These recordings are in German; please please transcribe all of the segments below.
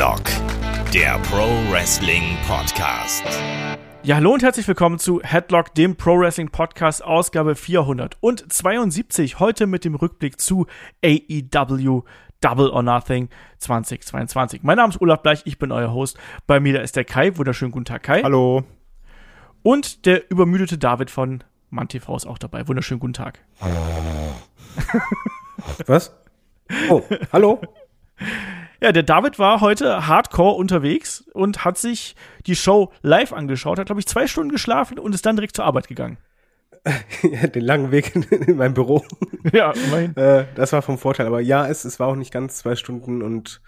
Headlock, der Pro Wrestling Podcast. Ja, hallo und herzlich willkommen zu Headlock, dem Pro Wrestling Podcast, Ausgabe 472. Heute mit dem Rückblick zu AEW Double or Nothing 2022. Mein Name ist Olaf Bleich, ich bin euer Host. Bei mir da ist der Kai. Wunderschönen guten Tag, Kai. Hallo. Und der übermüdete David von MannTV ist auch dabei. Wunderschönen guten Tag. Was? Oh, hallo. Ja, der David war heute hardcore unterwegs und hat sich die Show live angeschaut, hat, glaube ich, zwei Stunden geschlafen und ist dann direkt zur Arbeit gegangen. Ja, den langen Weg in, in meinem Büro. Ja, immerhin. Äh, das war vom Vorteil. Aber ja, es, es war auch nicht ganz zwei Stunden und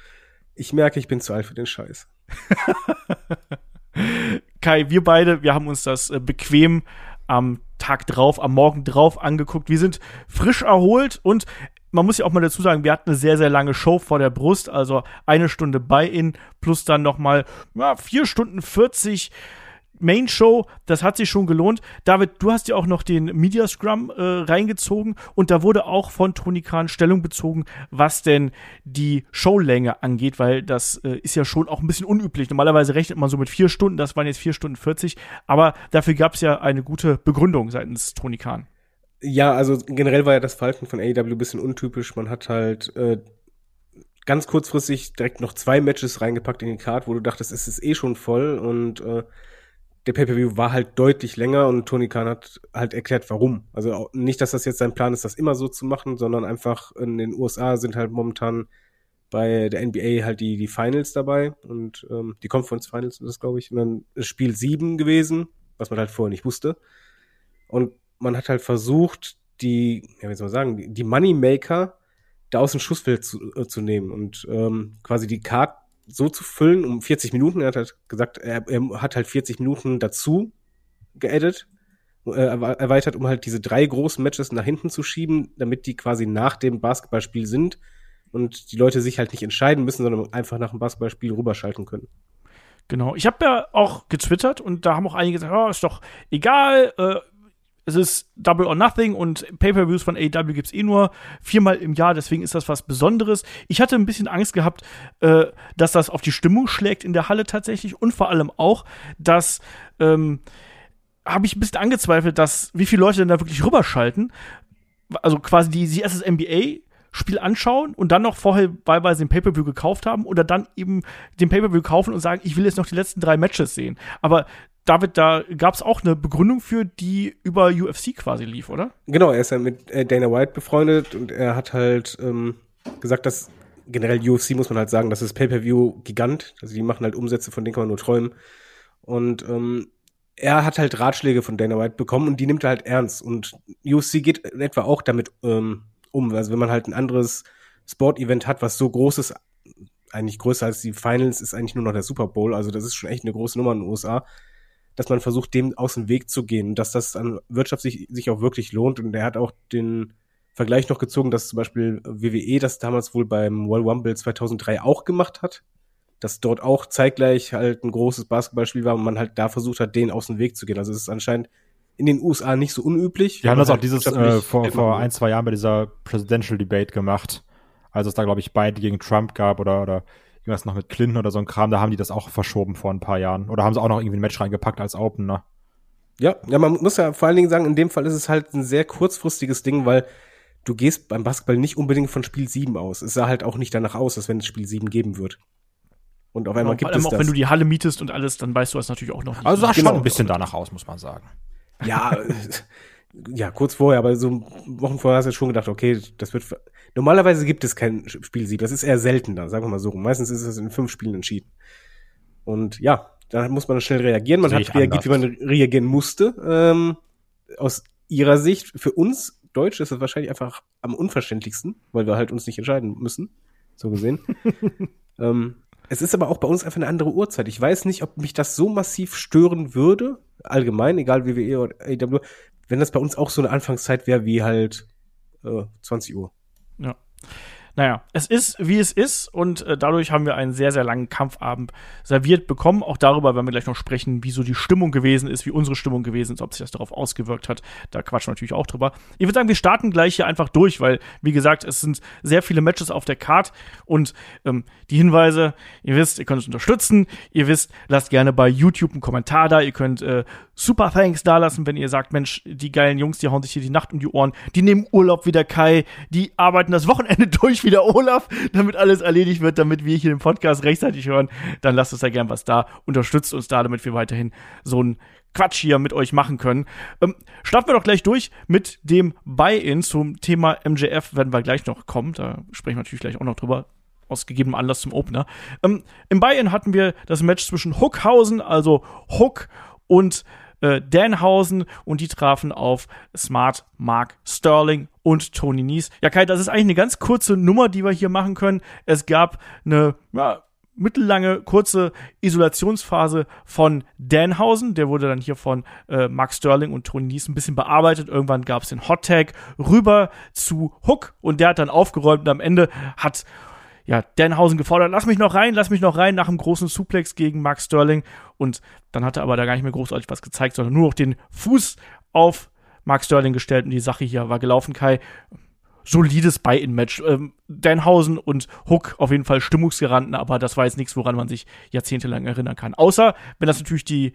ich merke, ich bin zu alt für den Scheiß. Kai, wir beide, wir haben uns das äh, bequem am Tag drauf, am Morgen drauf angeguckt. Wir sind frisch erholt und man muss ja auch mal dazu sagen, wir hatten eine sehr, sehr lange Show vor der Brust, also eine Stunde Buy-In plus dann noch mal ja, vier Stunden 40 Main Show, das hat sich schon gelohnt. David, du hast ja auch noch den Media Scrum äh, reingezogen und da wurde auch von Tony Khan Stellung bezogen, was denn die Showlänge angeht, weil das äh, ist ja schon auch ein bisschen unüblich. Normalerweise rechnet man so mit vier Stunden, das waren jetzt vier Stunden 40, aber dafür gab es ja eine gute Begründung seitens Tony Khan. Ja, also generell war ja das Verhalten von AEW ein bisschen untypisch. Man hat halt äh, ganz kurzfristig direkt noch zwei Matches reingepackt in die Card, wo du dachtest, es ist eh schon voll und äh, der Pay-Per-View war halt deutlich länger und Tony Khan hat halt erklärt, warum. Also nicht, dass das jetzt sein Plan ist, das immer so zu machen, sondern einfach in den USA sind halt momentan bei der NBA halt die, die Finals dabei und ähm, die Conference Finals ist das, glaube ich. Und dann ist Spiel sieben gewesen, was man halt vorher nicht wusste. Und man hat halt versucht, die, ja, wie soll man sagen, die Moneymaker da aus dem Schussfeld zu, äh, zu nehmen und ähm, quasi die Card so zu füllen um 40 Minuten. Er hat halt gesagt, er, er hat halt 40 Minuten dazu geedit, äh, erweitert, um halt diese drei großen Matches nach hinten zu schieben, damit die quasi nach dem Basketballspiel sind und die Leute sich halt nicht entscheiden müssen, sondern einfach nach dem Basketballspiel rüberschalten können. Genau. Ich habe ja auch getwittert und da haben auch einige gesagt, oh, ist doch egal, äh, es ist Double or Nothing und Pay-Per-Views von AEW gibt's eh nur viermal im Jahr, deswegen ist das was Besonderes. Ich hatte ein bisschen Angst gehabt, äh, dass das auf die Stimmung schlägt in der Halle tatsächlich und vor allem auch, dass ähm, habe ich ein bisschen angezweifelt, dass wie viele Leute denn da wirklich rüberschalten. Also quasi die, die erst das NBA Spiel anschauen und dann noch vorher wahlweise den Pay-Per-View gekauft haben oder dann eben den Pay-Per-View kaufen und sagen, ich will jetzt noch die letzten drei Matches sehen. Aber David, da gab es auch eine Begründung für, die über UFC quasi lief, oder? Genau, er ist ja mit äh, Dana White befreundet und er hat halt ähm, gesagt, dass generell UFC muss man halt sagen, das ist Pay-Per-View-Gigant. Also die machen halt Umsätze, von denen kann man nur träumen. Und ähm, er hat halt Ratschläge von Dana White bekommen und die nimmt er halt ernst. Und UFC geht in etwa auch damit ähm, um. Also wenn man halt ein anderes Sport-Event hat, was so groß ist, eigentlich größer als die Finals, ist eigentlich nur noch der Super Bowl. Also das ist schon echt eine große Nummer in den USA dass man versucht, dem aus dem Weg zu gehen, dass das an Wirtschaft sich, auch wirklich lohnt. Und er hat auch den Vergleich noch gezogen, dass zum Beispiel WWE das damals wohl beim World Rumble 2003 auch gemacht hat, dass dort auch zeitgleich halt ein großes Basketballspiel war und man halt da versucht hat, den aus dem Weg zu gehen. Also es ist anscheinend in den USA nicht so unüblich. Die haben das halt auch dieses äh, vor, vor ein, zwei Jahren bei dieser Presidential Debate gemacht, als es da, glaube ich, beide gegen Trump gab oder, oder irgendwas noch mit Clinton oder so ein Kram, da haben die das auch verschoben vor ein paar Jahren. Oder haben sie auch noch irgendwie ein Match reingepackt als Opener. Ja, ja, man muss ja vor allen Dingen sagen, in dem Fall ist es halt ein sehr kurzfristiges Ding, weil du gehst beim Basketball nicht unbedingt von Spiel 7 aus. Es sah halt auch nicht danach aus, als wenn es Spiel 7 geben wird. Und auf einmal genau, gibt es auch das. wenn du die Halle mietest und alles, dann weißt du das natürlich auch noch nicht. Also sah genau. schon ein bisschen danach aus, muss man sagen. Ja, ja, kurz vorher, aber so Wochen vorher hast du schon gedacht, okay, das wird. Normalerweise gibt es kein Spielsieg. Das ist eher seltener, sagen wir mal so. Meistens ist es in fünf Spielen entschieden. Und ja, da muss man schnell reagieren. Man hat reagiert, anders. wie man reagieren musste. Ähm, aus ihrer Sicht, für uns Deutsche ist das wahrscheinlich einfach am unverständlichsten, weil wir halt uns nicht entscheiden müssen. So gesehen. ähm, es ist aber auch bei uns einfach eine andere Uhrzeit. Ich weiß nicht, ob mich das so massiv stören würde, allgemein, egal WWE oder AW, wenn das bei uns auch so eine Anfangszeit wäre wie halt äh, 20 Uhr. Ja. Naja, es ist, wie es ist und äh, dadurch haben wir einen sehr, sehr langen Kampfabend serviert bekommen. Auch darüber werden wir gleich noch sprechen, wie so die Stimmung gewesen ist, wie unsere Stimmung gewesen ist, ob sich das darauf ausgewirkt hat. Da quatschen wir natürlich auch drüber. Ich würde sagen, wir starten gleich hier einfach durch, weil, wie gesagt, es sind sehr viele Matches auf der Card und ähm, die Hinweise, ihr wisst, ihr könnt uns unterstützen, ihr wisst, lasst gerne bei YouTube einen Kommentar da, ihr könnt äh, Super Thanks da lassen, wenn ihr sagt, Mensch, die geilen Jungs, die hauen sich hier die Nacht um die Ohren, die nehmen Urlaub wie der Kai, die arbeiten das Wochenende durch wie der Olaf, damit alles erledigt wird, damit wir hier den Podcast rechtzeitig hören, dann lasst uns da gern was da, unterstützt uns da, damit wir weiterhin so einen Quatsch hier mit euch machen können. Ähm, starten wir doch gleich durch mit dem Buy-in zum Thema MJF, werden wir gleich noch kommen, da sprechen wir natürlich gleich auch noch drüber, aus gegebenem Anlass zum Opener. Ähm, Im Buy-in hatten wir das Match zwischen Hookhausen, also Hook und äh, Danhausen und die trafen auf Smart, Mark Sterling und Tony Nies. Ja, Kai, das ist eigentlich eine ganz kurze Nummer, die wir hier machen können. Es gab eine ja, mittellange, kurze Isolationsphase von Danhausen. Der wurde dann hier von äh, Mark Sterling und Tony Nies ein bisschen bearbeitet. Irgendwann gab es den Hot Tag rüber zu Hook und der hat dann aufgeräumt und am Ende hat ja, Danhausen gefordert, lass mich noch rein, lass mich noch rein nach einem großen Suplex gegen Mark Sterling. Und dann hat er aber da gar nicht mehr großartig was gezeigt, sondern nur noch den Fuß auf Mark Sterling gestellt und die Sache hier war gelaufen, Kai. Solides Buy-In-Match. Ähm, Danhausen und Hook auf jeden Fall stimmungsgerannt, aber das war jetzt nichts, woran man sich jahrzehntelang erinnern kann. Außer, wenn das natürlich die,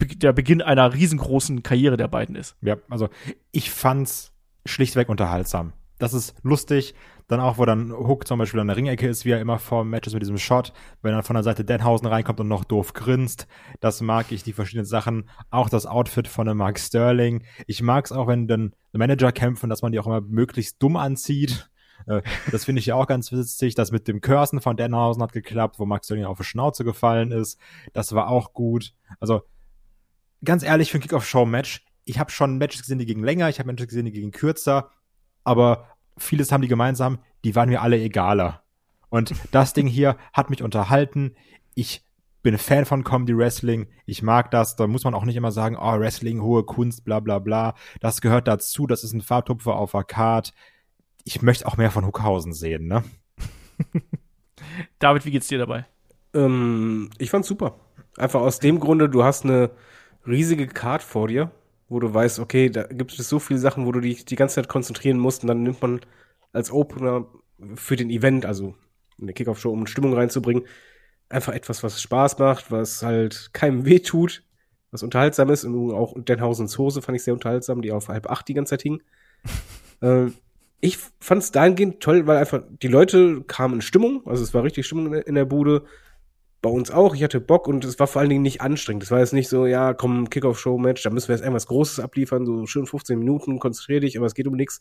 der Beginn einer riesengroßen Karriere der beiden ist. Ja, also ich fand's schlichtweg unterhaltsam. Das ist lustig, dann auch, wo dann Hook zum Beispiel an der Ringecke ist, wie er immer vor Matches mit diesem Shot, wenn er von der Seite Denhausen reinkommt und noch doof grinst. Das mag ich, die verschiedenen Sachen. Auch das Outfit von dem Mark Sterling. Ich mag es auch, wenn dann Manager kämpfen, dass man die auch immer möglichst dumm anzieht. Äh, das finde ich ja auch ganz witzig. Das mit dem Cursen von Denhausen hat geklappt, wo Mark Sterling auf die Schnauze gefallen ist. Das war auch gut. Also, ganz ehrlich, für ein Kick-Off-Show-Match, ich habe schon Matches gesehen, die gegen länger, ich habe Matches gesehen, die gegen kürzer, aber vieles haben die gemeinsam, die waren mir alle egaler. Und das Ding hier hat mich unterhalten. Ich bin Fan von Comedy Wrestling. Ich mag das. Da muss man auch nicht immer sagen, oh, Wrestling, hohe Kunst, bla bla bla. Das gehört dazu. Das ist ein Farbtupfer auf der Card. Ich möchte auch mehr von Huckhausen sehen, ne? David, wie geht's dir dabei? Ähm, ich fand's super. Einfach aus dem Grunde, du hast eine riesige Card vor dir wo du weißt, okay, da gibt es so viele Sachen, wo du dich die ganze Zeit konzentrieren musst und dann nimmt man als Opener für den Event, also in der Kickoff-Show, um Stimmung reinzubringen, einfach etwas, was Spaß macht, was halt keinem weh tut, was unterhaltsam ist. Und auch Denhausens Hose fand ich sehr unterhaltsam, die auf halb acht die ganze Zeit hing. äh, ich fand es dahingehend toll, weil einfach die Leute kamen in Stimmung, also es war richtig Stimmung in der Bude bei uns auch. Ich hatte Bock und es war vor allen Dingen nicht anstrengend. Es war jetzt nicht so, ja, komm, Kickoff-Show-Match, da müssen wir jetzt irgendwas Großes abliefern, so schön 15 Minuten, konzentrier dich, aber es geht um nichts.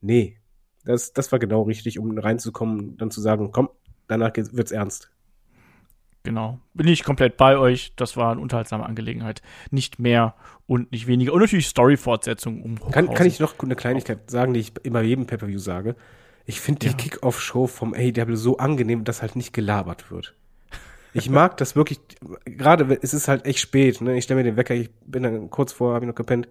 Nee, das, das war genau richtig, um reinzukommen, dann zu sagen, komm, danach wird's ernst. Genau. Bin ich komplett bei euch. Das war eine unterhaltsame Angelegenheit. Nicht mehr und nicht weniger. Und natürlich Story-Fortsetzung um kann, kann ich noch eine Kleinigkeit sagen, die ich immer jedem Pay-Per-View sage? Ich finde die ja. Kick-Off-Show vom AEW so angenehm, dass halt nicht gelabert wird. Ich mag das wirklich, gerade es ist halt echt spät, ne? Ich stelle mir den Wecker, ich bin dann kurz vor, habe ich noch gepennt.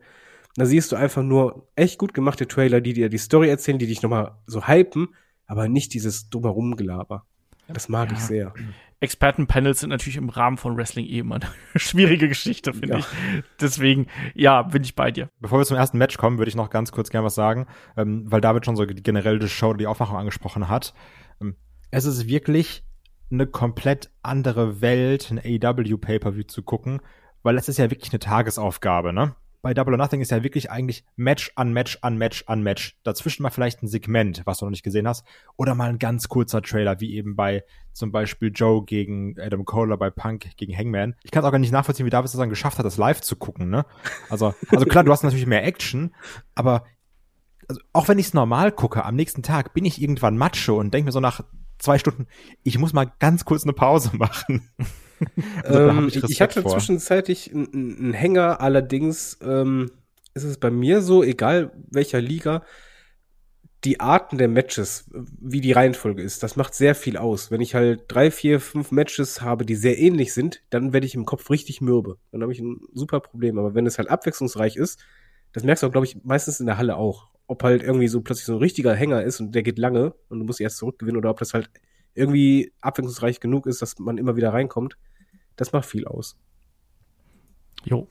Da siehst du einfach nur echt gut gemachte Trailer, die dir die Story erzählen, die dich nochmal so hypen, aber nicht dieses drumherum Gelaber. Das mag ja. ich sehr. Expertenpanels sind natürlich im Rahmen von Wrestling eh immer eine schwierige Geschichte, finde ja. ich. Deswegen, ja, bin ich bei dir. Bevor wir zum ersten Match kommen, würde ich noch ganz kurz gerne was sagen, ähm, weil David schon so generell die Show, die Aufmachung angesprochen hat. Ähm, es ist wirklich eine komplett andere Welt, ein AEW Pay-Per-View zu gucken, weil das ist ja wirklich eine Tagesaufgabe, ne? Bei Double or Nothing ist ja wirklich eigentlich Match an Match an Match an Match. Dazwischen mal vielleicht ein Segment, was du noch nicht gesehen hast, oder mal ein ganz kurzer Trailer, wie eben bei zum Beispiel Joe gegen Adam Cole bei Punk gegen Hangman. Ich kann es auch gar nicht nachvollziehen, wie David es dann geschafft hat, das live zu gucken, ne? Also, also klar, du hast natürlich mehr Action, aber also auch wenn ich es normal gucke, am nächsten Tag bin ich irgendwann Macho und denke mir so nach zwei Stunden, ich muss mal ganz kurz eine Pause machen. also, ähm, ich, ich, hatte vor. zwischenzeitlich einen Hänger, allerdings ähm, ist es bei mir so, egal welcher Liga, die Arten der Matches, wie die Reihenfolge ist, das macht sehr viel aus. Wenn ich halt drei, vier, fünf Matches habe, die sehr ähnlich sind, dann werde ich im Kopf richtig mürbe. Dann habe ich ein super Problem. Aber wenn es halt abwechslungsreich ist, das merkst du glaube ich, meistens in der Halle auch. Ob halt irgendwie so plötzlich so ein richtiger Hänger ist und der geht lange und du musst erst zurückgewinnen oder ob das halt irgendwie abwechslungsreich genug ist, dass man immer wieder reinkommt. Das macht viel aus. Jo.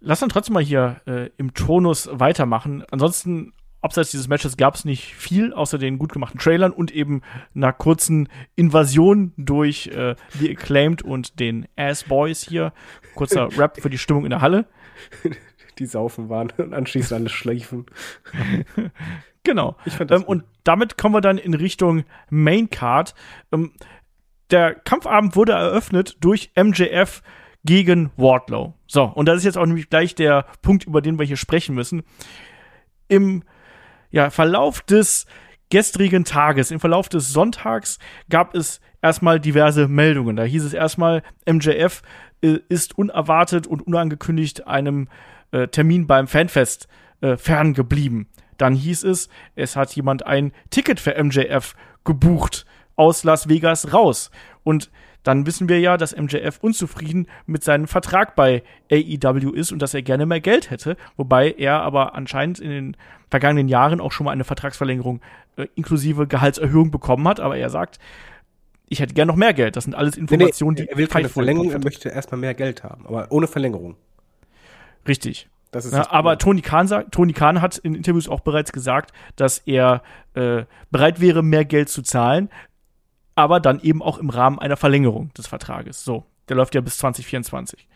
Lass dann trotzdem mal hier äh, im Tonus weitermachen. Ansonsten, abseits dieses Matches gab es nicht viel, außer den gut gemachten Trailern und eben einer kurzen Invasion durch äh, The Acclaimed und den Ass Boys hier. Kurzer Rap für die Stimmung in der Halle. Die saufen waren und anschließend alles schleifen. genau. Ähm, und damit kommen wir dann in Richtung Main Card. Ähm, der Kampfabend wurde eröffnet durch MJF gegen Wardlow. So, und das ist jetzt auch nämlich gleich der Punkt, über den wir hier sprechen müssen. Im ja, Verlauf des gestrigen Tages, im Verlauf des Sonntags gab es erstmal diverse Meldungen. Da hieß es erstmal, MJF äh, ist unerwartet und unangekündigt einem äh, Termin beim Fanfest äh, ferngeblieben. Dann hieß es, es hat jemand ein Ticket für MJF gebucht aus Las Vegas raus. Und dann wissen wir ja, dass MJF unzufrieden mit seinem Vertrag bei AEW ist und dass er gerne mehr Geld hätte, wobei er aber anscheinend in den vergangenen Jahren auch schon mal eine Vertragsverlängerung äh, inklusive Gehaltserhöhung bekommen hat, aber er sagt, ich hätte gerne noch mehr Geld. Das sind alles Informationen, nee, nee, er will keine Verlängerung, er möchte erstmal mehr Geld haben, aber ohne Verlängerung. Richtig. Ja, aber Tony Khan, sagt, Tony Khan hat in Interviews auch bereits gesagt, dass er äh, bereit wäre, mehr Geld zu zahlen, aber dann eben auch im Rahmen einer Verlängerung des Vertrages. So, der läuft ja bis 2024.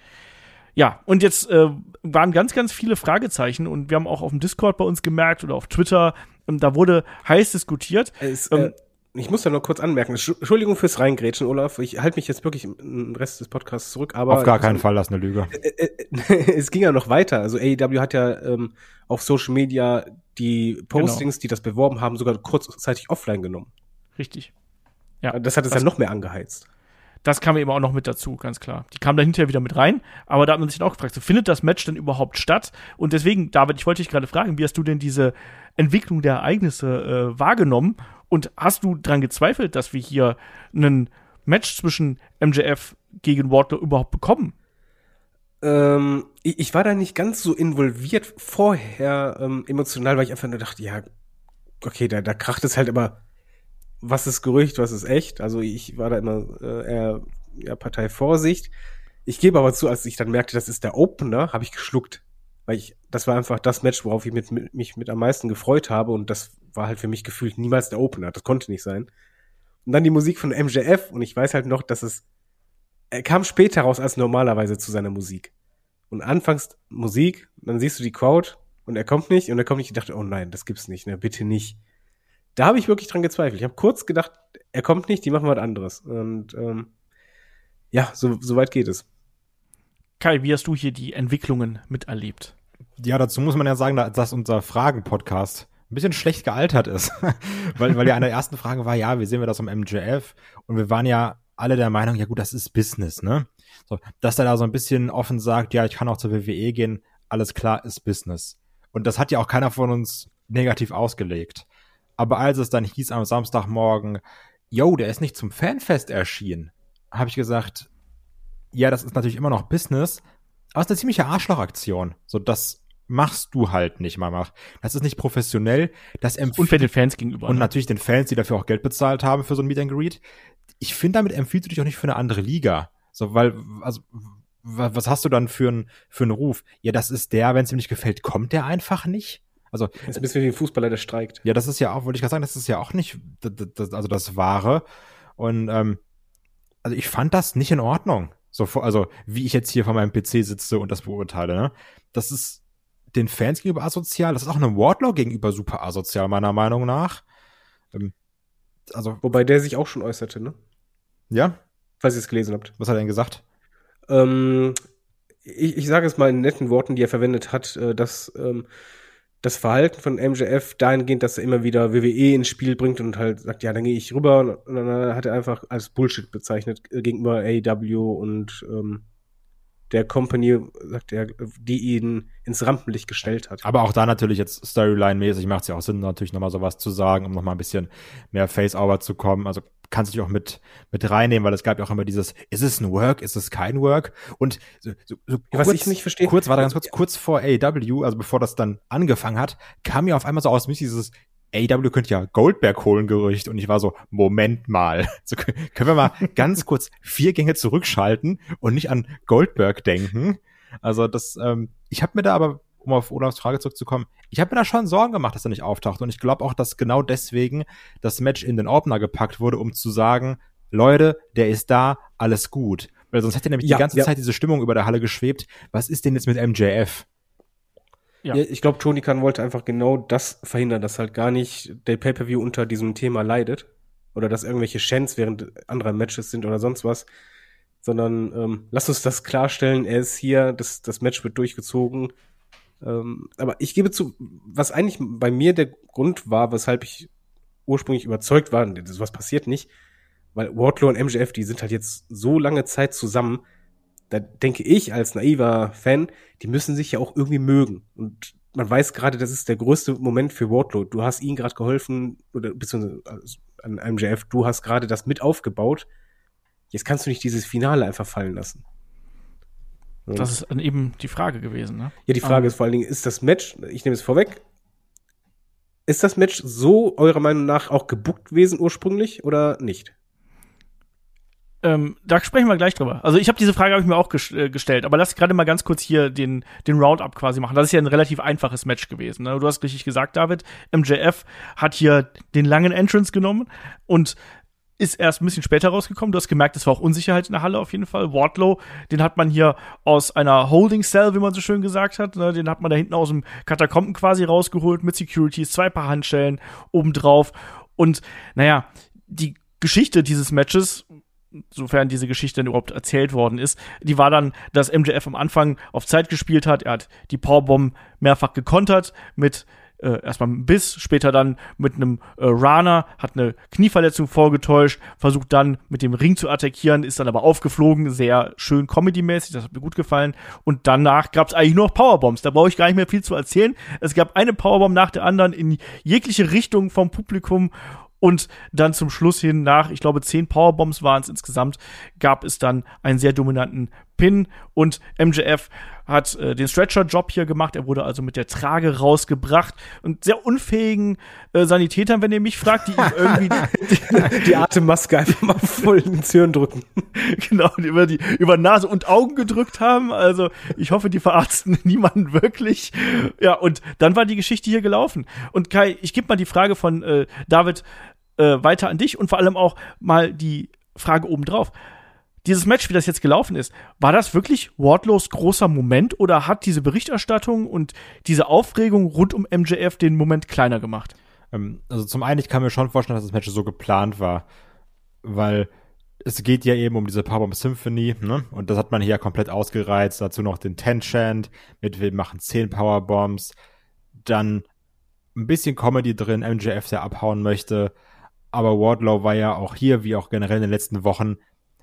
Ja, und jetzt äh, waren ganz, ganz viele Fragezeichen und wir haben auch auf dem Discord bei uns gemerkt oder auf Twitter, ähm, da wurde heiß diskutiert. Es, ähm, äh, ich muss da noch kurz anmerken, Entschuldigung fürs Reingrätschen, Olaf. Ich halte mich jetzt wirklich im Rest des Podcasts zurück, aber. Auf gar keinen Fall, das ist eine Lüge. Es ging ja noch weiter. Also AEW hat ja ähm, auf Social Media die Postings, genau. die das beworben haben, sogar kurzzeitig offline genommen. Richtig. Ja, das hat es ja noch mehr angeheizt. Das kam eben auch noch mit dazu, ganz klar. Die kam da hinterher wieder mit rein, aber da hat man sich auch gefragt, so findet das Match denn überhaupt statt? Und deswegen, David, ich wollte dich gerade fragen, wie hast du denn diese Entwicklung der Ereignisse äh, wahrgenommen? Und hast du daran gezweifelt, dass wir hier einen Match zwischen MJF gegen Wardlow überhaupt bekommen? Ähm, ich, war da nicht ganz so involviert vorher ähm, emotional, weil ich einfach nur dachte, ja, okay, da, da kracht es halt immer was ist Gerücht, was ist echt. Also ich war da immer äh, eher ja, Partei Vorsicht. Ich gebe aber zu, als ich dann merkte, das ist der Opener, habe ich geschluckt. Weil ich, das war einfach das Match, worauf ich mit, mit, mich mit am meisten gefreut habe und das war halt für mich gefühlt niemals der Opener. Das konnte nicht sein. Und dann die Musik von MJF und ich weiß halt noch, dass es, er kam später raus als normalerweise zu seiner Musik. Und anfangs Musik, dann siehst du die Crowd und er kommt nicht und er kommt nicht. Ich dachte, oh nein, das gibt's nicht, ne, bitte nicht da habe ich wirklich dran gezweifelt. Ich habe kurz gedacht, er kommt nicht, die machen was anderes. Und ähm, ja, so, so weit geht es. Kai, wie hast du hier die Entwicklungen miterlebt? Ja, dazu muss man ja sagen, dass unser Fragen-Podcast ein bisschen schlecht gealtert ist. weil, weil ja eine der ersten Fragen war, ja, wie sehen wir das am MJF? Und wir waren ja alle der Meinung, ja gut, das ist Business, ne? So, dass er da so ein bisschen offen sagt, ja, ich kann auch zur WWE gehen, alles klar, ist Business. Und das hat ja auch keiner von uns negativ ausgelegt. Aber als es dann hieß am Samstagmorgen, yo, der ist nicht zum Fanfest erschienen, habe ich gesagt, ja, das ist natürlich immer noch Business, aber es ist eine ziemliche Arschlochaktion. So, das machst du halt nicht, Mama. Das ist nicht professionell. Das und für den Fans gegenüber. Und ne? natürlich den Fans, die dafür auch Geld bezahlt haben für so ein Meet and Greet. Ich finde, damit empfiehlst du dich auch nicht für eine andere Liga. So, weil, also, was hast du dann für einen für einen Ruf? Ja, das ist der, wenn es ihm nicht gefällt, kommt der einfach nicht. Also das ist ein bisschen wie ein Fußballer, der streikt. Ja, das ist ja auch, wollte ich gerade sagen, das ist ja auch nicht das, das, also das Wahre. Und ähm, also ich fand das nicht in Ordnung. So, also wie ich jetzt hier vor meinem PC sitze und das beurteile. Ne? Das ist den Fans gegenüber asozial. Das ist auch einem Wardlaw gegenüber super asozial meiner Meinung nach. Ähm, also wobei der sich auch schon äußerte, ne? Ja. Falls ihr es gelesen habt. Was hat er denn gesagt? Ähm, ich, ich sage es mal in netten Worten, die er verwendet hat, äh, dass ähm, das Verhalten von MJF dahingehend, dass er immer wieder WWE ins Spiel bringt und halt sagt, ja, dann gehe ich rüber und dann hat er einfach als Bullshit bezeichnet äh, gegenüber AEW und ähm, der Company, sagt er, die ihn ins Rampenlicht gestellt hat. Aber auch da natürlich jetzt Storyline-mäßig macht es ja auch Sinn, natürlich nochmal sowas zu sagen, um nochmal ein bisschen mehr Face-Over zu kommen. Also kannst du dich auch mit, mit reinnehmen, weil es gab ja auch immer dieses, ist es ein Work, ist es kein Work? Und so, so, so Was kurz, ich nicht verstehe. Kurz, warte ganz kurz, kurz vor AEW, also bevor das dann angefangen hat, kam ja auf einmal so aus mich dieses, AW könnte ja Goldberg holen Gerücht und ich war so Moment mal. So, können wir mal ganz kurz vier Gänge zurückschalten und nicht an Goldberg denken? Also das ähm, ich habe mir da aber um auf Olafs Frage zurückzukommen ich habe mir da schon Sorgen gemacht dass er nicht auftaucht. Und ich glaube auch dass genau deswegen das Match in den Opener gepackt wurde um zu sagen Leute der ist da alles gut. Weil sonst hätte nämlich ja, die ganze ja. Zeit diese Stimmung über der Halle geschwebt. Was ist denn jetzt mit MJF ja. ja ich glaube, Tony Khan wollte einfach genau das verhindern, dass halt gar nicht der Pay-Per-View unter diesem Thema leidet. Oder dass irgendwelche Chants während anderer Matches sind oder sonst was. Sondern ähm, lass uns das klarstellen, er ist hier, das, das Match wird durchgezogen. Ähm, aber ich gebe zu, was eigentlich bei mir der Grund war, weshalb ich ursprünglich überzeugt war, was passiert nicht, weil Wardlow und MJF, die sind halt jetzt so lange Zeit zusammen, da denke ich als naiver Fan, die müssen sich ja auch irgendwie mögen. Und man weiß gerade, das ist der größte Moment für Wardlow. Du hast ihm gerade geholfen, oder beziehungsweise also an MJF, du hast gerade das mit aufgebaut. Jetzt kannst du nicht dieses Finale einfach fallen lassen. Und das ist eben die Frage gewesen, ne? Ja, die Frage um, ähm. ist vor allen Dingen, ist das Match, ich nehme es vorweg, ist das Match so eurer Meinung nach auch gebuckt gewesen ursprünglich oder nicht? Ähm, da sprechen wir gleich drüber. Also ich habe diese Frage habe ich mir auch ges äh, gestellt, aber lass gerade mal ganz kurz hier den den Roundup quasi machen. Das ist ja ein relativ einfaches Match gewesen. Ne? Du hast richtig gesagt, David. MJF hat hier den langen Entrance genommen und ist erst ein bisschen später rausgekommen. Du hast gemerkt, es war auch Unsicherheit in der Halle auf jeden Fall. Wardlow, den hat man hier aus einer Holding Cell, wie man so schön gesagt hat, ne? den hat man da hinten aus dem Katakomben quasi rausgeholt mit Securities, zwei Paar Handschellen obendrauf. Und naja, die Geschichte dieses Matches sofern diese Geschichte überhaupt erzählt worden ist, die war dann, dass MJF am Anfang auf Zeit gespielt hat. Er hat die Powerbomb mehrfach gekontert mit äh, erstmal einem Biss, später dann mit einem äh, Rana, hat eine Knieverletzung vorgetäuscht, versucht dann mit dem Ring zu attackieren, ist dann aber aufgeflogen, sehr schön Comedy-mäßig, das hat mir gut gefallen. Und danach gab es eigentlich nur noch Powerbombs, da brauche ich gar nicht mehr viel zu erzählen. Es gab eine Powerbomb nach der anderen in jegliche Richtung vom Publikum und dann zum Schluss hin nach, ich glaube, zehn Powerbombs waren es insgesamt, gab es dann einen sehr dominanten Pin und MJF hat äh, den Stretcher-Job hier gemacht. Er wurde also mit der Trage rausgebracht und sehr unfähigen äh, Sanitätern, wenn ihr mich fragt, die ihm irgendwie die, die Atemmaske einfach mal voll ins Hirn drücken. genau, die über die über Nase und Augen gedrückt haben. Also ich hoffe, die verarzten niemanden wirklich. Ja, und dann war die Geschichte hier gelaufen. Und Kai, ich gebe mal die Frage von äh, David äh, weiter an dich und vor allem auch mal die Frage obendrauf dieses Match, wie das jetzt gelaufen ist, war das wirklich Wardlows großer Moment oder hat diese Berichterstattung und diese Aufregung rund um MJF den Moment kleiner gemacht? Ähm, also zum einen, ich kann mir schon vorstellen, dass das Match so geplant war, weil es geht ja eben um diese Powerbomb Symphony, ne? Und das hat man hier komplett ausgereizt. Dazu noch den Ten Chant mit wir machen zehn Powerbombs, dann ein bisschen Comedy drin, MJF, der abhauen möchte. Aber Wardlow war ja auch hier, wie auch generell in den letzten Wochen,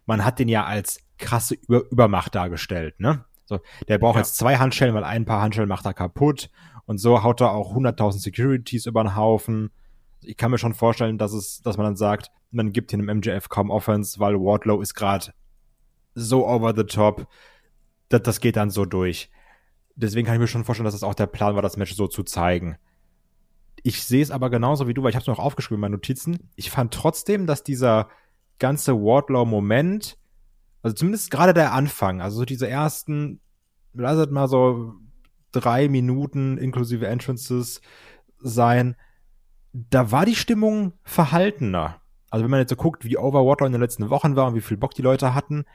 man hat den ja als krasse Über Übermacht dargestellt, ne? So, der braucht ja. jetzt zwei Handschellen, weil ein paar Handschellen macht er kaputt. Und so haut er auch 100.000 Securities über den Haufen. Ich kann mir schon vorstellen, dass es, dass man dann sagt, man gibt hier einem MJF kaum Offense, weil Wardlow ist gerade so over the top. Das, das geht dann so durch. Deswegen kann ich mir schon vorstellen, dass es auch der Plan war, das Match so zu zeigen. Ich sehe es aber genauso wie du, weil ich habe es noch aufgeschrieben in meinen Notizen. Ich fand trotzdem, dass dieser ganze Wardlaw-Moment, also zumindest gerade der Anfang, also so diese ersten, lasst mal so drei Minuten inklusive Entrances sein, da war die Stimmung verhaltener. Also wenn man jetzt so guckt, wie over Wardlaw in den letzten Wochen war und wie viel Bock die Leute hatten,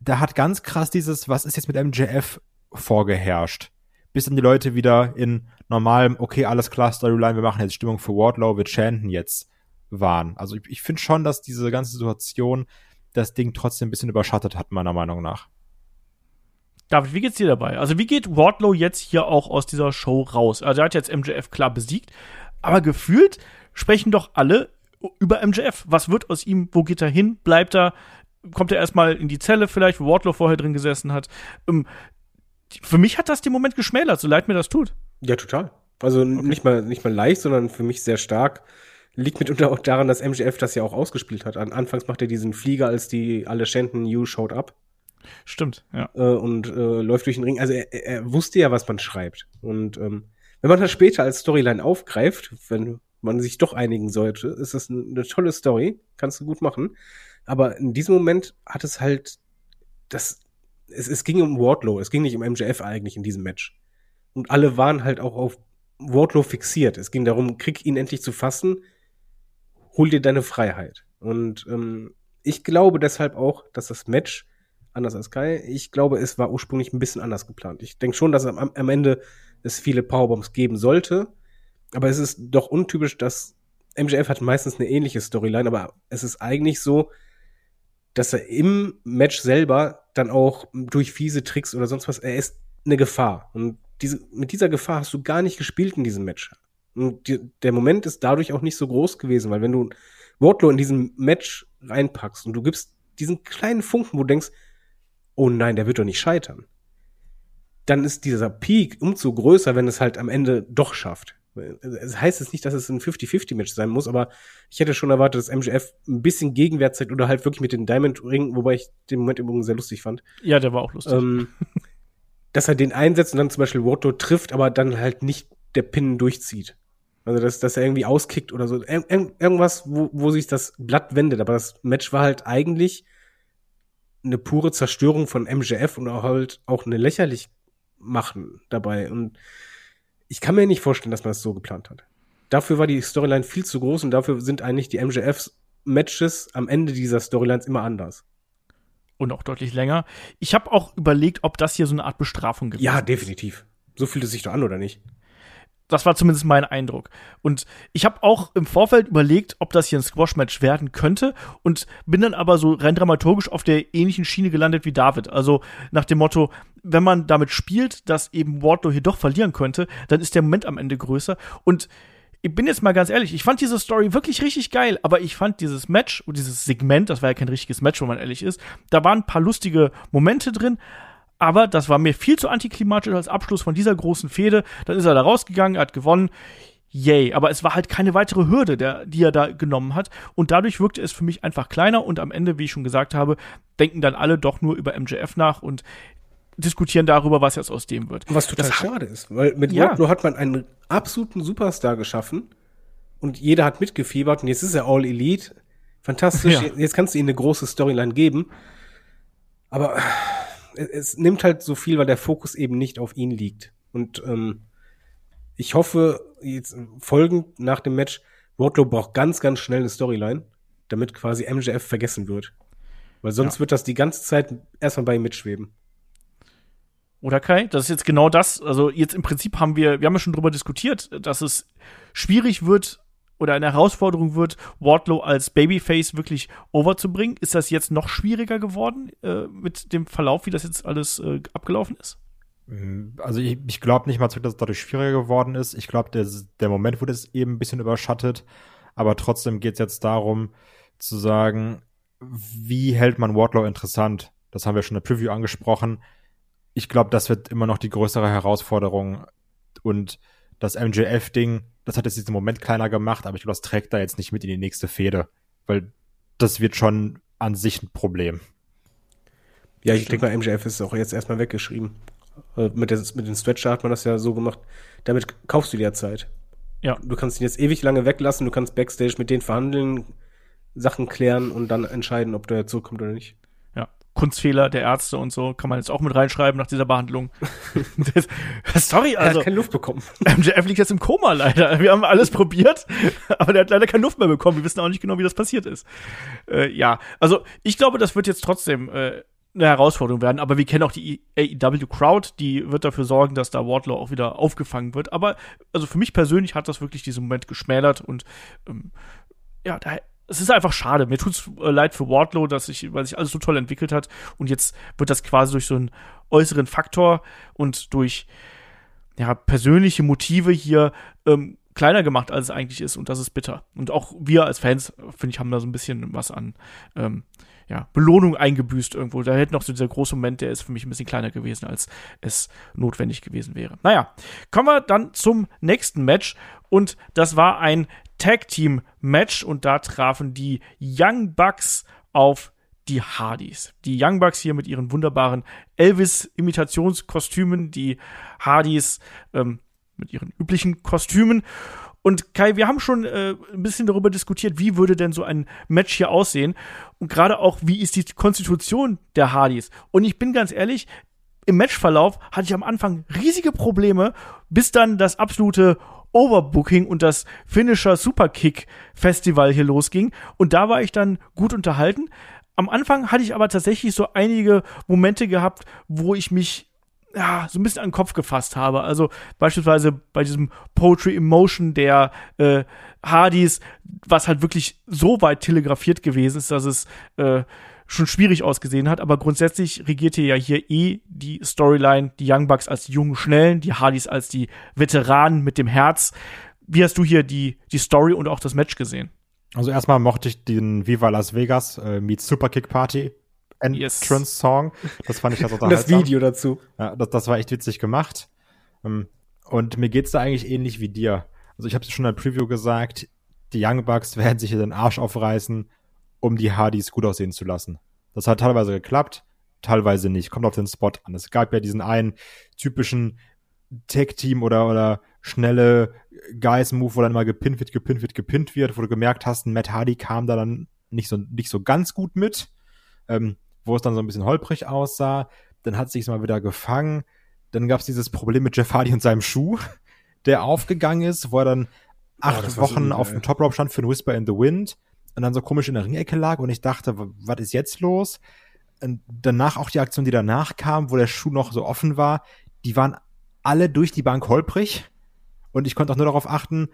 da hat ganz krass dieses, was ist jetzt mit MJF vorgeherrscht. Bis dann die Leute wieder in normalem, okay, alles klar, Storyline, wir machen jetzt Stimmung für Wardlaw, wir chanten jetzt waren. Also ich, ich finde schon, dass diese ganze Situation das Ding trotzdem ein bisschen überschattet hat, meiner Meinung nach. David, wie geht's dir dabei? Also wie geht Wardlow jetzt hier auch aus dieser Show raus? Also er hat jetzt MJF klar besiegt, aber gefühlt sprechen doch alle über MJF. Was wird aus ihm? Wo geht er hin? Bleibt er? kommt er erstmal in die Zelle vielleicht, wo Wardlow vorher drin gesessen hat. Ähm, für mich hat das den Moment geschmälert, so leid mir das tut. Ja, total. Also okay. nicht mal nicht mal leicht, sondern für mich sehr stark. Liegt mitunter auch daran, dass MGF das ja auch ausgespielt hat. An, anfangs macht er diesen Flieger, als die alle Shanton You showed up. Stimmt, ja. Äh, und äh, läuft durch den Ring. Also er, er wusste ja, was man schreibt. Und ähm, wenn man das später als Storyline aufgreift, wenn man sich doch einigen sollte, ist das eine, eine tolle Story. Kannst du gut machen. Aber in diesem Moment hat es halt das. Es, es ging um Wardlow, es ging nicht um MJF eigentlich in diesem Match. Und alle waren halt auch auf Wardlow fixiert. Es ging darum, krieg ihn endlich zu fassen, hol dir deine Freiheit. Und ähm, ich glaube deshalb auch, dass das Match, anders als Kai, ich glaube, es war ursprünglich ein bisschen anders geplant. Ich denke schon, dass am, am Ende es viele Powerbombs geben sollte. Aber es ist doch untypisch, dass MJF hat meistens eine ähnliche Storyline, aber es ist eigentlich so, dass er im Match selber dann auch durch fiese Tricks oder sonst was, er ist eine Gefahr. Und diese, mit dieser Gefahr hast du gar nicht gespielt in diesem Match. Und die, der Moment ist dadurch auch nicht so groß gewesen, weil wenn du Wardlow in diesem Match reinpackst und du gibst diesen kleinen Funken, wo du denkst, oh nein, der wird doch nicht scheitern, dann ist dieser Peak umso größer, wenn es halt am Ende doch schafft. Es heißt jetzt nicht, dass es ein 50-50-Match sein muss, aber ich hätte schon erwartet, dass MGF ein bisschen Gegenwert zeigt oder halt wirklich mit den Diamond Ring, wobei ich den Moment übrigens sehr lustig fand. Ja, der war auch lustig. Ähm, dass er den einsetzt und dann zum Beispiel Wardlow trifft, aber dann halt nicht der Pin durchzieht. Also, dass, dass er irgendwie auskickt oder so. Ir irgendwas, wo, wo sich das Blatt wendet. Aber das Match war halt eigentlich eine pure Zerstörung von MJF und auch halt auch eine lächerlich machen dabei. Und ich kann mir nicht vorstellen, dass man das so geplant hat. Dafür war die Storyline viel zu groß und dafür sind eigentlich die MJFs Matches am Ende dieser Storylines immer anders. Und auch deutlich länger. Ich habe auch überlegt, ob das hier so eine Art Bestrafung gibt. Ja, definitiv. So fühlt es sich doch an, oder nicht? Das war zumindest mein Eindruck. Und ich habe auch im Vorfeld überlegt, ob das hier ein Squash-Match werden könnte und bin dann aber so rein dramaturgisch auf der ähnlichen Schiene gelandet wie David. Also nach dem Motto, wenn man damit spielt, dass eben Wardlow hier doch verlieren könnte, dann ist der Moment am Ende größer. Und ich bin jetzt mal ganz ehrlich, ich fand diese Story wirklich richtig geil, aber ich fand dieses Match und dieses Segment, das war ja kein richtiges Match, wenn man ehrlich ist, da waren ein paar lustige Momente drin, aber das war mir viel zu antiklimatisch als Abschluss von dieser großen Fehde. Dann ist er da rausgegangen, er hat gewonnen. Yay, aber es war halt keine weitere Hürde, der, die er da genommen hat. Und dadurch wirkte es für mich einfach kleiner und am Ende, wie ich schon gesagt habe, denken dann alle doch nur über MJF nach und diskutieren darüber, was jetzt aus dem wird. Was total das schade ist, weil mit ja. Wardlow hat man einen absoluten Superstar geschaffen und jeder hat mitgefiebert und jetzt ist er All Elite. Fantastisch, ja. jetzt kannst du ihm eine große Storyline geben. Aber es nimmt halt so viel, weil der Fokus eben nicht auf ihn liegt. Und ähm, ich hoffe, jetzt folgend nach dem Match, Wardlow braucht ganz, ganz schnell eine Storyline, damit quasi MJF vergessen wird. Weil sonst ja. wird das die ganze Zeit erstmal bei ihm mitschweben. Oder Kai? Das ist jetzt genau das. Also jetzt im Prinzip haben wir, wir haben ja schon drüber diskutiert, dass es schwierig wird, oder eine Herausforderung wird, Wardlow als Babyface wirklich overzubringen. Ist das jetzt noch schwieriger geworden äh, mit dem Verlauf, wie das jetzt alles äh, abgelaufen ist? Mm, also ich, ich glaube nicht mal, dass es dadurch schwieriger geworden ist. Ich glaube, der, der Moment wurde es eben ein bisschen überschattet. Aber trotzdem geht es jetzt darum zu sagen, wie hält man Wardlow interessant? Das haben wir schon in der Preview angesprochen. Ich glaube, das wird immer noch die größere Herausforderung. Und das MJF-Ding, das hat jetzt diesen Moment kleiner gemacht, aber ich glaube, das trägt da jetzt nicht mit in die nächste Fehde, weil das wird schon an sich ein Problem. Ja, ich denke mal, MJF ist auch jetzt erstmal weggeschrieben. Äh, mit, der, mit den Stretcher hat man das ja so gemacht. Damit kaufst du dir Zeit. Ja. Du kannst ihn jetzt ewig lange weglassen, du kannst Backstage mit denen verhandeln, Sachen klären und dann entscheiden, ob der zurückkommt oder nicht. Kunstfehler der Ärzte und so kann man jetzt auch mit reinschreiben nach dieser Behandlung. Sorry, also. Er hat also keine Luft bekommen. MJF liegt jetzt im Koma leider. Wir haben alles probiert, aber der hat leider keine Luft mehr bekommen. Wir wissen auch nicht genau, wie das passiert ist. Äh, ja, also ich glaube, das wird jetzt trotzdem äh, eine Herausforderung werden, aber wir kennen auch die AEW Crowd, die wird dafür sorgen, dass da Wardlow auch wieder aufgefangen wird. Aber also für mich persönlich hat das wirklich diesen Moment geschmälert und ähm, ja, da es ist einfach schade. Mir tut's äh, leid für Wardlow, dass sich, weil sich alles so toll entwickelt hat. Und jetzt wird das quasi durch so einen äußeren Faktor und durch ja, persönliche Motive hier ähm, kleiner gemacht, als es eigentlich ist. Und das ist bitter. Und auch wir als Fans, finde ich, haben da so ein bisschen was an, ähm, ja, Belohnung eingebüßt irgendwo. Da hätte noch so dieser große Moment, der ist für mich ein bisschen kleiner gewesen, als es notwendig gewesen wäre. Naja, kommen wir dann zum nächsten Match. Und das war ein Tag Team Match. Und da trafen die Young Bucks auf die Hardys. Die Young Bucks hier mit ihren wunderbaren Elvis-Imitationskostümen, die Hardys ähm, mit ihren üblichen Kostümen. Und Kai, wir haben schon äh, ein bisschen darüber diskutiert, wie würde denn so ein Match hier aussehen und gerade auch, wie ist die Konstitution der Hardys. Und ich bin ganz ehrlich, im Matchverlauf hatte ich am Anfang riesige Probleme, bis dann das absolute Overbooking und das Finisher Superkick Festival hier losging. Und da war ich dann gut unterhalten. Am Anfang hatte ich aber tatsächlich so einige Momente gehabt, wo ich mich ja, so ein bisschen an den Kopf gefasst habe. Also beispielsweise bei diesem Poetry Emotion der äh, Hardys, was halt wirklich so weit telegrafiert gewesen ist, dass es äh, schon schwierig ausgesehen hat. Aber grundsätzlich regierte ja hier eh die Storyline, die Young Bucks als die jungen Schnellen, die Hardys als die Veteranen mit dem Herz. Wie hast du hier die, die Story und auch das Match gesehen? Also erstmal mochte ich den Viva Las Vegas äh, Meets Superkick Party Entrance yes. Song. Das fand ich ganz unterhaltsam. das Video dazu. Ja, das, das war echt witzig gemacht. Ähm, und mir geht's da eigentlich ähnlich wie dir. Also ich habe es schon in der Preview gesagt, die Young Bucks werden sich hier den Arsch aufreißen, um die Hardys gut aussehen zu lassen. Das hat teilweise geklappt, teilweise nicht. Kommt auf den Spot an. Es gab ja diesen einen typischen Tag-Team oder, oder schnelle Guys-Move, wo dann immer gepinnt wird, gepinnt wird, gepinnt wird, wo du gemerkt hast, Matt Hardy kam da dann nicht so, nicht so ganz gut mit. Ähm, wo es dann so ein bisschen holprig aussah. Dann hat sich's mal wieder gefangen. Dann gab es dieses Problem mit Jeff Hardy und seinem Schuh, der aufgegangen ist, wo er dann acht oh, Wochen auf dem Top Rope stand für ein Whisper in the Wind und dann so komisch in der Ringecke lag und ich dachte, was ist jetzt los? Und danach auch die Aktion, die danach kam, wo der Schuh noch so offen war, die waren alle durch die Bank holprig und ich konnte auch nur darauf achten,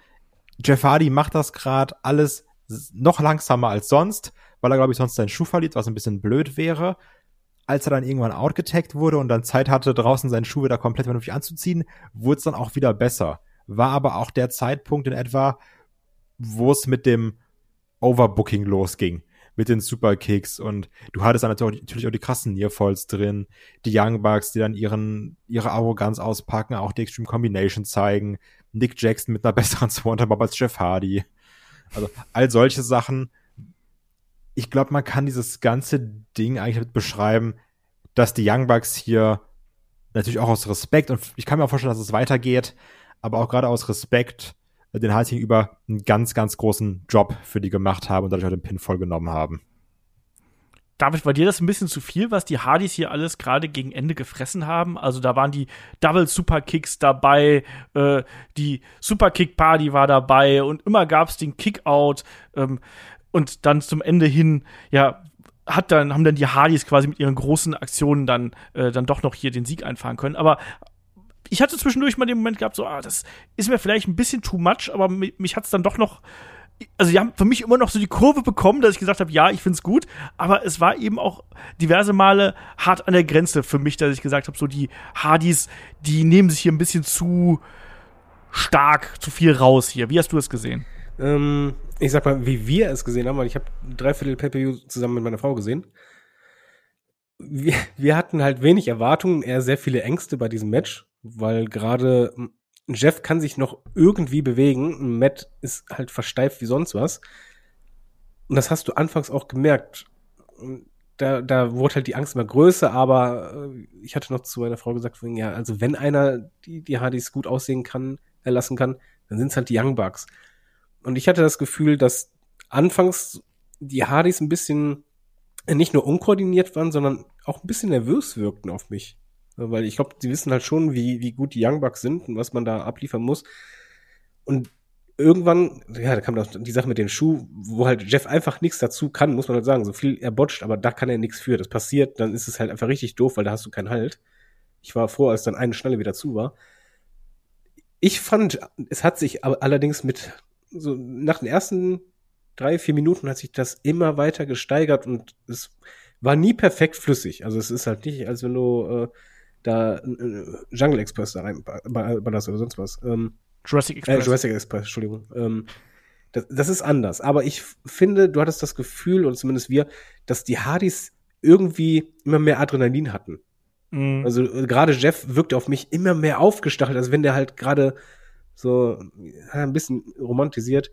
Jeff Hardy macht das gerade alles noch langsamer als sonst weil er, glaube ich, sonst seinen Schuh verliert, was ein bisschen blöd wäre. Als er dann irgendwann outgetaggt wurde und dann Zeit hatte, draußen seinen Schuh wieder komplett vernünftig anzuziehen, wurde es dann auch wieder besser. War aber auch der Zeitpunkt in etwa, wo es mit dem Overbooking losging mit den Superkicks und du hattest dann natürlich auch die krassen Nearfalls drin, die Young Bucks, die dann ihren, ihre Arroganz auspacken, auch die Extreme Combination zeigen, Nick Jackson mit einer besseren Swanton Bob als Jeff Hardy. Also all solche Sachen, ich glaube, man kann dieses ganze Ding eigentlich damit beschreiben, dass die Young Bucks hier natürlich auch aus Respekt und ich kann mir auch vorstellen, dass es weitergeht, aber auch gerade aus Respekt den Hals gegenüber einen ganz, ganz großen Job für die gemacht haben und dadurch auch den Pin vollgenommen haben. David, war dir das ein bisschen zu viel, was die Hardys hier alles gerade gegen Ende gefressen haben? Also da waren die Double Superkicks dabei, äh, die Superkick Party war dabei und immer gab es den Kickout. Ähm, und dann zum Ende hin, ja, hat dann, haben dann die Hardys quasi mit ihren großen Aktionen dann, äh, dann doch noch hier den Sieg einfahren können. Aber ich hatte zwischendurch mal den Moment gehabt, so, ah, das ist mir vielleicht ein bisschen too much, aber mich, mich hat es dann doch noch. Also, die haben für mich immer noch so die Kurve bekommen, dass ich gesagt habe, ja, ich find's gut, aber es war eben auch diverse Male hart an der Grenze für mich, dass ich gesagt habe, so die Hardys, die nehmen sich hier ein bisschen zu stark, zu viel raus hier. Wie hast du es gesehen? Ähm, ich sag mal, wie wir es gesehen haben, weil ich habe dreiviertel pay zusammen mit meiner Frau gesehen. Wir, wir hatten halt wenig Erwartungen, eher sehr viele Ängste bei diesem Match, weil gerade Jeff kann sich noch irgendwie bewegen, Matt ist halt versteift wie sonst was. Und das hast du anfangs auch gemerkt. Da, da wurde halt die Angst immer größer, aber äh, ich hatte noch zu meiner Frau gesagt, ja, also wenn einer die, die Hardys gut aussehen kann, erlassen kann, dann sind es halt die Young Bucks. Und ich hatte das Gefühl, dass anfangs die Hardys ein bisschen äh, nicht nur unkoordiniert waren, sondern auch ein bisschen nervös wirkten auf mich. Weil ich glaube, die wissen halt schon, wie, wie gut die Young Bucks sind und was man da abliefern muss. Und irgendwann, ja, da kam doch die Sache mit dem Schuh, wo halt Jeff einfach nichts dazu kann, muss man halt sagen. So viel er botcht, aber da kann er nichts für. Das passiert, dann ist es halt einfach richtig doof, weil da hast du keinen Halt. Ich war froh, als dann eine Schnalle wieder zu war. Ich fand, es hat sich allerdings mit so nach den ersten drei, vier Minuten hat sich das immer weiter gesteigert und es war nie perfekt flüssig. Also es ist halt nicht, als wenn du äh, da äh, Jungle Express da rein ballerst oder sonst was. Ähm, Jurassic Express. Äh, Jurassic Express, Entschuldigung. Ähm, Das, das ist anders. Aber ich finde, du hattest das Gefühl, oder zumindest wir, dass die Hardys irgendwie immer mehr Adrenalin hatten. Mhm. Also äh, gerade Jeff wirkte auf mich immer mehr aufgestachelt, als wenn der halt gerade so ein bisschen romantisiert,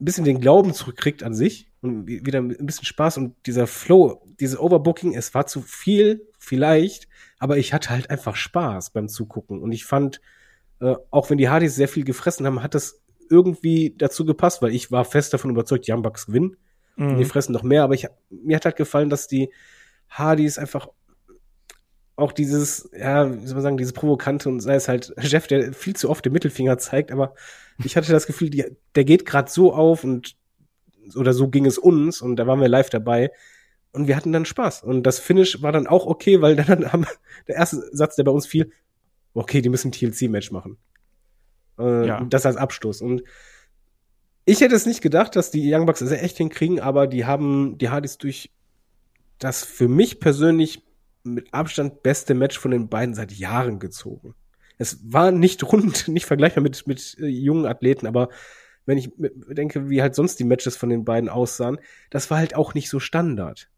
ein bisschen den Glauben zurückkriegt an sich und wieder ein bisschen Spaß und dieser Flow, diese Overbooking, es war zu viel, vielleicht, aber ich hatte halt einfach Spaß beim Zugucken und ich fand, äh, auch wenn die Hardys sehr viel gefressen haben, hat das irgendwie dazu gepasst, weil ich war fest davon überzeugt, die Young Bucks gewinnen. Mhm. Und die fressen noch mehr, aber ich, mir hat halt gefallen, dass die Hardys einfach auch dieses, ja, wie soll man sagen, dieses Provokante und sei es halt Jeff, der viel zu oft den Mittelfinger zeigt, aber ich hatte das Gefühl, die, der geht gerade so auf und oder so ging es uns und da waren wir live dabei und wir hatten dann Spaß und das Finish war dann auch okay, weil dann haben der erste Satz, der bei uns fiel, okay, die müssen TLC-Match machen. Äh, ja. Das als Abstoß und ich hätte es nicht gedacht, dass die Young Bucks es echt hinkriegen, aber die haben die Hardys durch das für mich persönlich mit Abstand beste Match von den beiden seit Jahren gezogen. Es war nicht rund, nicht vergleichbar mit, mit äh, jungen Athleten, aber wenn ich denke, wie halt sonst die Matches von den beiden aussahen, das war halt auch nicht so Standard.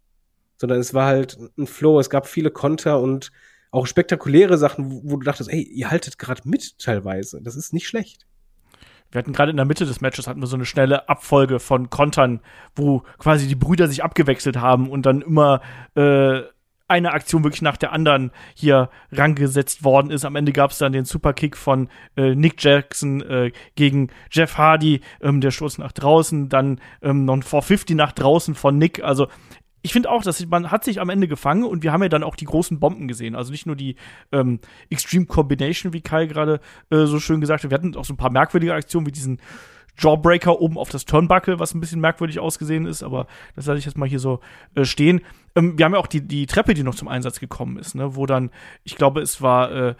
Sondern es war halt ein Flow, es gab viele Konter und auch spektakuläre Sachen, wo, du dachtest, ey, ihr haltet gerade mit teilweise. Das ist nicht schlecht. Wir hatten gerade in der Mitte des Matches hatten wir so eine schnelle Abfolge von Kontern, wo quasi die Brüder sich abgewechselt haben und dann immer äh, eine Aktion wirklich nach der anderen hier rangesetzt worden ist. Am Ende gab es dann den Superkick von äh, Nick Jackson äh, gegen Jeff Hardy, ähm, der Stoß nach draußen, dann ähm, noch ein 450 nach draußen von Nick. Also ich finde auch, dass man hat sich am Ende gefangen und wir haben ja dann auch die großen Bomben gesehen. Also nicht nur die ähm, Extreme Combination, wie Kai gerade äh, so schön gesagt hat. Wir hatten auch so ein paar merkwürdige Aktionen wie diesen Jawbreaker oben auf das Turnbuckle, was ein bisschen merkwürdig ausgesehen ist, aber das lasse ich jetzt mal hier so äh, stehen. Ähm, wir haben ja auch die, die Treppe, die noch zum Einsatz gekommen ist, ne, wo dann, ich glaube, es war äh,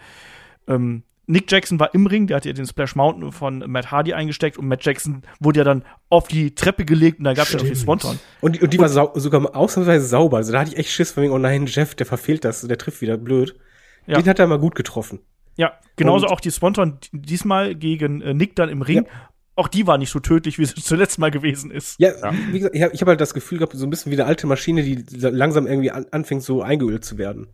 ähm, Nick Jackson war im Ring, der hat ja den Splash Mountain von Matt Hardy eingesteckt und Matt Jackson wurde ja dann auf die Treppe gelegt und da gab es ja noch den Swanton. Und die, und die war sogar ausnahmsweise sauber. Also da hatte ich echt Schiss von wegen, oh nein, Jeff, der verfehlt das, der trifft wieder blöd. Ja. Den hat er mal gut getroffen. Ja, genauso und auch die Swanton diesmal gegen äh, Nick dann im Ring. Ja auch die war nicht so tödlich, wie sie zuletzt mal gewesen ist. Ja, ja. wie gesagt, ich habe hab halt das Gefühl gehabt, so ein bisschen wie eine alte Maschine, die langsam irgendwie an, anfängt, so eingeölt zu werden.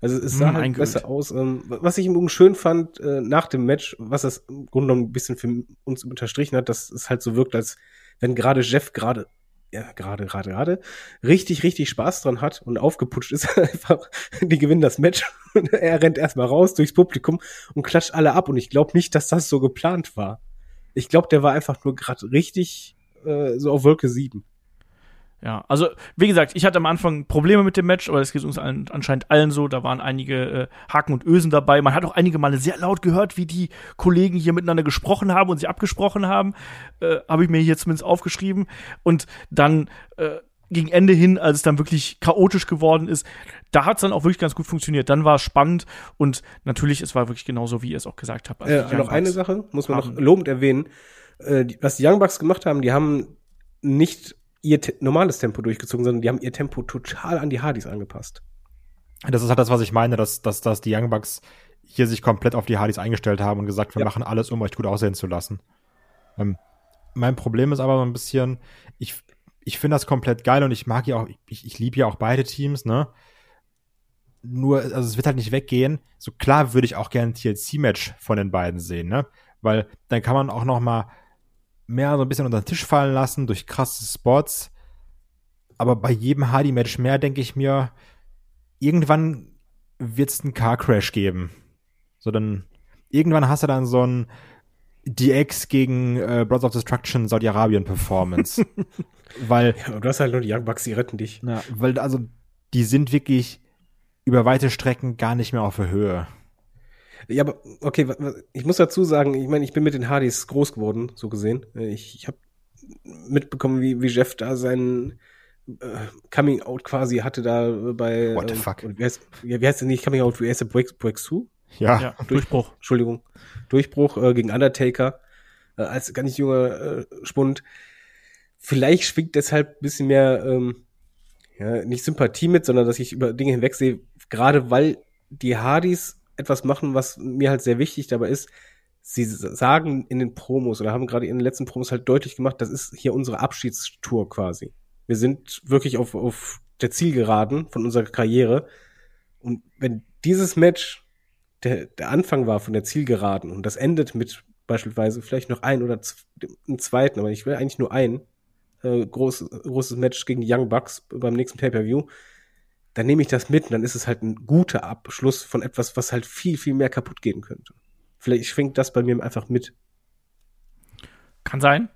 Also es sah hm, halt eingeölt. besser aus. Ähm, was ich im Übrigen schön fand äh, nach dem Match, was das im Grunde genommen ein bisschen für uns unterstrichen hat, dass es halt so wirkt, als wenn gerade Jeff gerade ja, gerade, gerade, gerade, richtig, richtig Spaß dran hat und aufgeputscht ist, einfach, die gewinnen das Match und er rennt erstmal raus durchs Publikum und klatscht alle ab und ich glaube nicht, dass das so geplant war. Ich glaube, der war einfach nur gerade richtig äh, so auf Wolke 7. Ja, also wie gesagt, ich hatte am Anfang Probleme mit dem Match, aber das geht uns allen, anscheinend allen so. Da waren einige äh, Haken und Ösen dabei. Man hat auch einige Male sehr laut gehört, wie die Kollegen hier miteinander gesprochen haben und sich abgesprochen haben. Äh, Habe ich mir hier zumindest aufgeschrieben. Und dann äh, gegen Ende hin, als es dann wirklich chaotisch geworden ist, da hat es dann auch wirklich ganz gut funktioniert. Dann war es spannend und natürlich, es war wirklich genauso, wie ihr es auch gesagt habt. Also äh, noch eine Sache muss man noch lobend erwähnen. Äh, die, was die Young Bucks gemacht haben, die haben nicht ihr normales Tempo durchgezogen, sondern die haben ihr Tempo total an die Hardys angepasst. Das ist halt das, was ich meine, dass, dass, dass die Young Bucks hier sich komplett auf die Hardys eingestellt haben und gesagt, wir ja. machen alles, um euch gut aussehen zu lassen. Ähm, mein Problem ist aber so ein bisschen, ich, ich finde das komplett geil und ich mag ja auch, ich, ich liebe ja auch beide Teams, ne? Nur, also es wird halt nicht weggehen. So klar würde ich auch gerne ein TLC-Match von den beiden sehen, ne? Weil dann kann man auch noch mal mehr so ein bisschen unter den Tisch fallen lassen durch krasse Spots. Aber bei jedem Hardy-Match mehr denke ich mir, irgendwann wird es einen Car-Crash geben. So dann, irgendwann hast du dann so ein DX gegen äh, Brothers of Destruction Saudi-Arabien Performance. weil. Ja, du hast halt nur die Young Bucks, die retten dich. Ja, weil, also, die sind wirklich über weite Strecken gar nicht mehr auf der Höhe. Ja, aber okay, ich muss dazu sagen, ich meine, ich bin mit den Hardys groß geworden, so gesehen. Ich, ich habe mitbekommen, wie, wie Jeff da sein äh, Coming Out quasi hatte da bei. What the ähm, fuck? Wie heißt, wie heißt denn nicht Coming Out? Wie heißt der Break, Breakthrough? Ja, ja Durchbruch. Entschuldigung. Durchbruch äh, gegen Undertaker äh, als ganz junger äh, Spund. Vielleicht schwingt deshalb ein bisschen mehr, ähm, ja, nicht Sympathie mit, sondern dass ich über Dinge hinwegsehe, gerade weil die Hardys etwas machen, was mir halt sehr wichtig dabei ist. sie sagen in den Promos oder haben gerade in den letzten Promos halt deutlich gemacht, das ist hier unsere Abschiedstour quasi. Wir sind wirklich auf, auf der Zielgeraden von unserer Karriere. Und wenn dieses Match der, der Anfang war von der Zielgeraden und das endet mit beispielsweise vielleicht noch ein oder einen zweiten, aber ich will eigentlich nur ein äh, groß, großes Match gegen Young Bucks beim nächsten Pay-Per-View, dann nehme ich das mit und dann ist es halt ein guter Abschluss von etwas, was halt viel, viel mehr kaputt gehen könnte. Vielleicht schwingt das bei mir einfach mit. Kann sein.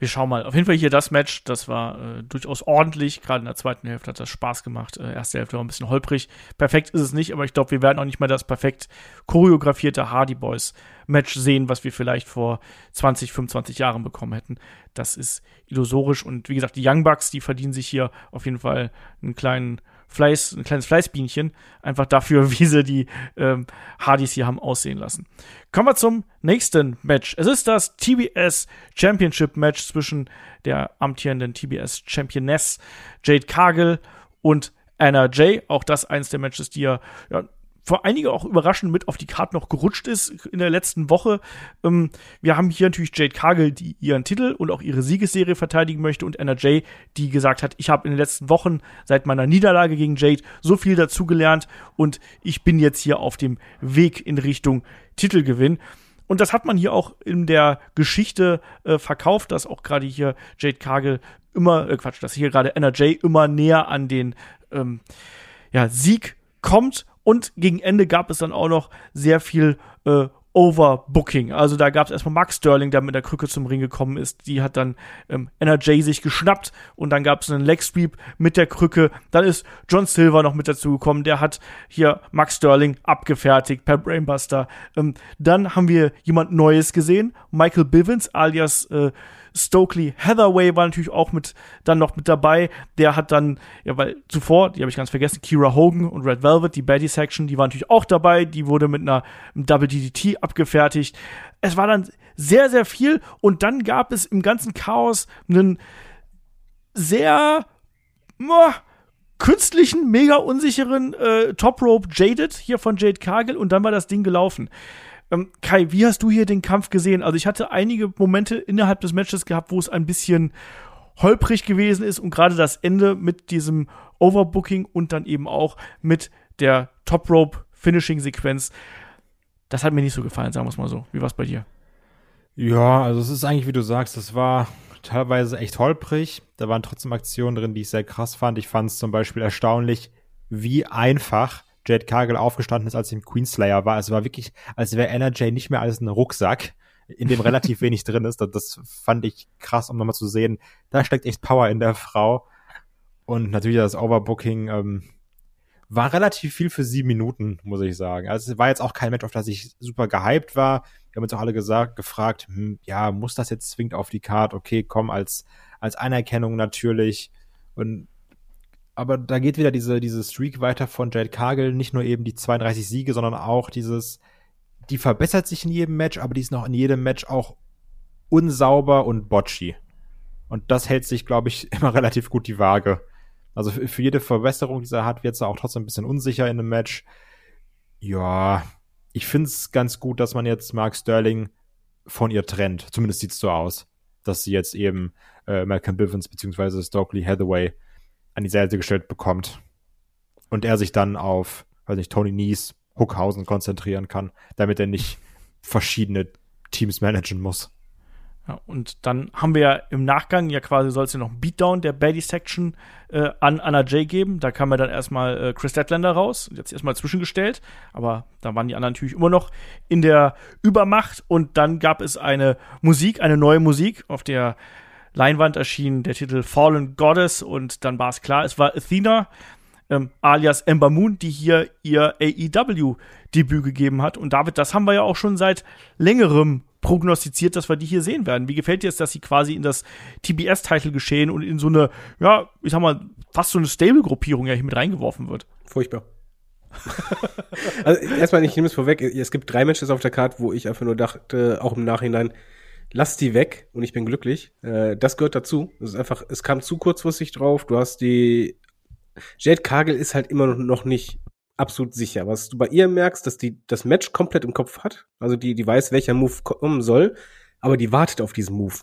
Wir schauen mal. Auf jeden Fall hier das Match, das war äh, durchaus ordentlich. Gerade in der zweiten Hälfte hat das Spaß gemacht. Äh, erste Hälfte war ein bisschen holprig. Perfekt ist es nicht, aber ich glaube, wir werden auch nicht mal das perfekt choreografierte Hardy Boys Match sehen, was wir vielleicht vor 20, 25 Jahren bekommen hätten. Das ist illusorisch und wie gesagt, die Young Bucks, die verdienen sich hier auf jeden Fall einen kleinen Fleiß, ein kleines Fleißbienchen, einfach dafür, wie sie die ähm, Hardys hier haben aussehen lassen. Kommen wir zum nächsten Match. Es ist das TBS Championship Match zwischen der amtierenden TBS Championess Jade Cargill und Anna Jay. Auch das eins der Matches, die ja, ja vor einige auch überraschend mit auf die Karte noch gerutscht ist in der letzten Woche. Ähm, wir haben hier natürlich Jade Cargill, die ihren Titel und auch ihre Siegesserie verteidigen möchte und Anna Jay, die gesagt hat, ich habe in den letzten Wochen seit meiner Niederlage gegen Jade so viel dazugelernt und ich bin jetzt hier auf dem Weg in Richtung Titelgewinn. Und das hat man hier auch in der Geschichte äh, verkauft, dass auch gerade hier Jade Cargill immer, äh, Quatsch, dass hier gerade Anna Jay immer näher an den ähm, ja, Sieg kommt und gegen Ende gab es dann auch noch sehr viel äh, Overbooking. Also da gab es erstmal Max Sterling, der mit der Krücke zum Ring gekommen ist. Die hat dann ähm, NRJ sich geschnappt und dann gab es einen Leg Sweep mit der Krücke. Dann ist John Silver noch mit dazu gekommen. Der hat hier Max Sterling abgefertigt per Brainbuster. Ähm, dann haben wir jemand Neues gesehen. Michael Bivens alias äh, Stokely Hathaway war natürlich auch mit dann noch mit dabei. Der hat dann, ja, weil zuvor, die habe ich ganz vergessen, Kira Hogan und Red Velvet, die Betty Section, die waren natürlich auch dabei. Die wurde mit einer Double DDT abgefertigt. Es war dann sehr, sehr viel und dann gab es im ganzen Chaos einen sehr oh, künstlichen, mega unsicheren äh, Top Rope Jaded hier von Jade Cargill und dann war das Ding gelaufen. Ähm, Kai, wie hast du hier den Kampf gesehen? Also ich hatte einige Momente innerhalb des Matches gehabt, wo es ein bisschen holprig gewesen ist und gerade das Ende mit diesem Overbooking und dann eben auch mit der Top Rope Finishing Sequenz. Das hat mir nicht so gefallen, sagen wir es mal so. Wie war es bei dir? Ja, also es ist eigentlich, wie du sagst, das war teilweise echt holprig. Da waren trotzdem Aktionen drin, die ich sehr krass fand. Ich fand es zum Beispiel erstaunlich, wie einfach Jade Cargill aufgestanden ist, als sie im Queenslayer war. Es war wirklich, als wäre NRJ nicht mehr als ein Rucksack, in dem relativ wenig drin ist. Das, das fand ich krass, um nochmal zu sehen. Da steckt echt Power in der Frau. Und natürlich das Overbooking ähm, war relativ viel für sieben Minuten, muss ich sagen. Also es war jetzt auch kein Match, auf das ich super gehypt war. Wir haben uns auch alle gesagt, gefragt, hm, ja, muss das jetzt zwingend auf die Card? Okay, komm, als, als Anerkennung natürlich. Und aber da geht wieder diese, diese Streak weiter von Jade Cargill. Nicht nur eben die 32 Siege, sondern auch dieses, die verbessert sich in jedem Match, aber die ist noch in jedem Match auch unsauber und botchy. Und das hält sich, glaube ich, immer relativ gut die Waage. Also für, jede Verbesserung, die sie hat, wird sie auch trotzdem ein bisschen unsicher in einem Match. Ja, ich finde es ganz gut, dass man jetzt Mark Sterling von ihr trennt. Zumindest sieht es so aus, dass sie jetzt eben äh, Malcolm Bivens bzw. Stokely Hathaway an die Seite gestellt bekommt. Und er sich dann auf, weiß nicht, Tony Nies, Hookhausen konzentrieren kann, damit er nicht verschiedene Teams managen muss. Ja, und dann haben wir ja im Nachgang ja quasi soll es ja noch einen Beatdown der Baddy Section äh, an Anna J geben. Da kam ja dann erstmal äh, Chris Deadlander raus, jetzt erstmal zwischengestellt, aber da waren die anderen natürlich immer noch in der Übermacht und dann gab es eine Musik, eine neue Musik, auf der Leinwand erschien der Titel Fallen Goddess und dann war es klar, es war Athena, ähm, alias Ember Moon, die hier ihr AEW-Debüt gegeben hat. Und David, das haben wir ja auch schon seit längerem prognostiziert, dass wir die hier sehen werden. Wie gefällt dir es, dass sie quasi in das TBS-Title geschehen und in so eine, ja, ich sag mal, fast so eine Stable-Gruppierung ja hier mit reingeworfen wird? Furchtbar. also erstmal, ich nehme es vorweg, es gibt drei Matches auf der Karte, wo ich einfach nur dachte, auch im Nachhinein, lass die weg und ich bin glücklich. Äh, das gehört dazu. Es ist einfach, es kam zu kurzfristig drauf. Du hast die Jade Kagel ist halt immer noch nicht absolut sicher. Was du bei ihr merkst, dass die das Match komplett im Kopf hat. Also die, die weiß, welcher Move kommen soll, aber die wartet auf diesen Move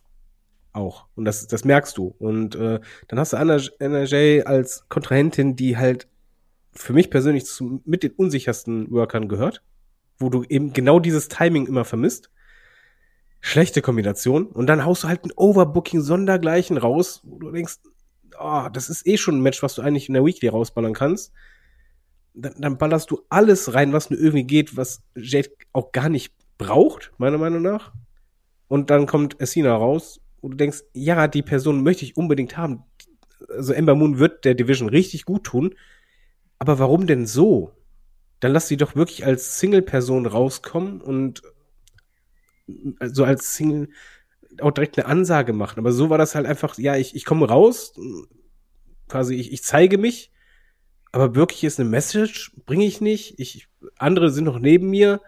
auch. Und das, das merkst du. Und äh, dann hast du Anna, Anna Jay als Kontrahentin, die halt für mich persönlich zu, mit den unsichersten Workern gehört, wo du eben genau dieses Timing immer vermisst. Schlechte Kombination. Und dann haust du halt ein Overbooking sondergleichen raus, wo du denkst, oh, das ist eh schon ein Match, was du eigentlich in der Weekly rausballern kannst. Dann, dann ballerst du alles rein, was nur irgendwie geht, was Jade auch gar nicht braucht, meiner Meinung nach. Und dann kommt Essina raus, wo du denkst, ja, die Person möchte ich unbedingt haben. Also Ember Moon wird der Division richtig gut tun. Aber warum denn so? Dann lass sie doch wirklich als Single-Person rauskommen und also als Single auch direkt eine Ansage machen. Aber so war das halt einfach, ja, ich, ich komme raus, quasi, ich, ich zeige mich, aber wirklich ist eine Message, bringe ich nicht. Ich, andere sind noch neben mir.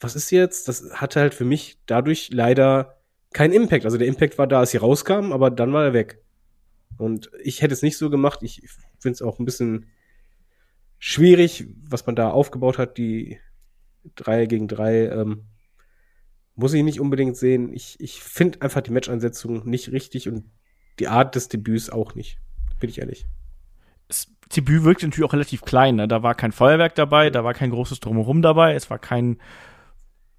Was ist jetzt? Das hatte halt für mich dadurch leider keinen Impact. Also der Impact war da, als sie rauskam, aber dann war er weg. Und ich hätte es nicht so gemacht. Ich finde es auch ein bisschen schwierig, was man da aufgebaut hat, die drei gegen drei. Ähm, muss ich nicht unbedingt sehen. Ich, ich finde einfach die Match-Ansetzung nicht richtig und die Art des Debüts auch nicht. Bin ich ehrlich. Das Debüt wirkte natürlich auch relativ klein. Ne? Da war kein Feuerwerk dabei, da war kein großes Drumherum dabei, es war kein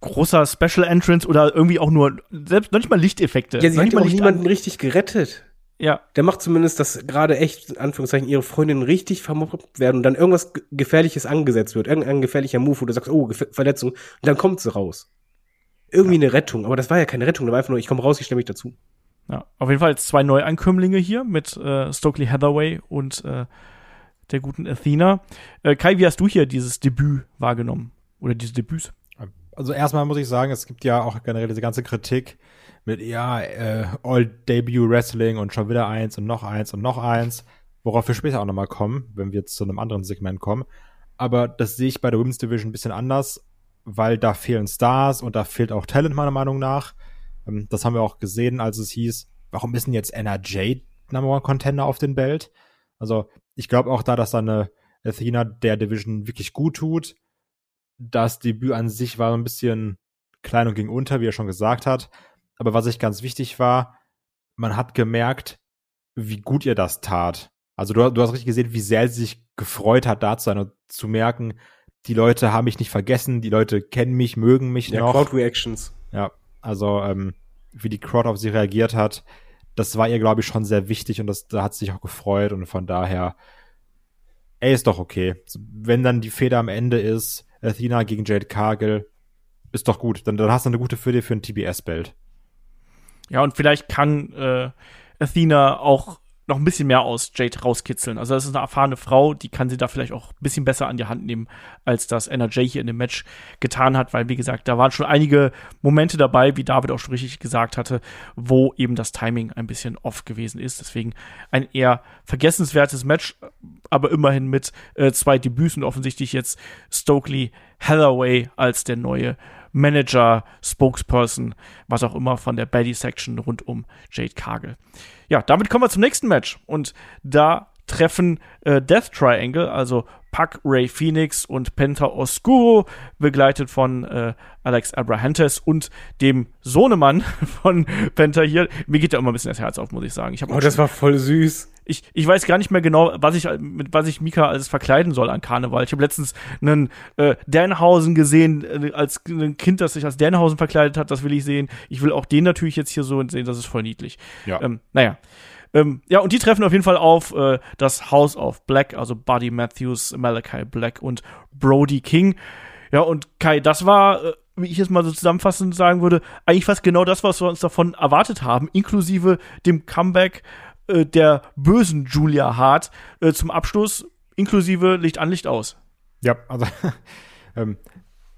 großer Special Entrance oder irgendwie auch nur, selbst noch nicht mal Lichteffekte. Ja, sie hat auch niemanden an- richtig gerettet. Ja, Der macht zumindest, dass gerade echt, in Anführungszeichen, ihre Freundinnen richtig vermobbt werden und dann irgendwas Ge- Gefährliches angesetzt wird. Irgendein gefährlicher Move, wo du sagst, oh, Gef Verletzung, und dann kommt sie raus. Irgendwie eine Rettung, aber das war ja keine Rettung, das war einfach nur, ich komme raus, ich stelle mich dazu. ja. Auf jeden Fall jetzt zwei Neuankömmlinge hier mit äh, Stokely Hathaway und äh, der guten Athena. Äh, Kai, wie hast du hier dieses Debüt wahrgenommen? Oder diese Debüts? Also erstmal muss ich sagen, es gibt ja auch generell diese ganze Kritik mit, ja, äh, All-Debut-Wrestling und schon wieder eins und noch eins und noch eins, worauf wir später auch nochmal kommen, wenn wir jetzt zu einem anderen Segment kommen. Aber das sehe ich bei der Women's Division ein bisschen anders, weil da fehlen Stars und da fehlt auch Talent meiner Meinung nach. Ähm, das haben wir auch gesehen, als es hieß, warum ist denn jetzt NRJ Number One Contender auf den Belt? Also ich glaube auch da, dass da eine Athena der Division wirklich gut tut. Das Debüt an sich war ein bisschen klein und ging unter, wie er schon gesagt hat. Aber was ich ganz wichtig war, man hat gemerkt, wie gut ihr das tat. Also du, du hast richtig gesehen, wie sehr sie sich gefreut hat, da zu sein und zu merken, die Leute haben mich nicht vergessen, die Leute kennen mich, mögen mich Ja, noch. Crowd Reactions. Ja, also ähm, wie die Crowd auf sie reagiert hat, das war ihr, glaube ich, schon sehr wichtig und das, da hat sie sich auch gefreut und von daher, ey, ist doch okay. Wenn dann die Feder am Ende ist, Athena gegen Jade Cargill, ist doch gut. Dann, dann hast du eine gute Fehde für ein TBS-Belt. Ja, und vielleicht kann äh, Athena auch noch ein bisschen mehr aus Jade rauskitzeln. Also das ist eine erfahrene Frau, die kann sie da vielleicht auch ein bisschen besser an die Hand nehmen, als das NRJ hier in dem Match getan hat, weil wie gesagt, da waren schon einige Momente dabei, wie David auch schon richtig gesagt hatte, wo eben das Timing ein bisschen off gewesen ist. Deswegen ein eher vergessenswertes Match, aber immerhin mit äh, zwei Debüts offensichtlich jetzt Stokely Hathaway als der neue Manager, Spokesperson, was auch immer von der Baddy Section rund um Jade Cargill. Ja, damit kommen wir zum nächsten Match und da treffen äh, Death Triangle, also Puck, Ray Phoenix und Penta Oscuro, begleitet von äh, Alex Abrahantes und dem Sohnemann von Penta hier. Mir geht da immer ein bisschen das Herz auf, muss ich sagen. Ich, Oh, das war voll süß. ich, ich weiß gar nicht mehr genau, was ich mit was ich Mika alles verkleiden soll an Karneval. Ich habe letztens einen äh, Danhausen gesehen, äh, als ein Kind, das sich als Danhausen verkleidet hat. Das will ich sehen. Ich will auch den natürlich jetzt hier so sehen. Das ist voll niedlich. Ja. Ähm, naja. Ähm, ja, und die treffen auf jeden Fall auf äh, das House of Black, also Buddy Matthews, Malachi Black und Brody King. Ja, und Kai, das war, äh, wie ich es mal so zusammenfassend sagen würde, eigentlich fast genau das, was wir uns davon erwartet haben, inklusive dem Comeback äh, der bösen Julia Hart äh, zum Abschluss, inklusive Licht an, Licht aus. Ja, also ähm,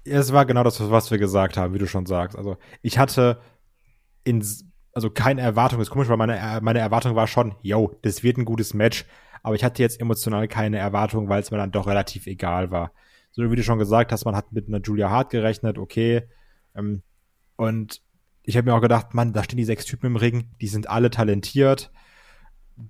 es war genau das, was wir gesagt haben, wie du schon sagst. Also ich hatte in, also keine Erwartung, ist komisch, weil meine, meine Erwartung war schon, yo, das wird ein gutes Match, aber ich hatte jetzt emotional keine Erwartung, weil es mir dann doch relativ egal war. So wie du schon gesagt hast, man hat mit einer Julia Hart gerechnet, okay, ähm, und ich habe mir auch gedacht, Mann, da stehen die sechs Typen im Ring, die sind alle talentiert.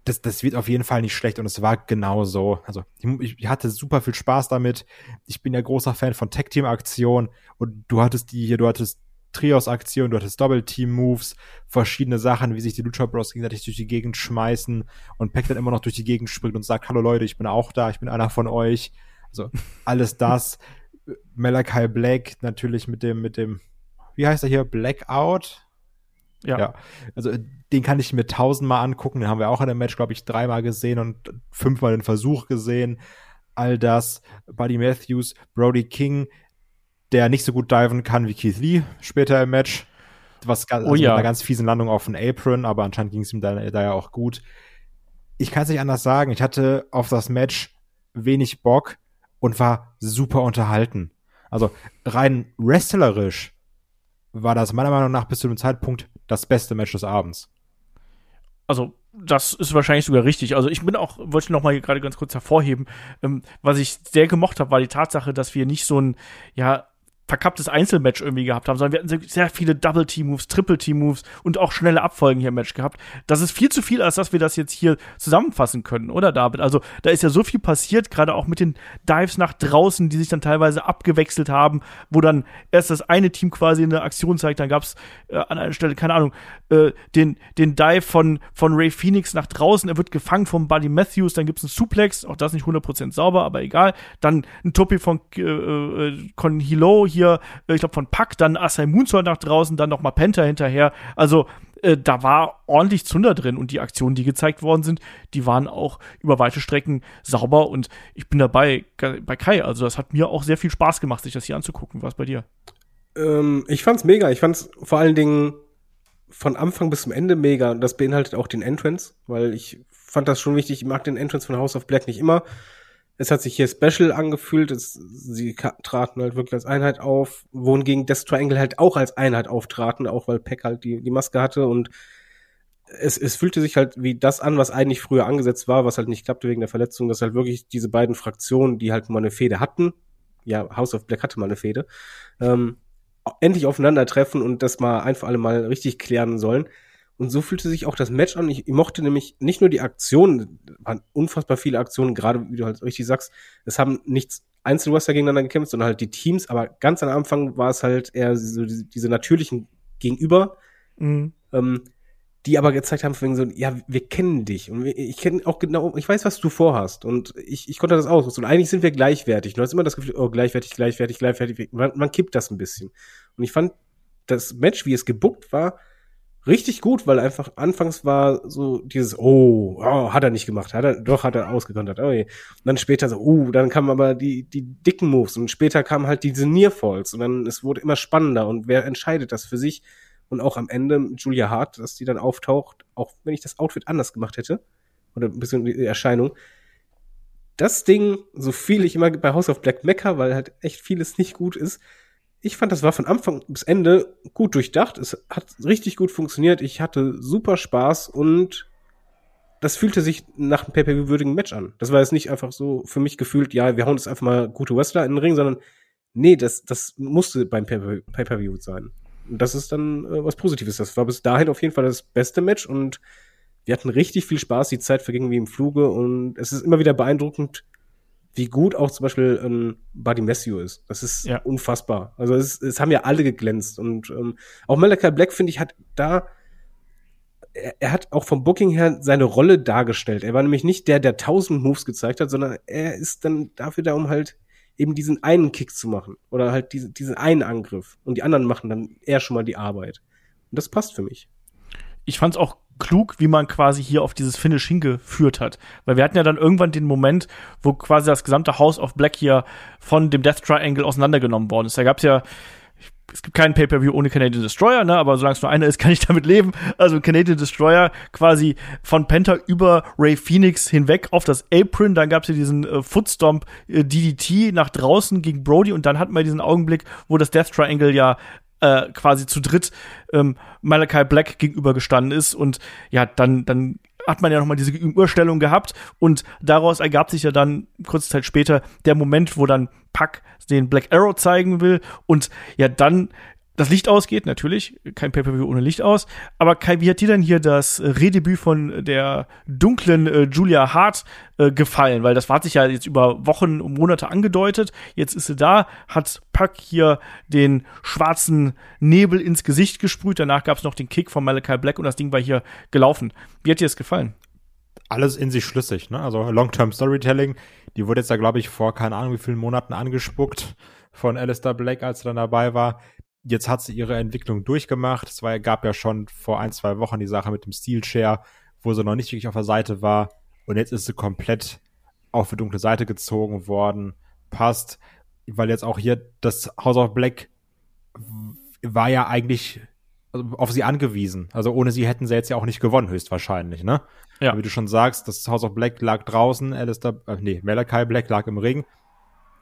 das, das wird auf jeden Fall nicht schlecht und es war genau so. Also ich, ich hatte super viel Spaß damit. Ich bin ja großer Fan von Tag-Team-Aktionen und du hattest die hier, du hattest Trios-Aktionen, du hattest Double-Team-Moves, verschiedene Sachen, wie sich die Lucha Bros gegenseitig durch die Gegend schmeißen und Pac dann immer noch durch die Gegend springt und sagt, hallo Leute, ich bin auch da, ich bin einer von euch. Also alles das. Malachi Black natürlich mit dem, mit dem, wie heißt er hier, Blackout? Ja. ja. Also den kann ich mir tausendmal angucken. Den haben wir auch in dem Match, glaube ich, dreimal gesehen und fünfmal den Versuch gesehen. All das. Buddy Matthews, Brody King, der nicht so gut diven kann wie Keith Lee später im Match. Was also oh, ja. mit einer ganz fiesen Landung auf den Apron, aber anscheinend ging es ihm da, da ja auch gut. Ich kann es nicht anders sagen. Ich hatte auf das Match wenig Bock und war super unterhalten. Also rein wrestlerisch war das meiner Meinung nach bis zu dem Zeitpunkt das beste Match des Abends. Also, das ist wahrscheinlich sogar richtig. Also, ich bin auch, wollte ich noch mal gerade ganz kurz hervorheben, ähm, was ich sehr gemocht habe, war die Tatsache, dass wir nicht so ein, ja, verkapptes Einzelmatch irgendwie gehabt haben, sondern wir hatten sehr viele Double-Team-Moves, Triple-Team-Moves und auch schnelle Abfolgen hier im Match gehabt. Das ist viel zu viel, als dass wir das jetzt hier zusammenfassen können, oder David? Also da ist ja so viel passiert, gerade auch mit den Dives nach draußen, die sich dann teilweise abgewechselt haben, wo dann erst das eine Team quasi eine Aktion zeigt, dann gab's äh, an einer Stelle, keine Ahnung, äh, den, den Dive von, von Ray Phoenix nach draußen, er wird gefangen vom Buddy Matthews, dann gibt's einen Suplex, auch das nicht 100% sauber, aber egal. Dann ein Topi von äh, äh, Con Hilo hier hier, äh, ich glaube von Pack, dann Asai Moonsault nach draußen, dann nochmal Penta hinterher. Also äh, da war ordentlich Zunder drin und die Aktionen, die gezeigt worden sind, die waren auch über weite Strecken sauber und ich bin dabei bei Kai. Also das hat mir auch sehr viel Spaß gemacht, sich das hier anzugucken. Was bei dir? Ähm, ich fand's mega. Ich fand's vor allen Dingen von Anfang bis zum Ende mega und das beinhaltet auch den Entrance, weil ich fand das schon wichtig. Ich mag den Entrance von House of Black nicht immer es hat sich hier special angefühlt. Es, sie traten halt wirklich als Einheit auf, wohingegen Death Triangle halt auch als Einheit auftraten, auch weil Peck halt die, die Maske hatte und es, es fühlte sich halt wie das an, was eigentlich früher angesetzt war, was halt nicht klappte wegen der Verletzung, dass halt wirklich diese beiden Fraktionen, die halt mal eine Fehde hatten, ja, House of Black hatte mal eine Fehde, ähm, endlich aufeinandertreffen und das mal ein für alle Mal richtig klären sollen. Und so fühlte sich auch das Match an. Ich, ich mochte nämlich nicht nur die Aktionen, waren unfassbar viele Aktionen, gerade wie du halt richtig sagst, es haben nichts Einzelwrestler gegeneinander gekämpft, sondern halt die Teams, aber ganz am Anfang war es halt eher so diese, diese natürlichen Gegenüber, mhm. ähm, die aber gezeigt haben, wegen so, ja, wir kennen dich und ich kenne auch genau, ich weiß, was du vorhast und ich, ich konnte das aus und eigentlich sind wir gleichwertig. Du hast immer das Gefühl, oh, gleichwertig, gleichwertig, gleichwertig, man, man kippt das ein bisschen. Und ich fand das Match, wie es gebuckt war, richtig gut, weil einfach anfangs war so dieses, oh, oh hat er nicht gemacht, hat er, doch hat er ausgekontert, oh je. Und dann später so, uh, dann kamen aber die, die dicken Moves und später kamen halt diese Nearfalls und dann, es wurde immer spannender und wer entscheidet das für sich? Und auch am Ende Julia Hart, dass die dann auftaucht, auch wenn ich das Outfit anders gemacht hätte, oder ein bisschen die Erscheinung, das Ding, so viel ich immer bei House of Black mecker, weil halt echt vieles nicht gut ist, ich fand, das war von Anfang bis Ende gut durchdacht. Es hat richtig gut funktioniert. Ich hatte super Spaß und das fühlte sich nach einem Pay-Per-View-würdigen Match an. Das war jetzt nicht einfach so für mich gefühlt, ja, wir hauen jetzt einfach mal gute Wrestler in den Ring, sondern nee, das, das musste beim Pay-Per-View sein. Und das ist dann äh, was Positives. Das war bis dahin auf jeden Fall das beste Match und wir hatten richtig viel Spaß. Die Zeit verging wie im Fluge und es ist immer wieder beeindruckend, wie gut auch zum Beispiel ähm, Buddy Matthew ist. Das ist ja. unfassbar. Also es, es haben ja alle geglänzt. Und ähm, auch Malachi Black, finde ich, hat da er, er, hat auch vom Booking her seine Rolle dargestellt. Er war nämlich nicht der, der tausend Moves gezeigt hat, sondern er ist dann dafür da, um halt eben diesen einen Kick zu machen. Oder halt diese, diesen einen Angriff. Und die anderen machen dann eher schon mal die Arbeit. Und das passt für mich. Ich fand's auch klug, wie man quasi hier auf dieses Finish hingeführt hat. Weil wir hatten ja dann irgendwann den Moment, wo quasi das gesamte House of Black hier von dem Death Triangle auseinandergenommen worden ist. Da gab's ja es gibt keinen Pay-Per-View ohne Canadian Destroyer, ne? aber solange es nur einer ist, kann ich damit leben. Also Canadian Destroyer quasi von Penta über Ray Phoenix hinweg auf das Apron. Dann gab es ja diesen äh, Footstomp äh, DDT nach draußen gegen Brody und dann hatten wir diesen Augenblick, wo das Death Triangle ja äh, quasi zu dritt ähm, Malachi Black gegenübergestanden ist und ja, dann, dann hat man ja nochmal diese Gegenüberstellung gehabt und daraus ergab sich ja dann kurze Zeit später der Moment, wo dann Puck den Black Arrow zeigen will und ja dann das Licht ausgeht, natürlich. Kein Pay-Per-View ohne Licht aus. Aber Kai, wie hat dir denn hier das Redebüt von der dunklen äh, Julia Hart äh, gefallen? Weil das war sich ja jetzt über Wochen und Monate angedeutet. Jetzt ist sie da, hat Puck hier den schwarzen Nebel ins Gesicht gesprüht. Danach gab es noch den Kick von Malachi Black und das Ding war hier gelaufen. Wie hat dir das gefallen? Alles in sich schlüssig, ne? Also Long-Term Storytelling. Die wurde jetzt da, glaube ich, vor keine Ahnung wie vielen Monaten angespuckt von Alistair Black, als er dann dabei war jetzt hat sie ihre Entwicklung durchgemacht. Es war, gab ja schon vor ein, zwei Wochen die Sache mit dem Steel Share, wo sie noch nicht wirklich auf der Seite war. Und jetzt ist sie komplett auf die dunkle Seite gezogen worden. Passt, weil jetzt auch hier das House of Black war ja eigentlich auf sie angewiesen. Also ohne sie hätten sie jetzt ja auch nicht gewonnen, höchstwahrscheinlich, ne? Ja. Wie du schon sagst, das House of Black lag draußen, Alistair, äh, nee, Malachi Black lag im Ring.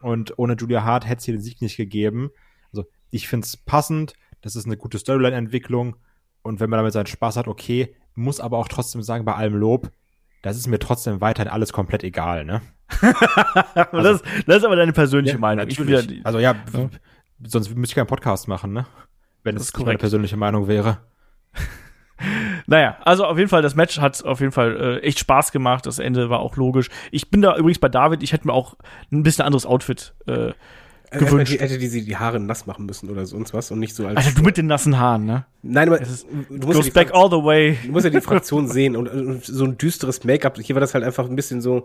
Und ohne Julia Hart hätte sie den Sieg nicht gegeben. Ich finde es passend, das ist eine gute Storyline-Entwicklung und wenn man damit seinen Spaß hat, okay, muss aber auch trotzdem sagen, bei allem Lob, das ist mir trotzdem weiterhin alles komplett egal, ne? also, das, das, ist aber deine persönliche ja, Meinung. Wieder, also ja, ja, sonst müsste ich keinen Podcast machen, ne? Wenn es meine persönliche Meinung wäre. Naja, also auf jeden Fall, das Match hat auf jeden Fall äh, echt Spaß gemacht. Das Ende war auch logisch. Ich bin da übrigens bei David, ich hätte mir auch ein bisschen anderes Outfit äh, gewünscht. Hätte, hätte die sie die Haare nass machen müssen oder sonst was und nicht so als. Alter, du mit den nassen Haaren, ne? Nein, aber ist, du musst goes ja back all the way. Du musst ja die Fraktion sehen und, und, so ein düsteres Make-up. Hier war das halt einfach ein bisschen so